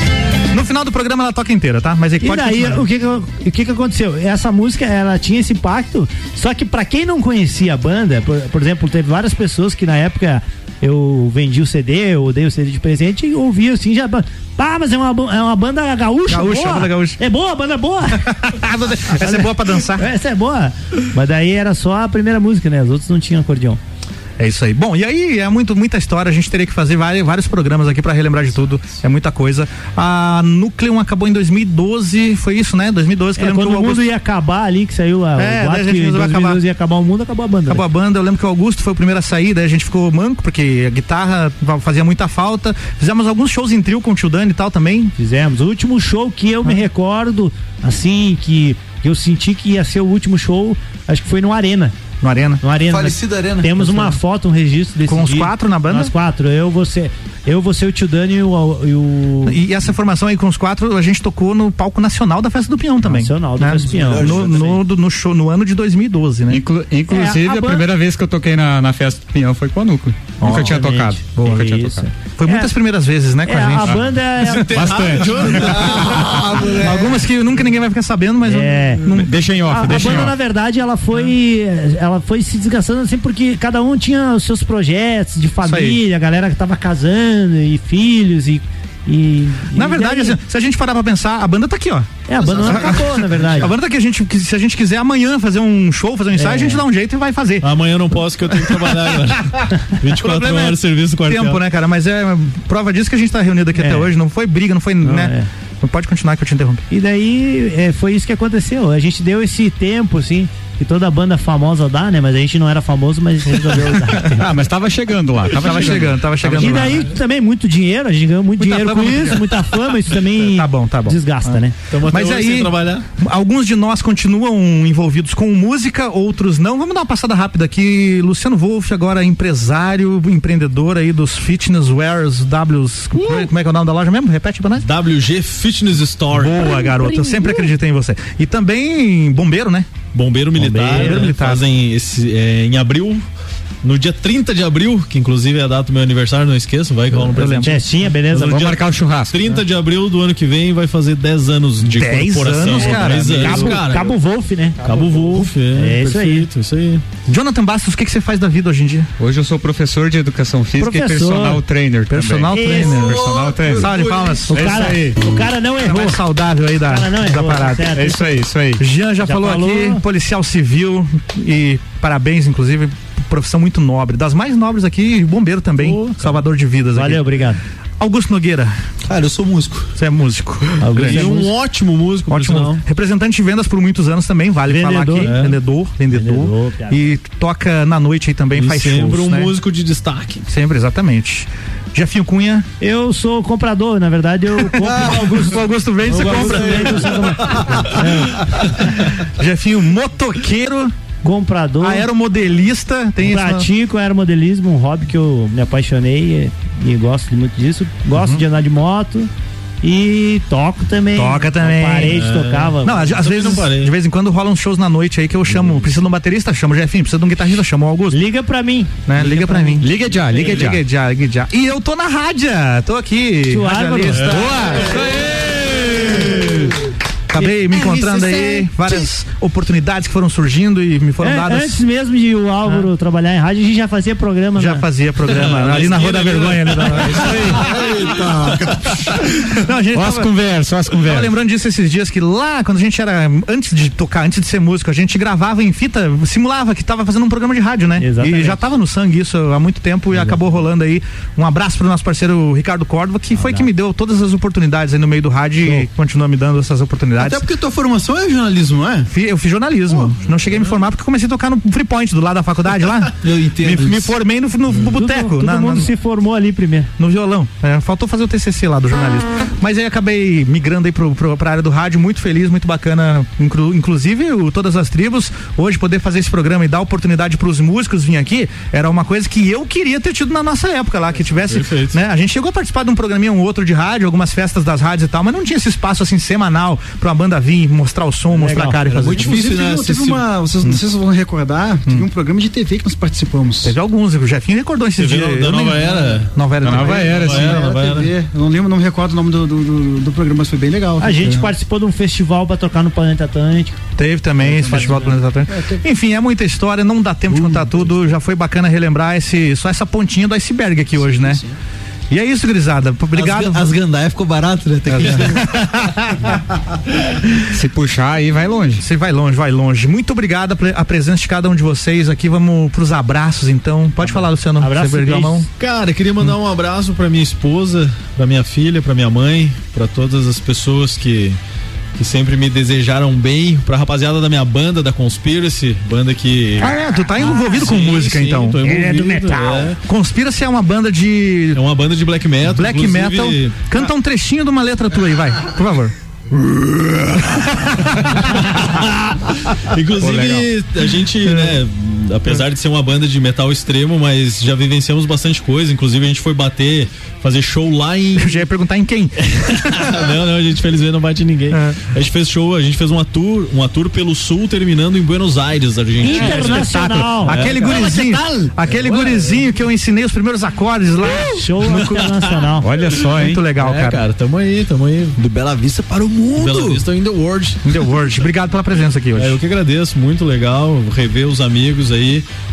No final do programa ela toca inteira, tá? Mas aí E pode daí, continuar. o que que, o que que aconteceu? Essa música, ela tinha esse impacto, só que pra quem não conhecia a banda, por, por exemplo, teve várias pessoas que na época eu vendi o CD, eu dei o CD de presente e ouvia assim, já, pá, mas é uma, é uma banda gaúcha, Gaúcha, boa. banda gaúcha. É boa, a banda é boa. Essa é boa pra dançar. Essa é boa. Mas daí era só a primeira música, né? Os outros não tinham acordeão. É isso aí. Bom, e aí é muito, muita história. A gente teria que fazer vários, vários programas aqui pra relembrar de tudo. É muita coisa. A Nucleum acabou em 2012. Foi isso, né? 2012 que eu É, lembro quando que o o mundo Augusto. ia acabar ali, que saiu a, É, o daí a gente que em resolveu 2012 acabar. ia acabar o mundo, acabou a banda. Acabou a banda, eu lembro que o Augusto foi o primeiro a sair, daí a gente ficou manco, porque a guitarra fazia muita falta. Fizemos alguns shows em trio com o tio Dani e tal também. Fizemos. O último show que eu me recordo, assim, que eu senti que ia ser o último show, acho que foi no Arena. No Arena? No Arena. Falecida Arena. Temos uma foto, um registro desse Com os dia. quatro na banda? Nós quatro. Eu, você, eu, você, o tio Dani e o. E o... E essa formação aí com os quatro, a gente tocou no palco nacional da Festa do Pinhão também. Nacional da Festa do Pinhão. No, no, no show, no ano de 2012, né? Inclu- inclusive, É, a a, banda- primeira vez que eu toquei na, na festa do Pinhão foi com a Núcleo. Nunca tinha tocado. Nunca tinha tocado. Foi muitas primeiras vezes, né, com É, a gente. a banda é. Bastante. Algumas que nunca ninguém vai ficar sabendo, mas É. não, Deixa em A, off, a deixa em banda, na verdade, ela foi. Ela foi se desgastando assim, porque cada um tinha os seus projetos de família, a galera que tava casando e filhos e. e Na e verdade, daí- assim, se a gente parar pra pensar, a banda tá aqui, ó. É, a banda não acabou, na verdade. A banda tá aqui, a gente, se a gente quiser amanhã fazer um show, fazer um ensaio, É. a gente dá um jeito e vai fazer. Amanhã eu não posso que eu tenho que trabalhar agora. 24 problema é horas de serviço no quartel. Tempo, né, cara? Mas é prova disso que a gente tá reunido aqui É. até hoje. Não foi briga, não foi, né? é. Não pode continuar que eu te interrompi. E daí é, foi isso que aconteceu. A gente deu esse tempo, assim, que toda banda famosa dá, né? Mas a gente não era famoso, mas resolveu dar. Ah, mas tava chegando lá. Tava, Tava chegando, tava chegando E lá. daí também muito dinheiro, a gente ganhou muito Muita dinheiro fama, com isso, muita fama, isso também Tá bom, tá bom. desgasta, Ah. né? Até Mas aí, trabalhar. alguns de nós continuam envolvidos com música, outros não. Vamos dar uma passada rápida aqui. Luciano Wolff, agora empresário, empreendedor aí dos fitness wears, Ws. Como é que é o nome da loja mesmo? Repete pra nós. WG Fitness Store. Boa, garoto. Eu sempre acreditei em você. E também bombeiro, né? Bombeiro Militar. Bombeiro né? Militar. Fazem esse, é, em abril. No dia 30 de abril, que inclusive é a data do meu aniversário, não esqueço, vai que rola um presente. Festinha, beleza? No Vamos dia marcar o churrasco. 30 de abril do ano que vem vai fazer 10 anos de 10 corporação. anos, cara. 10 anos, Cabo, cara. Cabo Wolf, né? Cabo Wolf, é, É isso aí. isso aí. Jonathan Bastos, o que, que você faz da vida hoje em dia? Hoje eu sou professor de educação física Professor. e personal trainer Personal também. trainer. Personal trainer. Salve palmas. O É cara, isso aí. o cara não Cara errou. mais saudável aí da, O cara não da errou, parada. certo. É isso aí, isso aí. Jean já, Já falou, falou. aqui, policial civil e parabéns, inclusive, profissão muito nobre. Das mais nobres aqui, bombeiro também, salvador de vidas Valeu, aqui. obrigado. Augusto Nogueira, Cara, eu sou músico. você é músico. E um ótimo músico, Ótimo. Representante de vendas por muitos anos também, vale falar Vendedor, aqui. é. Vendedor, vendedor. Vendedor, e toca na noite aí também, E faz sempre shows, um né? músico de destaque. Sempre, exatamente. Jefinho Cunha. Eu sou comprador, na verdade eu compro. O Augusto, Augusto vende, você compra. eu sou Jefinho, motoqueiro, comprador. aeromodelista, tem esse Pratico aeromodelismo, um hobby que eu me apaixonei e, e gosto muito disso. Gosto Uhum. de andar de moto E toco também. Toca também. Na parede, É. tocava. Não, às, às vezes, de vez em quando rolam shows na noite aí que eu chamo, precisa de um baterista, chamo o Jefinho, precisa de um guitarrista, chamo o Augusto. Liga pra mim. Né? Liga, pra, mim. Liga já, liga já. Liga já, liga já. E eu tô na rádio, tô aqui. Tio Álvaro. radialista. É. Acabei me encontrando aí, várias oportunidades que foram surgindo e me foram É, dadas. antes mesmo de o Álvaro trabalhar em rádio, a gente já fazia programa. Já na- fazia programa ali na Rua da Vergonha. Ali, da- Não, a gente as tava- conversas, ó as Tava conversas. lembrando disso esses dias que lá, quando a gente era, antes de tocar, antes de ser músico, a gente gravava em fita, simulava que tava fazendo um programa de rádio, né? Exatamente. E já tava no sangue isso há muito tempo e acabou rolando aí. Um abraço pro nosso parceiro Ricardo Córdova, que foi que me deu todas as oportunidades aí no meio do rádio e continua me dando essas oportunidades. Até porque tua formação é jornalismo, não é? Eu fiz jornalismo. não cheguei a me formar porque comecei a tocar no Free Point, do lado da faculdade lá. Eu entendo. Me, me formei no, no boteco. Todo na- mundo na- se formou ali primeiro. no violão. É, faltou fazer o TCC lá do jornalismo. Mas aí acabei migrando aí pro, pro, pra área do rádio, muito feliz, muito bacana. Inclu- inclusive, o Todas as Tribos, hoje poder fazer esse programa e dar oportunidade pros músicos vir aqui, era uma coisa que eu queria ter tido na nossa época lá, que tivesse. Né? A gente chegou a participar de um programinha um outro de rádio, algumas festas das rádios e tal, mas não tinha esse espaço assim semanal pra banda vir, mostrar o som, mostrar a cara e fazer. muito difícil, né? teve acessível. uma, vocês, não sei se vocês vão recordar, teve um programa de TV que nós participamos. Teve alguns, o Jefinho recordou esses dias. da Nova Era. Nova Era. Da. Nova Era, sim. Nova Era. Eu não lembro, não me recordo o nome do, do, do- do programa, mas foi bem legal. A gente participou de um festival pra tocar no Planeta Atlântico. Teve também esse Festival do Planeta Atlântico. Enfim, é muita história, não dá tempo de contar tudo. Já foi bacana relembrar esse, só essa pontinha do iceberg aqui hoje, né? E é isso, Grisada. Obrigado. As, as gandaia ficou barato, né? Que- Se puxar aí, vai longe. Você vai longe, vai longe. Muito obrigado a pre- a presença de cada um de vocês aqui. Vamos pros abraços, então. Pode falar, Luciano. Abraço Você a mão. Cara, queria mandar um abraço pra minha esposa, pra minha filha, pra minha mãe, pra todas as pessoas que que sempre me desejaram bem, pra rapaziada da minha banda, da Conspiracy, banda que Ah, é, tu tá envolvido com sim, música, sim, então. é do envolvido, metal. é. Conspira-se é uma banda de. É uma banda de black metal. Black inclusive- metal. Canta um trechinho de uma letra tua aí, vai, por favor. Pô, Inclusive, a gente, né, apesar de ser uma banda de metal extremo, mas já vivenciamos bastante coisa. Inclusive, a gente foi bater, fazer show lá em. Eu já ia perguntar em quem. não, não, a gente felizmente não bate em ninguém. A gente fez show, a gente fez uma tour, uma tour pelo sul, terminando em Buenos Aires, Argentina. Internacional. Aquele gurizinho, aquele gurizinho que eu ensinei os primeiros acordes lá. Show internacional. Olha só, hein? Muito legal, É, cara. cara, tamo aí, tamo aí. Do Bela Vista para o mundo. Bela Vista in the world. In the World. Obrigado pela presença aqui hoje. É, eu que agradeço, muito legal rever os amigos aí.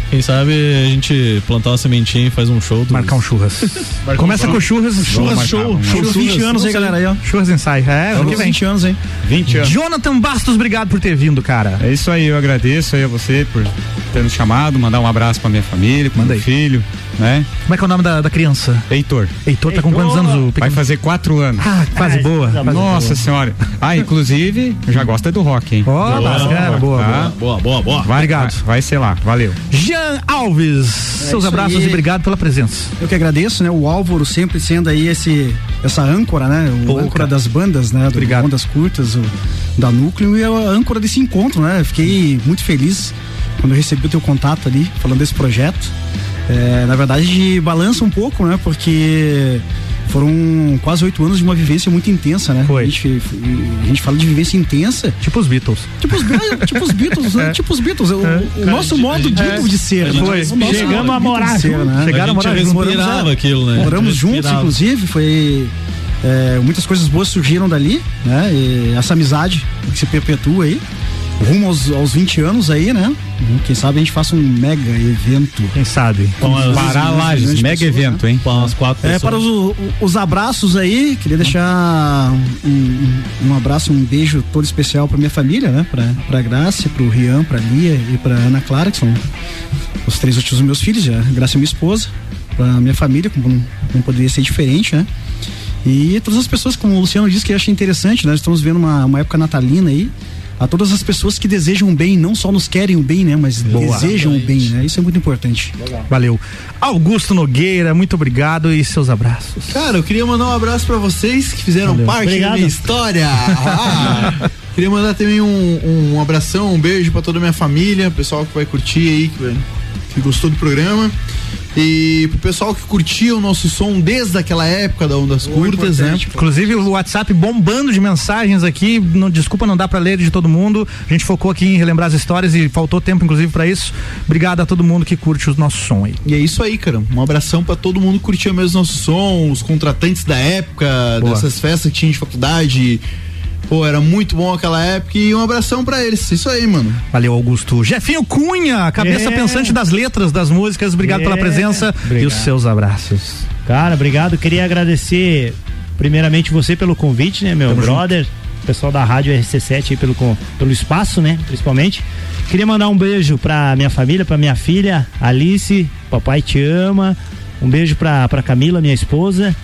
Quem sabe a gente plantar uma sementinha e faz um show. do- Marcar um churras. Começa com churras, churras marcar, show. Churras, Churras 20 anos aí, galera aí, ó. Churras ensaio. É, ano que vem. 20 anos, hein? 20 anos. Jonathan Bastos, obrigado por ter vindo, cara. É isso aí, eu agradeço aí a você por ter nos chamado, mandar um abraço pra minha família, pro Manda meu aí. filho, né? Como é que é o nome da, da criança? Heitor. Heitor tá com quantos anos? O Vai pequeno? fazer quatro anos. Ah, fase boa. fase Nossa boa. senhora. Ah, inclusive, já gosta do rock, hein? Ó, bacana, boa, Tá? Boa, boa, boa. Vai, Obrigado. Vai, vai ser lá, valeu. Jean Alves, seus isso abraços aí. e obrigado pela presença. Eu que agradeço, né? O Álvaro sempre sendo aí esse, essa âncora, né? O Pô, âncora das bandas, né? Do Obrigado. Ondas Curtas, o, da Núcleo e a âncora desse encontro, né? Eu Fiquei muito feliz quando eu recebi o teu contato ali, falando desse projeto. É, na verdade, balança um pouco, né? Porque foram quase oito anos de uma vivência muito intensa, né? Foi. A gente, a gente fala de vivência intensa. Tipo os Beatles. Tipo os, tipo os Beatles, né? Tipo os Beatles. O, o nosso modo Beatles de ser, né? Foi. Chegamos modo a morar de ser, junto. né? Chegaram a a morar Moramos, é. aquilo, né? Moramos juntos, inclusive, foi. é, muitas coisas boas surgiram dali, né? E essa amizade que se perpetua aí, rumo aos, aos 20 anos aí, né? Quem sabe a gente faça um mega evento. Quem sabe? Com as- Pará Lages, mega pessoas, evento, hein? Com umas quatro É, pessoas. para os, os abraços aí, queria deixar um, um- abraço, um beijo todo especial para minha família, né? Pra, pra Graça, pro Rian, pra Lia e pra Ana Clara, que são os três últimos meus filhos, já. Graça é minha esposa, pra minha família, como não, não poderia ser diferente, né? E todas as pessoas, como o Luciano disse, que eu achei interessante, nós estamos vendo uma, uma época natalina aí. A todas as pessoas que desejam o bem, não só nos querem o bem, né? Mas Boa. desejam o bem, né? Isso é muito importante. Valeu. Augusto Nogueira, muito obrigado e seus abraços. Cara, eu queria mandar um abraço pra vocês que fizeram Valeu. parte Obrigado. da minha história. Ah, queria mandar também um, um abração, um beijo pra toda a minha família, pessoal que vai curtir aí, que vai que gostou do programa. E pro pessoal que curtia o nosso som desde aquela época da Ondas Curtas, né? Inclusive o WhatsApp bombando de mensagens aqui. Não, desculpa, não dá pra ler de todo mundo. A gente focou aqui em relembrar as histórias e faltou tempo, inclusive, pra isso. Obrigado a todo mundo que curte o nosso som aí. E é isso aí, cara. Um abração pra todo mundo que curtia mesmo nosso som, os contratantes da época, Boa. dessas festas que tinha de faculdade. Pô, era muito bom aquela época e um abração pra eles. Isso aí, mano. Valeu, Augusto. Jefinho Cunha, cabeça É. pensante das letras das músicas. Obrigado É. pela presença e Obrigado. os seus abraços. Cara, obrigado. Queria agradecer primeiramente você pelo convite, né, meu Tamo brother, pessoal da Rádio RC7 aí pelo, pelo espaço, né, principalmente. Queria mandar um beijo pra minha família, pra minha filha, Alice, papai te ama. Um beijo pra, pra Camila, minha esposa,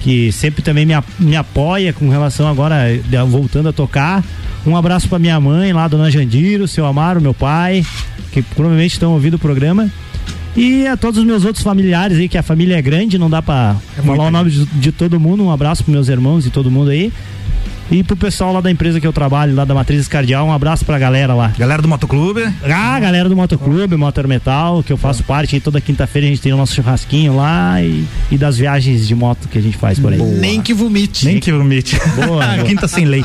que sempre também me, me apoia com relação agora, voltando a tocar. Um abraço pra minha mãe lá, dona Jandiro, seu Amaro, meu pai, que provavelmente estão ouvindo o programa. E a todos os meus outros familiares aí, que a família é grande, não dá pra falar o nome de, de todo mundo. Um abraço pros meus irmãos e todo mundo aí. E pro pessoal lá da empresa que eu trabalho, lá da Matriz Cardial, um abraço pra galera lá. Galera do Motoclube. Ah, galera do Motoclube, Motor Metal, que eu faço parte aí toda quinta-feira a gente tem o nosso churrasquinho lá e, e das viagens de moto que a gente faz por aí. Nem que vomite. Nem que vomite. Boa, boa. Quinta sem lei.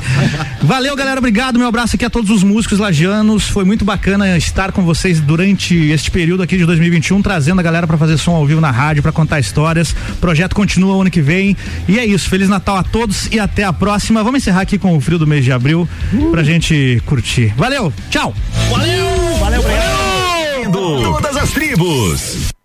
Valeu, galera. Obrigado. Meu abraço aqui a todos os músicos lajanos. Foi muito bacana estar com vocês durante este período aqui de 2021, trazendo a galera pra fazer som ao vivo na rádio, pra contar histórias. O projeto continua o ano que vem. E é isso. Feliz Natal a todos e até a próxima. Vamos encerrar aqui com o frio do mês de abril pra gente curtir. Valeu. Tchau. Valeu! Valeu, Valeu! Todas as tribos.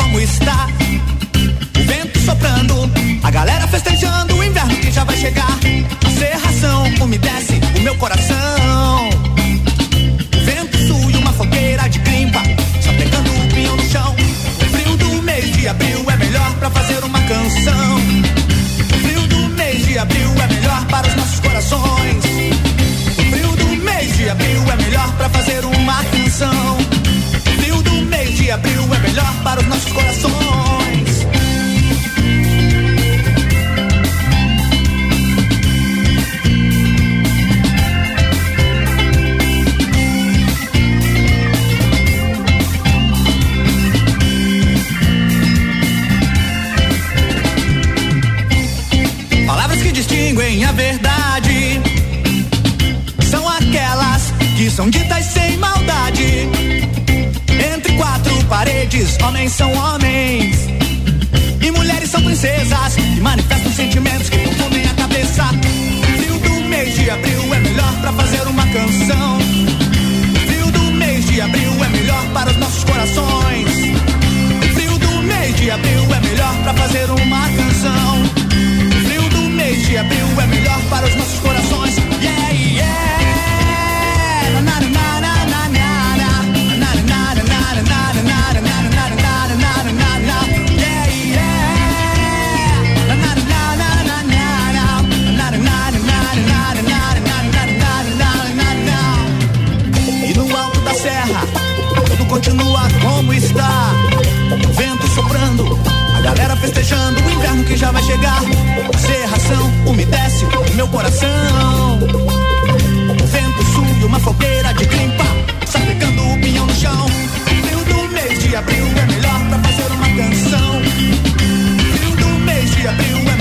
Como está. O vento soprando, a galera festejando o inverno que já vai chegar. A serração umedece o meu coração. O vento sul uma fogueira de grimpa, só pegando o pinhão no chão. O frio do mês de abril é melhor pra fazer uma canção. O frio do mês de abril nossos corações. Palavras que distinguem a verdade são aquelas que são ditas sem paredes, homens são homens e mulheres são princesas que manifestam sentimentos que confundem a cabeça. Frio do mês de abril é melhor pra fazer uma canção. Frio do mês de abril é melhor para os nossos corações. Frio do mês de abril é melhor pra fazer uma canção. Frio do mês de abril é melhor para os nossos corações. soprando, a galera festejando o inverno que já vai chegar. Serração umedece meu coração. O vento sul e uma fogueira de climpa, sapecando o pinhão no chão. Frio do mês de abril é melhor pra fazer uma canção. Frio do mês de abril é